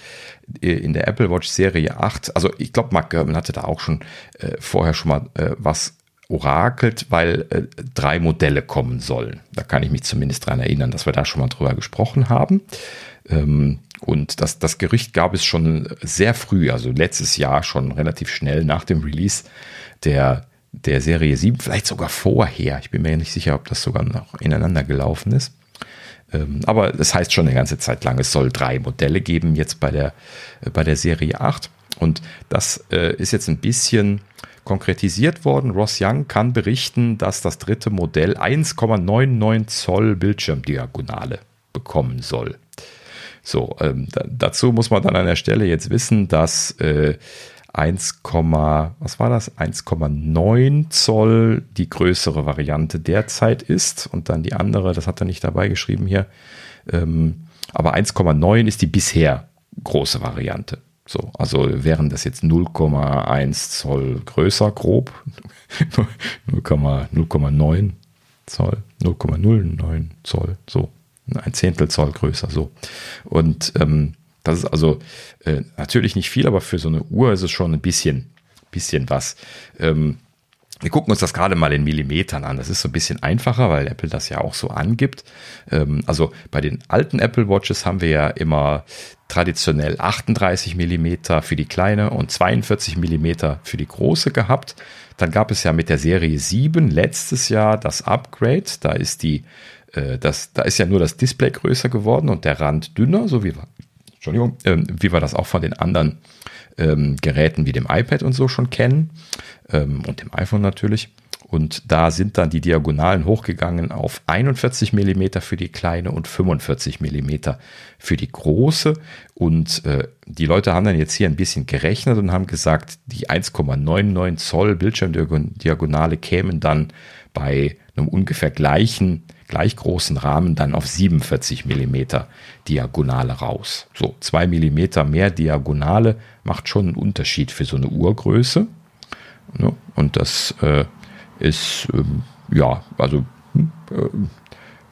in der Apple Watch Serie 8, also ich glaube, Mark Gurman hatte da auch schon äh, vorher schon mal äh, was orakelt, weil äh, drei Modelle kommen sollen. Da kann ich mich zumindest daran erinnern, dass wir da schon mal drüber gesprochen haben. Ähm, und das, das Gerücht gab es schon sehr früh, also letztes Jahr schon relativ schnell nach dem Release der, der Serie 7, vielleicht sogar vorher. Ich bin mir nicht sicher, ob das sogar noch ineinander gelaufen ist. Ähm, aber das heißt schon eine ganze Zeit lang, es soll drei Modelle geben jetzt bei der, äh, bei der Serie 8. Und das äh, ist jetzt ein bisschen konkretisiert worden. Ross Young kann berichten, dass das dritte Modell 1,99 Zoll Bildschirmdiagonale bekommen soll. So, ähm, da, dazu muss man dann an der Stelle jetzt wissen, dass äh, 1, was war das? 1,9 Zoll die größere Variante derzeit ist und dann die andere, das hat er nicht dabei geschrieben hier, ähm, aber 1,9 ist die bisher große Variante. So, also wären das jetzt 0,1 Zoll größer, grob. 0,9 Zoll, 0,09 Zoll, so. Ein Zehntel Zoll größer, so. Und ähm, das ist also äh, natürlich nicht viel, aber für so eine Uhr ist es schon ein bisschen, bisschen was. Ähm, wir gucken uns das gerade mal in Millimetern an. Das ist so ein bisschen einfacher, weil Apple das ja auch so angibt. Ähm, also bei den alten Apple Watches haben wir ja immer traditionell 38 Millimeter für die kleine und 42 Millimeter für die große gehabt. Dann gab es ja mit der Serie 7 letztes Jahr das Upgrade. Da ist die, äh, das, da ist ja nur das Display größer geworden und der Rand dünner, so wie wir, Entschuldigung, ähm, wie wir das auch von den anderen ähm, Geräten wie dem iPad und so schon kennen ähm, und dem iPhone natürlich. Und da sind dann die Diagonalen hochgegangen auf 41 mm für die kleine und 45 mm für die große. Und äh, die Leute haben dann jetzt hier ein bisschen gerechnet und haben gesagt, die 1,99 Zoll Bildschirmdiagonale kämen dann bei einem ungefähr gleichen gleich großen Rahmen dann auf 47 mm Diagonale raus. So, 2 mm mehr Diagonale macht schon einen Unterschied für so eine Uhrgröße. Ne? Und das äh, ist, ähm, ja, also hm, äh,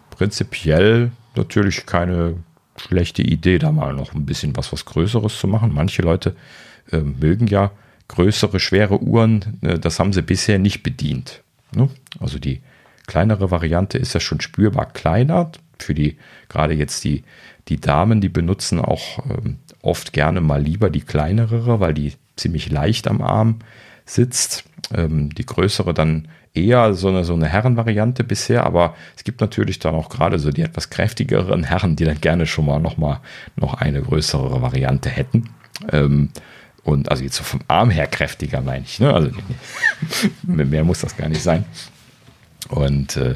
prinzipiell natürlich keine schlechte Idee, da mal noch ein bisschen was, was Größeres zu machen. Manche Leute äh, mögen ja größere, schwere Uhren. Äh, das haben sie bisher nicht bedient. Ne? Also die kleinere Variante ist ja schon spürbar kleiner. Für die, gerade jetzt die, die Damen, die benutzen auch ähm, oft gerne mal lieber die kleinere, weil die ziemlich leicht am Arm sitzt. Ähm, die größere dann eher so eine, so eine Herrenvariante bisher, aber es gibt natürlich dann auch gerade so die etwas kräftigeren Herren, die dann gerne schon mal noch mal noch eine größere Variante hätten. Ähm, und also jetzt so vom Arm her kräftiger meine ich. Ne? Also mehr muss das gar nicht sein. Und äh,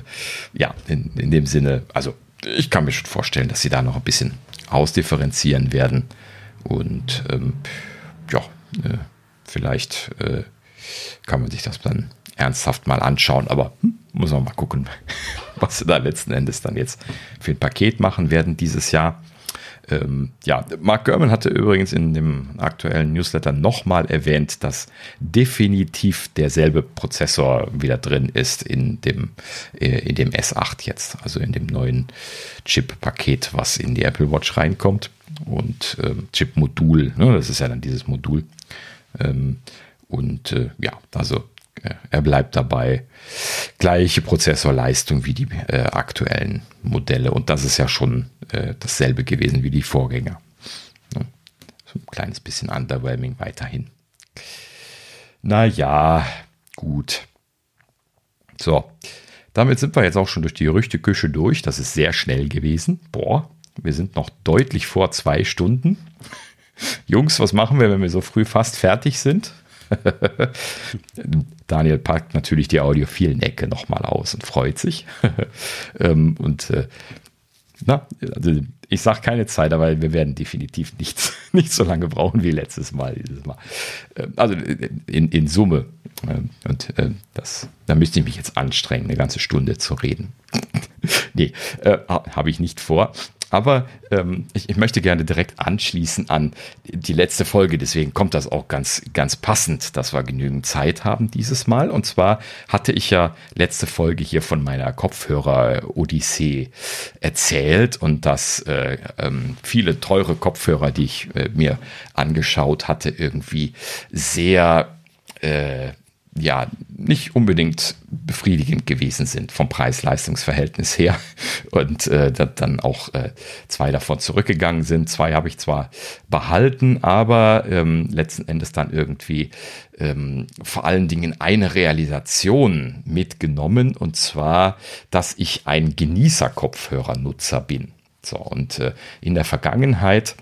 ja, in, in dem Sinne, also ich kann mir schon vorstellen, dass sie da noch ein bisschen ausdifferenzieren werden. Und ähm, ja, äh, vielleicht äh, kann man sich das dann ernsthaft mal anschauen. Aber hm, muss man mal gucken, was sie da letzten Endes dann jetzt für ein Paket machen werden dieses Jahr. Ähm, ja, Mark Gurman hatte übrigens in dem aktuellen Newsletter nochmal erwähnt, dass definitiv derselbe Prozessor wieder drin ist in dem, äh, in dem S8 jetzt, also in dem neuen Chip-Paket, was in die Apple Watch reinkommt. Und ähm, Chip-Modul, ne, das ist ja dann dieses Modul. Ähm, und äh, ja, also er bleibt dabei. Gleiche Prozessorleistung wie die äh, aktuellen Modelle. Und das ist ja schon äh, dasselbe gewesen wie die Vorgänger. Ja, so ein kleines bisschen underwhelming weiterhin. Naja, gut. So, damit sind wir jetzt auch schon durch die Gerüchteküche durch. Das ist sehr schnell gewesen. Boah, wir sind noch deutlich vor zwei Stunden. Jungs, was machen wir, wenn wir so früh fast fertig sind? Daniel packt natürlich die audiophilen Ecke nochmal aus und freut sich. ähm, und äh, na, also ich sage keine Zeit, aber wir werden definitiv nicht, nicht so lange brauchen wie letztes Mal. Dieses Mal. Ähm, also in, in Summe. Ähm, und äh, das, da müsste ich mich jetzt anstrengen, eine ganze Stunde zu reden. nee, äh, habe ich nicht vor. Aber ähm, ich, ich, möchte gerne direkt anschließen an die letzte Folge. Deswegen kommt das auch ganz, ganz passend, dass wir genügend Zeit haben dieses Mal. Und zwar hatte ich ja letzte Folge hier von meiner Kopfhörer-Odyssee erzählt und dass äh, ähm, viele teure Kopfhörer, die ich äh, mir angeschaut hatte, irgendwie sehr äh, ja nicht unbedingt befriedigend gewesen sind vom Preis-Leistungs-Verhältnis her und äh, dann auch äh, zwei davon zurückgegangen sind. Zwei habe ich zwar behalten, aber ähm, letzten Endes dann irgendwie ähm, vor allen Dingen eine Realisation mitgenommen und zwar, dass ich ein Genießer-Kopfhörer-Nutzer bin. So und äh, in der Vergangenheit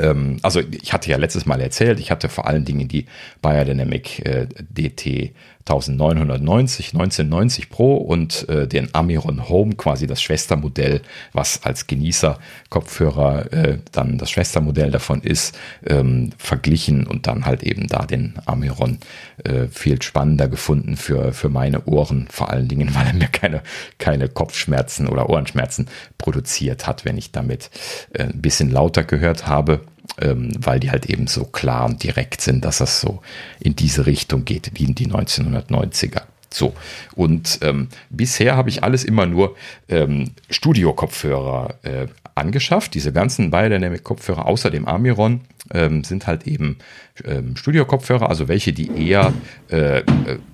ähm, also ich hatte ja letztes Mal erzählt, ich hatte vor allen Dingen die Biodynamic äh, DT 1990, 1990 Pro und äh, den Amiron Home, quasi das Schwestermodell, was als Genießer-Kopfhörer äh, dann das Schwestermodell davon ist, ähm, verglichen und dann halt eben da den Amiron äh, viel spannender gefunden für, für meine Ohren, vor allen Dingen, weil er mir keine, keine Kopfschmerzen oder Ohrenschmerzen produziert hat, wenn ich damit äh, ein bisschen lauter gehört habe ähm, weil die halt eben so klar und direkt sind, dass das so in diese Richtung geht, wie in die 1990er. So, und ähm, bisher habe ich alles immer nur ähm, Studio-Kopfhörer äh, angeschafft. Diese ganzen Biodynamic-Kopfhörer außer dem Amiron ähm, sind halt eben ähm, Studio-Kopfhörer, also welche, die eher äh, äh,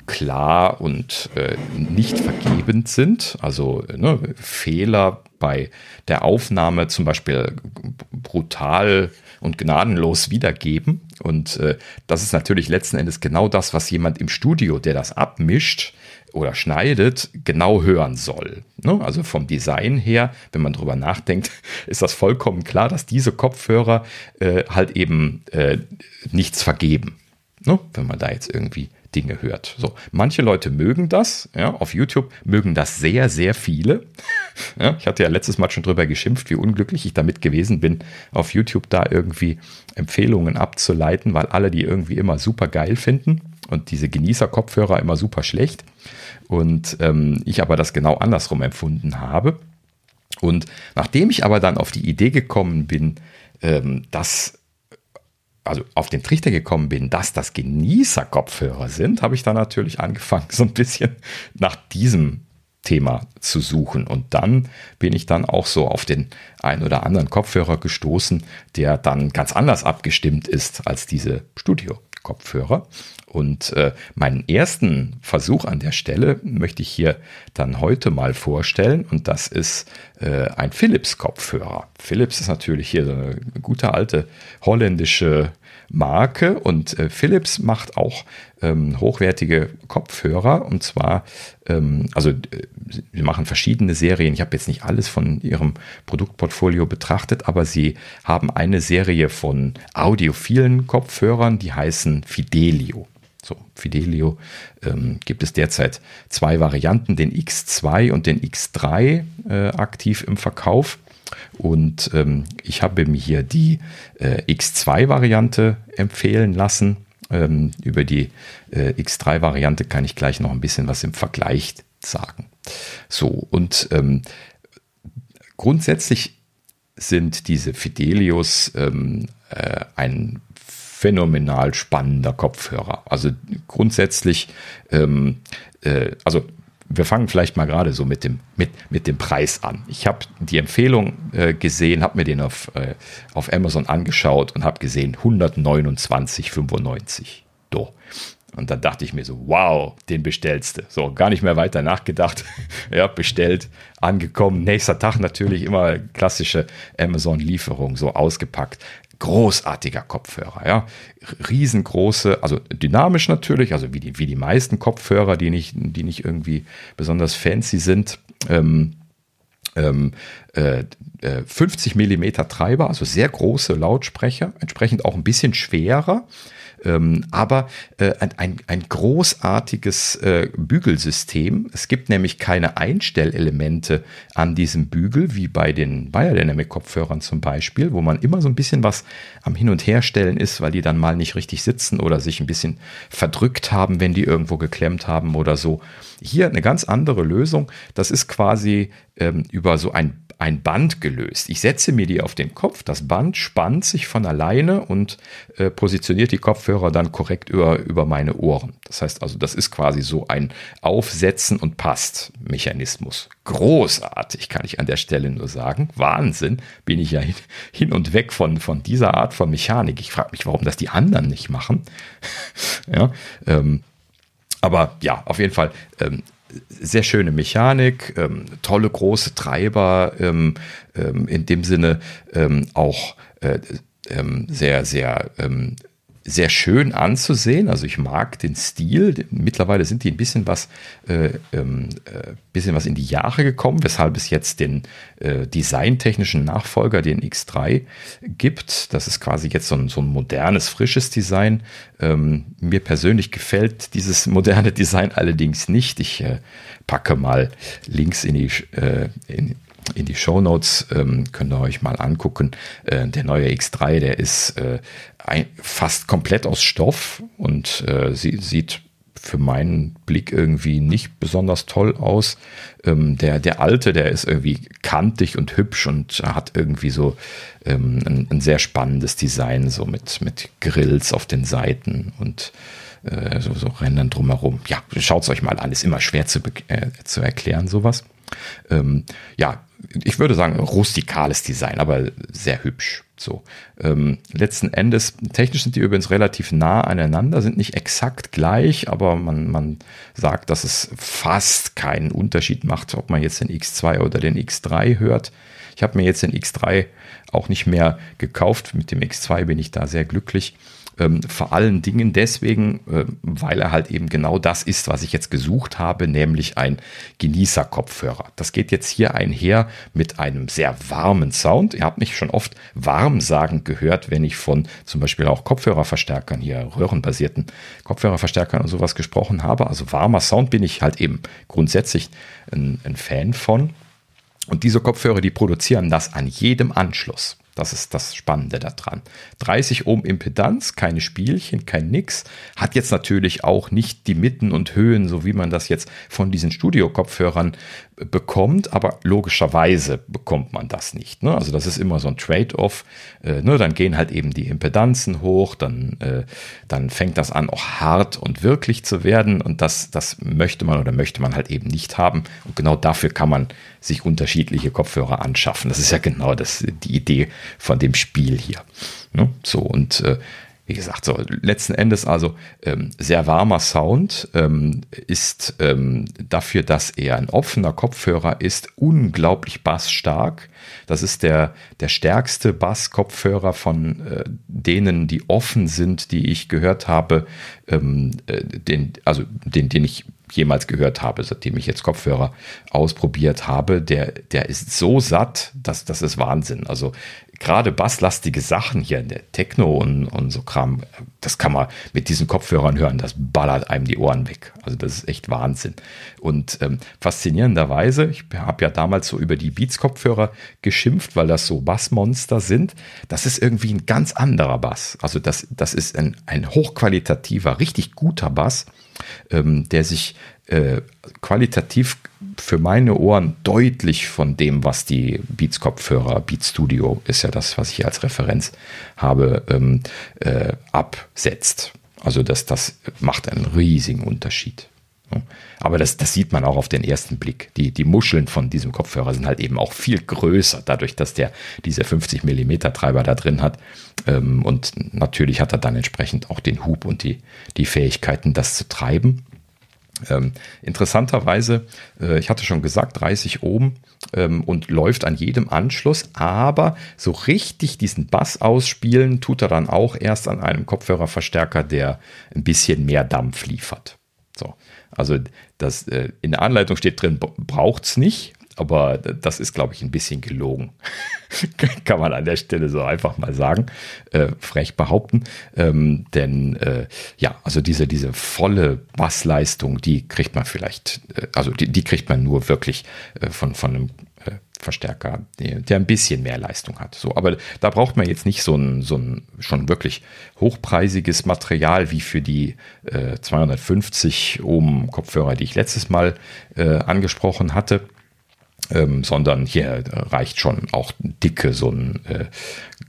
klar und äh, nicht vergebend sind. Also ne, Fehler bei der Aufnahme zum Beispiel brutal und gnadenlos wiedergeben. Und äh, das ist natürlich letzten Endes genau das, was jemand im Studio, der das abmischt oder schneidet, genau hören soll. Ne? Also vom Design her, wenn man drüber nachdenkt, ist das vollkommen klar, dass diese Kopfhörer äh, halt eben äh, nichts vergeben. Ne? Wenn man da jetzt irgendwie Dinge hört. So, manche Leute mögen das, ja, auf YouTube mögen das sehr, sehr viele. Ja, ich hatte ja letztes Mal schon drüber geschimpft, wie unglücklich ich damit gewesen bin, auf YouTube da irgendwie Empfehlungen abzuleiten, weil alle die irgendwie immer super geil finden und diese Genießer-Kopfhörer immer super schlecht. Und ähm, ich aber das genau andersrum empfunden habe. Und nachdem ich aber dann auf die Idee gekommen bin, ähm, dass also auf den Trichter gekommen bin, dass das Genießer-Kopfhörer sind, habe ich dann natürlich angefangen, so ein bisschen nach diesem Thema zu suchen. Und dann bin ich dann auch so auf den ein oder anderen Kopfhörer gestoßen, der dann ganz anders abgestimmt ist als diese Studio-Kopfhörer. Und äh, meinen ersten Versuch an der Stelle möchte ich hier dann heute mal vorstellen. Und das ist äh, ein Philips-Kopfhörer. Philips ist natürlich hier so eine gute alte holländische Marke und äh, Philips macht auch ähm, hochwertige Kopfhörer und zwar, ähm, also äh, sie machen verschiedene Serien. Ich habe jetzt nicht alles von ihrem Produktportfolio betrachtet, aber sie haben eine Serie von audiophilen Kopfhörern, die heißen Fidelio. So, Fidelio ähm, gibt es derzeit zwei Varianten, den X2 und den X3 äh, aktiv im Verkauf. Und ähm, ich habe mir hier die äh, X2-Variante empfehlen lassen. Ähm, über die äh, X3-Variante kann ich gleich noch ein bisschen was im Vergleich sagen. So, und ähm, grundsätzlich sind diese Fidelius ähm, äh, ein phänomenal spannender Kopfhörer. Also grundsätzlich, ähm, äh, also wir fangen vielleicht mal gerade so mit dem, mit, mit dem Preis an. Ich habe die Empfehlung äh, gesehen, habe mir den auf, äh, auf Amazon angeschaut und habe gesehen 129,95. Do. Und dann dachte ich mir so, wow, den bestellst du. So, gar nicht mehr weiter nachgedacht. ja, bestellt, angekommen. Nächster Tag natürlich immer klassische Amazon-Lieferung, so ausgepackt großartiger Kopfhörer, ja. Riesengroße, also dynamisch natürlich, also wie die, wie die meisten Kopfhörer, die nicht, die nicht irgendwie besonders fancy sind. Ähm, ähm, äh, 50 äh, Millimeter Treiber, also sehr große Lautsprecher, entsprechend auch ein bisschen schwerer ähm, aber äh, ein, ein großartiges äh, Bügelsystem. Es gibt nämlich keine Einstellelemente an diesem Bügel, wie bei den Biodynamic-Kopfhörern zum Beispiel, wo man immer so ein bisschen was am Hin- und Herstellen ist, weil die dann mal nicht richtig sitzen oder sich ein bisschen verdrückt haben, wenn die irgendwo geklemmt haben oder so. Hier eine ganz andere Lösung. Das ist quasi ähm, über so ein ein Band gelöst. Ich setze mir die auf den Kopf, das Band spannt sich von alleine und äh, positioniert die Kopfhörer dann korrekt über, über meine Ohren. Das heißt also, das ist quasi so ein Aufsetzen und passt Mechanismus. Großartig, kann ich an der Stelle nur sagen. Wahnsinn, bin ich ja hin, hin und weg von, von dieser Art von Mechanik. Ich frage mich, warum das die anderen nicht machen. ja, ähm, aber ja, auf jeden Fall ähm, sehr schöne Mechanik, ähm, tolle große Treiber, ähm, ähm, in dem Sinne ähm, auch äh, ähm, sehr, sehr sehr schön anzusehen. Also ich mag den Stil. Mittlerweile sind die ein bisschen was, äh, ähm, äh, bisschen was in die Jahre gekommen, weshalb es jetzt den äh, designtechnischen Nachfolger, den X3, gibt. Das ist quasi jetzt so ein, so ein modernes, frisches Design. Ähm, mir persönlich gefällt dieses moderne Design allerdings nicht. Ich äh, packe mal Links in die, äh, in, in die Show Notes, ähm, könnt ihr euch mal angucken. Äh, der neue X3, der ist äh, ein, fast komplett aus Stoff und äh, sie, sieht für meinen Blick irgendwie nicht besonders toll aus. Ähm, der, der alte, der ist irgendwie kantig und hübsch und hat irgendwie so ähm, ein, ein, sehr spannendes Design, so mit, mit Grills auf den Seiten und äh, so, so Rändern drumherum. Ja, schaut es euch mal an, ist immer schwer zu, äh, zu erklären, sowas. Ähm, ja, ich würde sagen, rustikales Design, aber sehr hübsch. So. Ähm, letzten Endes, technisch sind die übrigens relativ nah aneinander, sind nicht exakt gleich, aber man, man sagt, dass es fast keinen Unterschied macht, ob man jetzt den X2 oder den X3 hört. Ich habe mir jetzt den X3 auch nicht mehr gekauft. Mit dem X2 bin ich da sehr glücklich. Ähm, vor allen Dingen deswegen, äh, weil er halt eben genau das ist, was ich jetzt gesucht habe, nämlich ein Genießer-Kopfhörer. Das geht jetzt hier einher mit einem sehr warmen Sound. Ihr habt mich schon oft warm sagen gehört, wenn ich von zum Beispiel auch Kopfhörerverstärkern hier, röhrenbasierten Kopfhörerverstärkern und sowas gesprochen habe. Also warmer Sound bin ich halt eben grundsätzlich ein, ein Fan von. Und diese Kopfhörer, die produzieren das an jedem Anschluss. Das ist das Spannende daran. 30 Ohm Impedanz, keine Spielchen, kein Nix. Hat jetzt natürlich auch nicht die Mitten und Höhen, so wie man das jetzt von diesen Studio-Kopfhörern bekommt, aber logischerweise bekommt man das nicht. Ne? Also das ist immer so ein Trade-off. Äh, ne? Dann gehen halt eben die Impedanzen hoch, dann, äh, dann fängt das an, auch hart und wirklich zu werden. Und das, das möchte man oder möchte man halt eben nicht haben. Und genau dafür kann man sich unterschiedliche Kopfhörer anschaffen. Das ist ja genau das, die Idee von dem Spiel hier. Ne? So, und äh, wie gesagt, so letzten Endes also ähm, sehr warmer Sound ähm, ist ähm, dafür, dass er ein offener Kopfhörer ist, unglaublich bassstark. Das ist der, der stärkste Basskopfhörer von äh, denen, die offen sind, die ich gehört habe, ähm, äh, den, also den, den ich jemals gehört habe, seitdem ich jetzt Kopfhörer ausprobiert habe, der, der ist so satt, dass das ist Wahnsinn. Also gerade basslastige Sachen hier, in der Techno und, und so Kram, das kann man mit diesen Kopfhörern hören, das ballert einem die Ohren weg. Also das ist echt Wahnsinn. Und ähm, faszinierenderweise, ich habe ja damals so über die Beats-Kopfhörer geschimpft, weil das so Bassmonster sind. Das ist irgendwie ein ganz anderer Bass. Also das, das ist ein, ein hochqualitativer, richtig guter Bass ähm, der sich äh, qualitativ für meine Ohren deutlich von dem, was die Beats-Kopfhörer, Beats Studio ist ja das, was ich als Referenz habe, ähm, äh, absetzt. Also das, das macht einen riesigen Unterschied. Aber das, das sieht man auch auf den ersten Blick. Die, die Muscheln von diesem Kopfhörer sind halt eben auch viel größer, dadurch, dass der diese 50 mm Treiber da drin hat. Ähm, und natürlich hat er dann entsprechend auch den Hub und die, die Fähigkeiten, das zu treiben. Ähm, interessanterweise, äh, ich hatte schon gesagt, 30 Ohm ähm, und läuft an jedem Anschluss, aber so richtig diesen Bass ausspielen tut er dann auch erst an einem Kopfhörerverstärker, der ein bisschen mehr Dampf liefert. So. Also das, äh, in der Anleitung steht drin, braucht es nicht, aber das ist, glaube ich, ein bisschen gelogen. Kann man an der Stelle so einfach mal sagen, äh, frech behaupten. Ähm, denn äh, ja, also diese, diese volle Bassleistung, die kriegt man vielleicht, äh, also die, die kriegt man nur wirklich äh, von, von einem Verstärker, der ein bisschen mehr Leistung hat. So, aber da braucht man jetzt nicht so ein, so ein schon wirklich hochpreisiges Material wie für die äh, 250 Ohm Kopfhörer, die ich letztes Mal äh, angesprochen hatte. Ähm, sondern hier reicht schon auch dicke, so ein äh,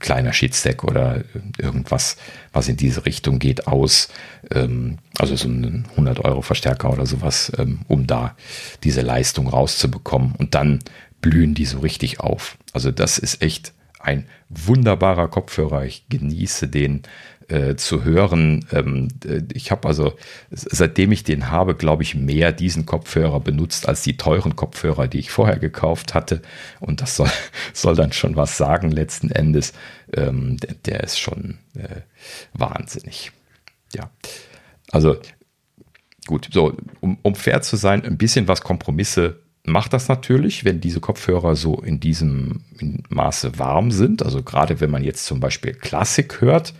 kleiner Sheetstack oder irgendwas, was in diese Richtung geht, aus. Ähm, also so ein 100 Euro Verstärker oder sowas, ähm, um da diese Leistung rauszubekommen. Und dann blühen die so richtig auf. Also das ist echt ein wunderbarer Kopfhörer. Ich genieße den äh, zu hören. Ähm, äh, ich habe also, seitdem ich den habe, glaube ich, mehr diesen Kopfhörer benutzt als die teuren Kopfhörer, die ich vorher gekauft hatte. Und das soll, soll dann schon was sagen letzten Endes. Ähm, der, der, ist schon äh, wahnsinnig. Ja, also gut, so, um, um fair zu sein, ein bisschen was Kompromisse macht das natürlich, wenn diese Kopfhörer so in diesem Maße warm sind. Also gerade wenn man jetzt zum Beispiel Klassik hört,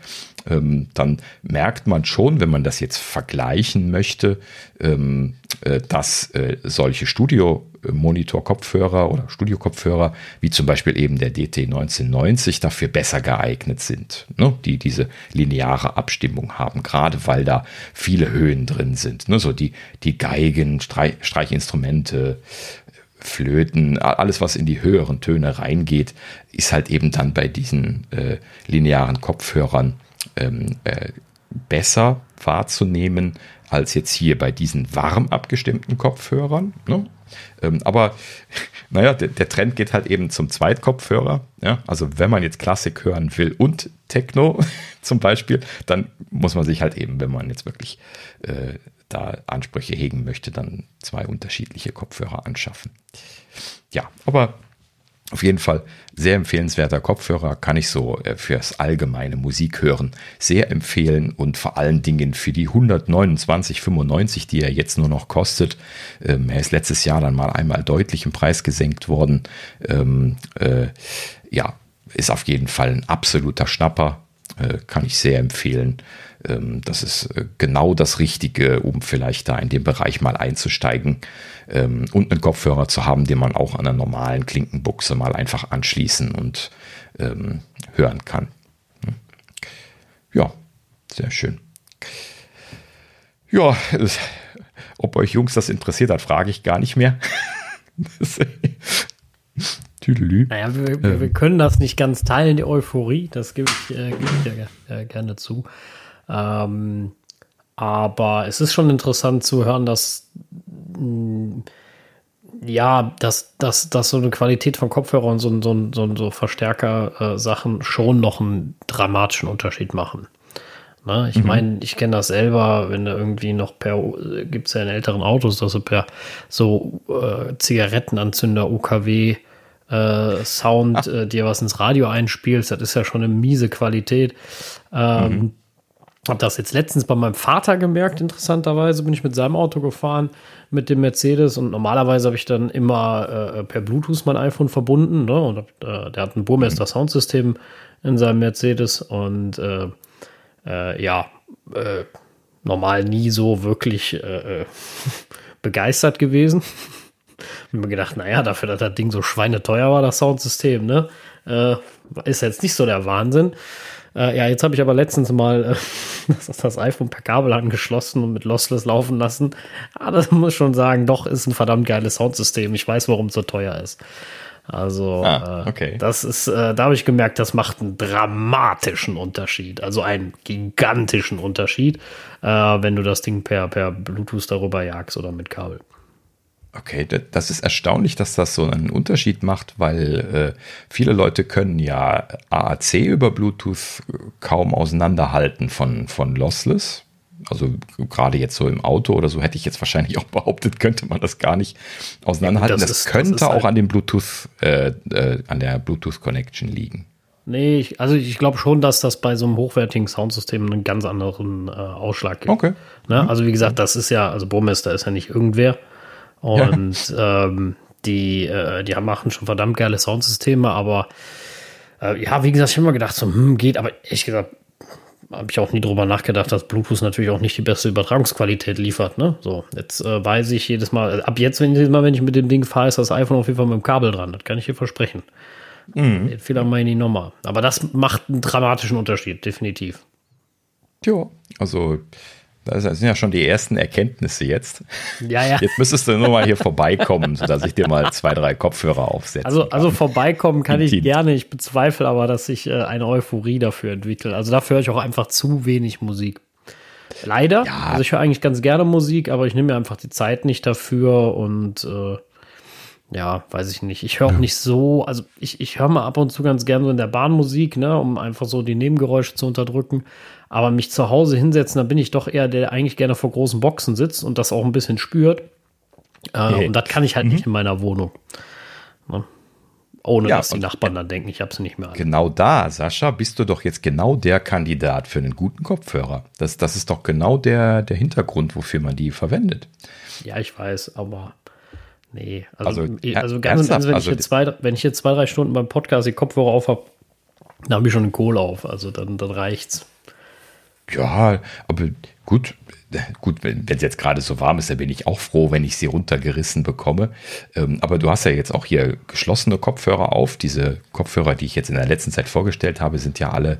dann merkt man schon, wenn man das jetzt vergleichen möchte, ähm, äh, dass äh, solche Studio-Monitor-Kopfhörer oder Studio-Kopfhörer, wie zum Beispiel eben der DT 1990, dafür besser geeignet sind, ne? die diese lineare Abstimmung haben, gerade weil da viele Höhen drin sind. Ne? So die, die Geigen, Streich, Streichinstrumente, Flöten, alles, was in die höheren Töne reingeht, ist halt eben dann bei diesen äh, linearen Kopfhörern ähm, äh, besser wahrzunehmen als jetzt hier bei diesen warm abgestimmten Kopfhörern. Ne? Ähm, aber naja, der, der, Trend geht halt eben zum Zweitkopfhörer. Ja? Also wenn man jetzt Klassik hören will und Techno zum Beispiel, dann muss man sich halt eben, wenn man jetzt wirklich äh, da Ansprüche hegen möchte, dann zwei unterschiedliche Kopfhörer anschaffen. Ja, aber auf jeden Fall sehr empfehlenswerter Kopfhörer, kann ich so äh, fürs allgemeine Musikhören sehr empfehlen und vor allen Dingen für die 129,95, die er jetzt nur noch kostet. Ähm, er ist letztes Jahr dann mal einmal deutlich im Preis gesenkt worden. Ähm, äh, ja, ist auf jeden Fall ein absoluter Schnapper, äh, kann ich sehr empfehlen. Ähm, das ist äh, genau das Richtige, um vielleicht da in den Bereich mal einzusteigen ähm, und einen Kopfhörer zu haben, den man auch an einer normalen Klinkenbuchse mal einfach anschließen und ähm, hören kann. Hm. Ja, sehr schön. Ja, ob euch Jungs das interessiert hat, frage ich gar nicht mehr. Tüdelü. Naja, wir, ähm. wir, können das nicht ganz teilen, die Euphorie. Das gebe ich, äh, gebe ich ja äh, gerne zu. Ähm, aber es ist schon interessant zu hören, dass ja, dass, dass, dass so eine Qualität von Kopfhörern und so, so, so, so Verstärker-Sachen äh, schon noch einen dramatischen Unterschied machen. Ne? Ich mhm. meine, ich kenne das selber, wenn du irgendwie noch per, gibt es ja in älteren Autos, dass du per so äh, Zigarettenanzünder, UKW, äh, Sound äh, dir was ins Radio einspielst, das ist ja schon eine miese Qualität. Ähm, mhm. Habe das jetzt letztens bei meinem Vater gemerkt, interessanterweise bin ich mit seinem Auto gefahren, mit dem Mercedes und normalerweise habe ich dann immer äh, per Bluetooth mein iPhone verbunden ne? und äh, der hat ein Burmester mhm. Soundsystem in seinem Mercedes und äh, äh ja, äh, normal nie so wirklich äh, begeistert gewesen. Hab mir gedacht, naja, dafür, dass das Ding so schweineteuer war, das Soundsystem, ne, ist jetzt nicht so der Wahnsinn. Äh, ja, jetzt habe ich aber letztens mal äh, das, das, iPhone per Kabel angeschlossen und mit Lossless laufen lassen. Ah, das muss schon sagen, doch ist ein verdammt geiles Soundsystem. Ich weiß, warum es so teuer ist. Also, ah, äh, okay. äh, das ist, äh, da habe ich gemerkt, das macht einen dramatischen Unterschied. Also einen gigantischen Unterschied, äh, wenn du das Ding per, per Bluetooth darüber jagst oder mit Kabel. Okay, das ist erstaunlich, dass das so einen Unterschied macht, weil äh, viele Leute können ja AAC über Bluetooth kaum auseinanderhalten von, von Lossless. Also gerade jetzt so im Auto oder so hätte ich jetzt wahrscheinlich auch behauptet, könnte man das gar nicht auseinanderhalten. Ja, das, das, ist, könnte das auch halt an dem Bluetooth, äh, äh, an der Bluetooth-Connection liegen. Nee, ich, also ich glaube schon, dass das bei so einem hochwertigen Soundsystem einen ganz anderen äh, Ausschlag gibt. Okay. Ne? Also wie gesagt, das ist ja, also Burmester ist ja nicht irgendwer. Und ja. ähm, die, äh, die machen schon verdammt geile Soundsysteme, aber äh, ja, wie gesagt, ich habe immer gedacht, so, hm, geht, aber ehrlich gesagt, habe ich auch nie drüber nachgedacht, dass Bluetooth natürlich auch nicht die beste Übertragungsqualität liefert. Ne? So, jetzt äh, weiß ich jedes Mal, ab jetzt, wenn jedes Mal, wenn ich mit dem Ding fahre, ist das iPhone auf jeden Fall mit dem Kabel dran. Das kann ich dir versprechen. Mhm. Den Fehler meine ich nochmal. Aber das macht einen dramatischen Unterschied, definitiv. Ja, also das sind ja schon die ersten Erkenntnisse jetzt. Ja, ja. Jetzt müsstest du nur mal hier vorbeikommen, sodass ich dir mal zwei, drei Kopfhörer aufsetze. Also, also vorbeikommen kann ich gerne. Ich bezweifle aber, dass ich äh, eine Euphorie dafür entwickle. Also dafür höre ich auch einfach zu wenig Musik. Leider. Ja. Also ich höre eigentlich ganz gerne Musik, aber ich nehme mir einfach die Zeit nicht dafür und äh, ja, weiß ich nicht. Ich höre auch nicht so, also ich, ich höre mal ab und zu ganz gerne so in der Bahn Musik, ne, um einfach so die Nebengeräusche zu unterdrücken. Aber mich zu Hause hinsetzen, da bin ich doch eher der, der eigentlich gerne vor großen Boxen sitzt und das auch ein bisschen spürt. Äh, hey. Und das kann ich halt mhm. nicht in meiner Wohnung. Ne? Ohne ja, dass die Nachbarn dann denken, ich habe sie nicht mehr. An. Genau da, Sascha, bist du doch jetzt genau der Kandidat für einen guten Kopfhörer. Das, das ist doch genau der, der Hintergrund, wofür man die verwendet. Ja, ich weiß, aber nee. Also, also, also ganz Ernst, wenn, also, ich jetzt zwei, wenn ich jetzt zwei, drei Stunden beim Podcast die Kopfhörer auf habe, dann habe ich schon einen Kohl auf. Also dann, dann reicht's. Ja, aber gut, gut, wenn es jetzt gerade so warm ist, dann bin ich auch froh, wenn ich sie runtergerissen bekomme. Ähm, aber du hast ja jetzt auch hier geschlossene Kopfhörer auf. Diese Kopfhörer, die ich jetzt in der letzten Zeit vorgestellt habe, sind ja alle,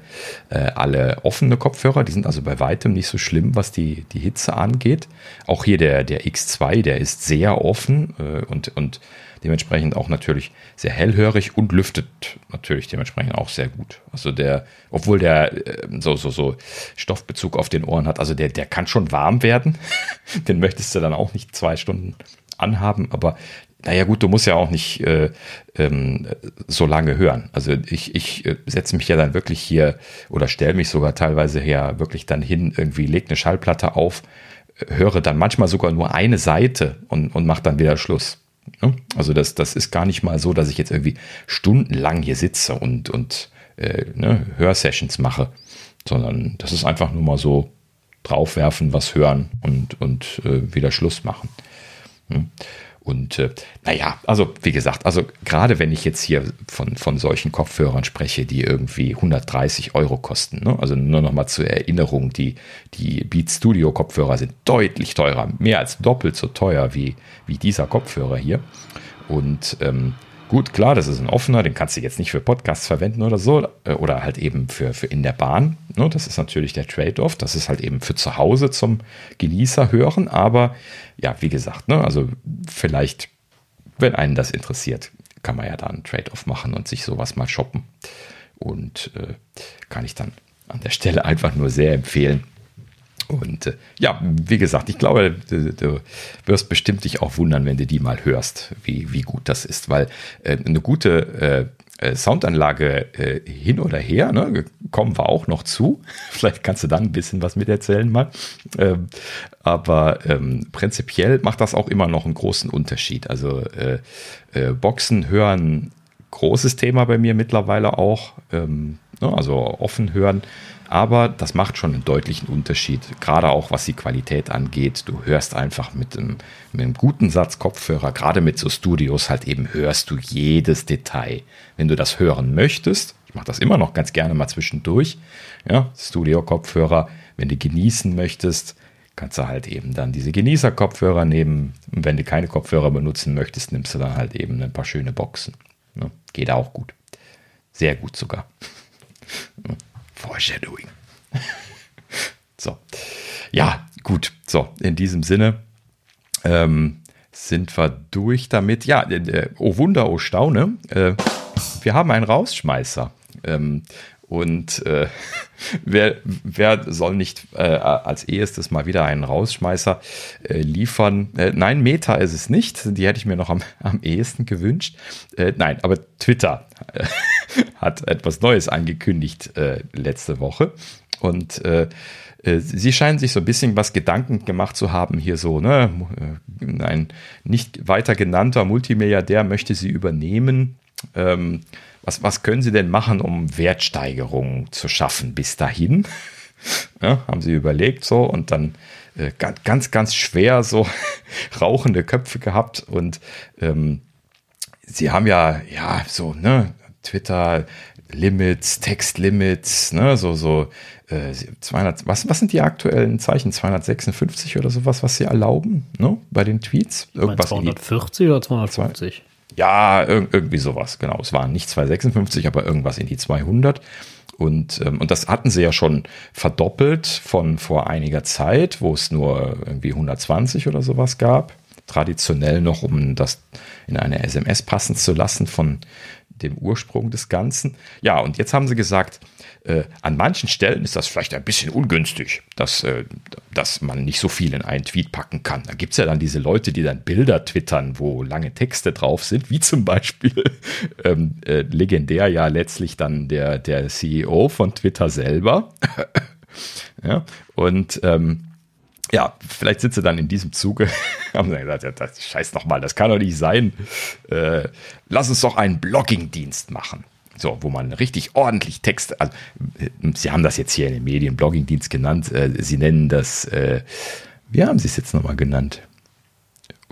äh, alle offene Kopfhörer. Die sind also bei weitem nicht so schlimm, was die, die Hitze angeht. Auch hier der, der X2, der ist sehr offen äh, und, und dementsprechend auch natürlich sehr hellhörig und lüftet natürlich dementsprechend auch sehr gut. Also der, obwohl der äh, so, so, so Stoffbezug auf den Ohren hat, also der, der kann schon warm werden. den möchtest du dann auch nicht zwei Stunden anhaben, aber naja gut, du musst ja auch nicht äh, ähm, so lange hören. Also ich, ich äh, setze mich ja dann wirklich hier oder stelle mich sogar teilweise her wirklich dann hin, irgendwie leg eine Schallplatte auf, höre dann manchmal sogar nur eine Seite und, und mache dann wieder Schluss. Ne? Also das, das ist gar nicht mal so, dass ich jetzt irgendwie stundenlang hier sitze und, und äh, ne, Hörsessions mache, sondern das ist einfach nur mal so draufwerfen, was hören und, und äh, wieder Schluss machen. Und äh, naja, also wie gesagt, also gerade wenn ich jetzt hier von, von solchen Kopfhörern spreche, die irgendwie 130 Euro kosten, ne? also nur noch mal zur Erinnerung, die, die Beat Studio Kopfhörer sind deutlich teurer, mehr als doppelt so teuer wie, wie dieser Kopfhörer hier. Und ähm, Gut, klar, das ist ein offener, den kannst du jetzt nicht für Podcasts verwenden oder so, äh, oder halt eben für, für in der Bahn. Ne? Das ist natürlich der Trade-off. Das ist halt eben für zu Hause zum Genießer hören. Aber ja, wie gesagt, ne? also vielleicht, wenn einen das interessiert, kann man ja da einen Trade-off machen und sich sowas mal shoppen. Und äh, kann ich dann an der Stelle einfach nur sehr empfehlen. Und äh, ja, wie gesagt, ich glaube, du, du, wirst bestimmt dich auch wundern, wenn du die mal hörst, wie, wie gut das ist, weil äh, eine gute äh, äh Soundanlage äh, hin oder her, ne, kommen wir auch noch zu. Vielleicht kannst du dann ein bisschen was mit erzählen mal. Ähm, aber ähm, prinzipiell macht das auch immer noch einen großen Unterschied. Also äh, Boxen hören großes Thema bei mir mittlerweile auch. Ähm, ne, also offen hören aber das macht schon einen deutlichen Unterschied, gerade auch was die Qualität angeht. Du hörst einfach mit einem, mit einem guten Satz Kopfhörer, gerade mit so Studios halt eben hörst du jedes Detail. Wenn du das hören möchtest, ich mache das immer noch ganz gerne mal zwischendurch, ja, Studio-Kopfhörer, wenn du genießen möchtest, kannst du halt eben dann diese Genießer-Kopfhörer nehmen. Und wenn du keine Kopfhörer benutzen möchtest, nimmst du dann halt eben ein paar schöne Boxen. Ne? Geht auch gut. Sehr gut sogar. Foreshadowing. so. Ja, gut. So, in diesem Sinne ähm, sind wir durch damit. Ja, äh, oh Wunder, oh Staune. Äh, wir haben einen Rausschmeißer. Ähm, und äh, wer, wer soll nicht äh, als erstes mal wieder einen Rausschmeißer äh, liefern? Äh, nein, Meta ist es nicht. Die hätte ich mir noch am, am ehesten gewünscht. Äh, nein, aber Twitter äh, hat etwas Neues angekündigt letzte Woche. Und sie scheinen sich so ein bisschen was Gedanken gemacht zu haben, hier so, ne? Ein nicht weiter genannter Multimilliardär möchte sie übernehmen. Ähm, was, was können Sie denn machen, um Wertsteigerungen zu schaffen bis dahin? Ja, haben sie überlegt so und dann äh, ganz, ganz schwer so rauchende Köpfe gehabt und ähm, sie haben ja, ja, so, ne, Twitter Limits, Textlimits, ne, so, so äh, 200, was, was sind die aktuellen Zeichen? 256 oder sowas, was sie erlauben, ne, bei den Tweets? Irgendwas 240 oder 250? Ja, irgendwie sowas, genau. Es waren nicht 256, aber irgendwas in die 200. Und, ähm, und das hatten sie ja schon verdoppelt von vor einiger Zeit, wo es nur irgendwie 120 oder sowas gab. Traditionell noch, um das in eine SMS passen zu lassen von dem Ursprung des Ganzen. Ja, und jetzt haben sie gesagt, äh, an manchen Stellen ist das vielleicht ein bisschen ungünstig, dass, äh, dass man nicht so viel in einen Tweet packen kann. Da gibt es ja dann diese Leute, die dann Bilder twittern, wo lange Texte drauf sind, wie zum Beispiel ähm, äh, legendär ja letztlich dann der, der CEO von Twitter selber. ja, und ähm, ja, vielleicht sind sie dann in diesem Zuge, haben sie gesagt, ja, das, scheiß nochmal, das kann doch nicht sein. Äh, lass uns doch einen Blogging-Dienst machen. So, wo man richtig ordentlich Texte, also äh, sie haben das jetzt hier in den Medien Blogging-Dienst genannt, äh, sie nennen das, äh, wie haben sie es jetzt nochmal genannt?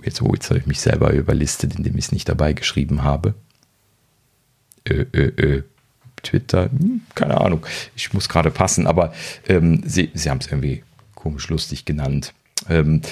Jetzt, oh, jetzt habe ich mich selber überlistet, indem ich es nicht dabei geschrieben habe. Äh, äh, äh. Twitter, hm, keine Ahnung, ich muss gerade passen, aber ähm, sie, sie haben es irgendwie komisch lustig genannt. Ähm,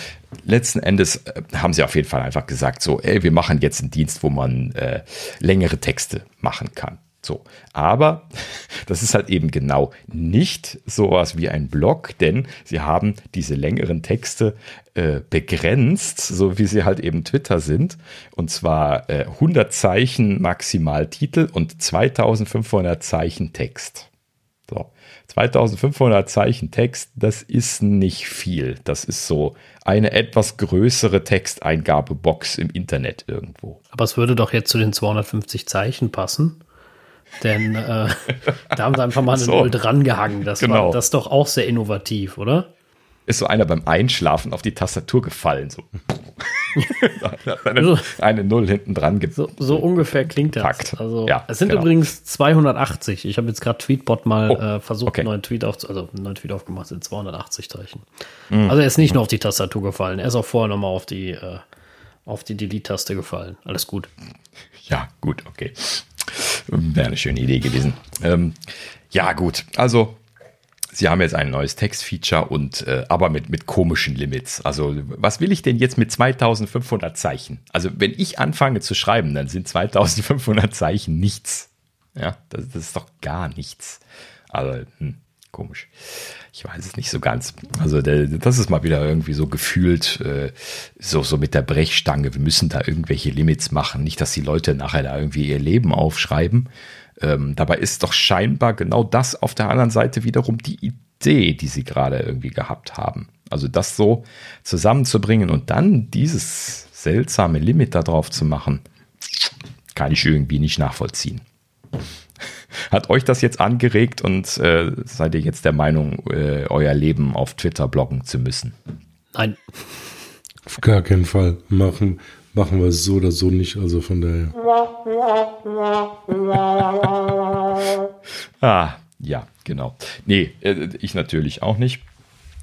letzten Endes äh, haben sie auf jeden Fall einfach gesagt, so, ey, wir machen jetzt einen Dienst, wo man äh, längere Texte machen kann. So, aber das ist halt eben genau nicht sowas wie ein Blog, denn sie haben diese längeren Texte äh, begrenzt, so wie sie halt eben Twitter sind, und zwar äh, 100 Zeichen maximal Titel und 2500 Zeichen Text. So, 2500 Zeichen Text, das ist nicht viel. Das ist so eine etwas größere Texteingabebox im Internet irgendwo. Aber es würde doch jetzt zu den 250 Zeichen passen. Denn äh, da haben sie einfach mal eine so, Null drangehangen. Das genau. war das ist doch auch sehr innovativ, oder? Ist so einer beim Einschlafen auf die Tastatur gefallen. So. eine, eine, Null hinten dran so, so, ungefähr klingt das. Also, ja, es sind genau. übrigens 280. Ich habe jetzt gerade Tweetbot mal oh, äh, versucht, okay. einen neuen Tweet auf, also einen neuen Tweet aufgemacht, sind 280 Zeichen. Mhm. Also er ist nicht nur auf die Tastatur gefallen, er ist auch vorher nochmal auf die, äh, auf die Delete-Taste gefallen. Alles gut. Ja, gut, okay. Wäre eine schöne Idee gewesen. Ähm, ja, gut. Also, Sie haben jetzt ein neues Textfeature und äh, aber mit, mit komischen Limits. Also, was will ich denn jetzt mit 2500 Zeichen? Also, wenn ich anfange zu schreiben, dann sind 2500 Zeichen nichts. Ja, das, das ist doch gar nichts. Also, hm, komisch. Ich weiß es nicht so ganz. Also der, das ist mal wieder irgendwie so gefühlt, äh, so, so mit der Brechstange. Wir müssen da irgendwelche Limits machen. Nicht, dass die Leute nachher da irgendwie ihr Leben aufschreiben. Ähm, dabei ist doch scheinbar genau das auf der anderen Seite wiederum die Idee, die sie gerade irgendwie gehabt haben. Also das so zusammenzubringen und dann dieses seltsame Limit da drauf zu machen, kann ich irgendwie nicht nachvollziehen. Hat euch das jetzt angeregt und äh, seid ihr jetzt der Meinung, äh, euer Leben auf Twitter bloggen zu müssen? Nein. Auf gar keinen Fall. Machen, machen wir es so oder so nicht. Also von daher. ah, ja, genau. Nee, äh, ich natürlich auch nicht.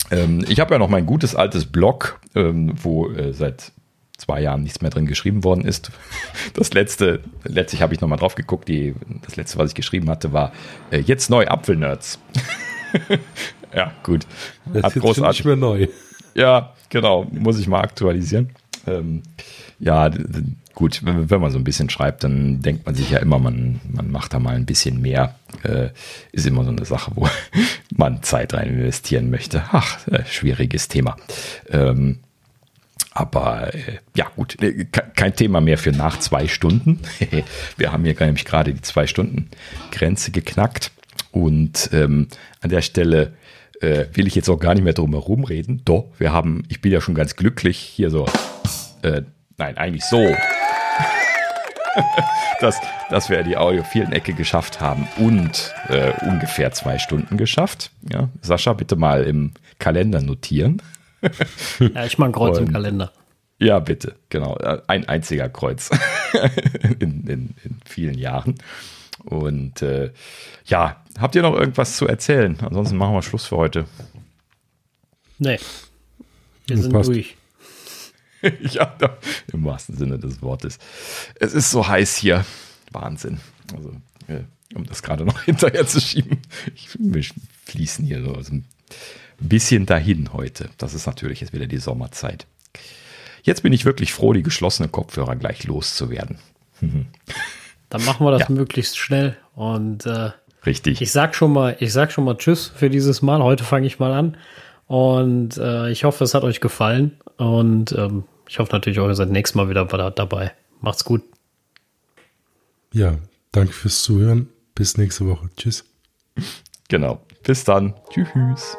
Ähm, ich habe ja noch mein gutes altes Blog, ähm, wo äh, seit zwei Jahren nichts mehr drin geschrieben worden ist. Das letzte, letztlich habe ich nochmal drauf geguckt, die, das letzte, was ich geschrieben hatte, war äh, jetzt neu Apfelnerds. ja, gut. Das Hat ist großartig. nicht mehr neu. Ja, genau. Muss ich mal aktualisieren. Ähm, ja, gut, wenn, wenn, man so ein bisschen schreibt, dann denkt man sich ja immer, man, man macht da mal ein bisschen mehr. Äh, ist immer so eine Sache, wo man Zeit rein investieren möchte. Ach, äh, schwieriges Thema. Ähm, aber äh, ja, gut, äh, kein Thema mehr für nach zwei Stunden. Wir haben hier nämlich gerade die zwei Stunden Grenze geknackt. Und ähm, an der Stelle äh, will ich jetzt auch gar nicht mehr drum herum reden. Doch, wir haben, ich bin ja schon ganz glücklich, hier so, äh, nein, eigentlich so, dass, dass wir die audiophilen Ecke geschafft haben und äh, ungefähr zwei Stunden geschafft. Ja, Sascha, bitte mal im Kalender notieren. ja, ich mache ein Kreuz Und, im Kalender. Ja, bitte, genau. Ein einziger Kreuz in, in, in, vielen Jahren. Und äh, ja, habt ihr noch irgendwas zu erzählen? Ansonsten machen wir Schluss für heute. Nee. Wir sind Passt. durch. ja, im wahrsten Sinne des Wortes. Es ist so heiß hier. Wahnsinn. Also, äh, um das gerade noch hinterher zu schieben. Ich, wir fließen hier so aus dem bisschen dahin heute. Das ist natürlich jetzt wieder die Sommerzeit. Jetzt bin ich wirklich froh, die geschlossenen Kopfhörer gleich loszuwerden. Dann machen wir das ja. möglichst schnell und äh, richtig. Ich sag schon mal, ich sag schon mal Tschüss für dieses Mal. Heute fange ich mal an und äh, ich hoffe, es hat euch gefallen und ähm, ich hoffe natürlich, ihr seid nächstes Mal wieder dabei. Macht's gut. Ja, Danke fürs Zuhören. Bis nächste Woche. Tschüss. Genau. Bis dann. Tschüss.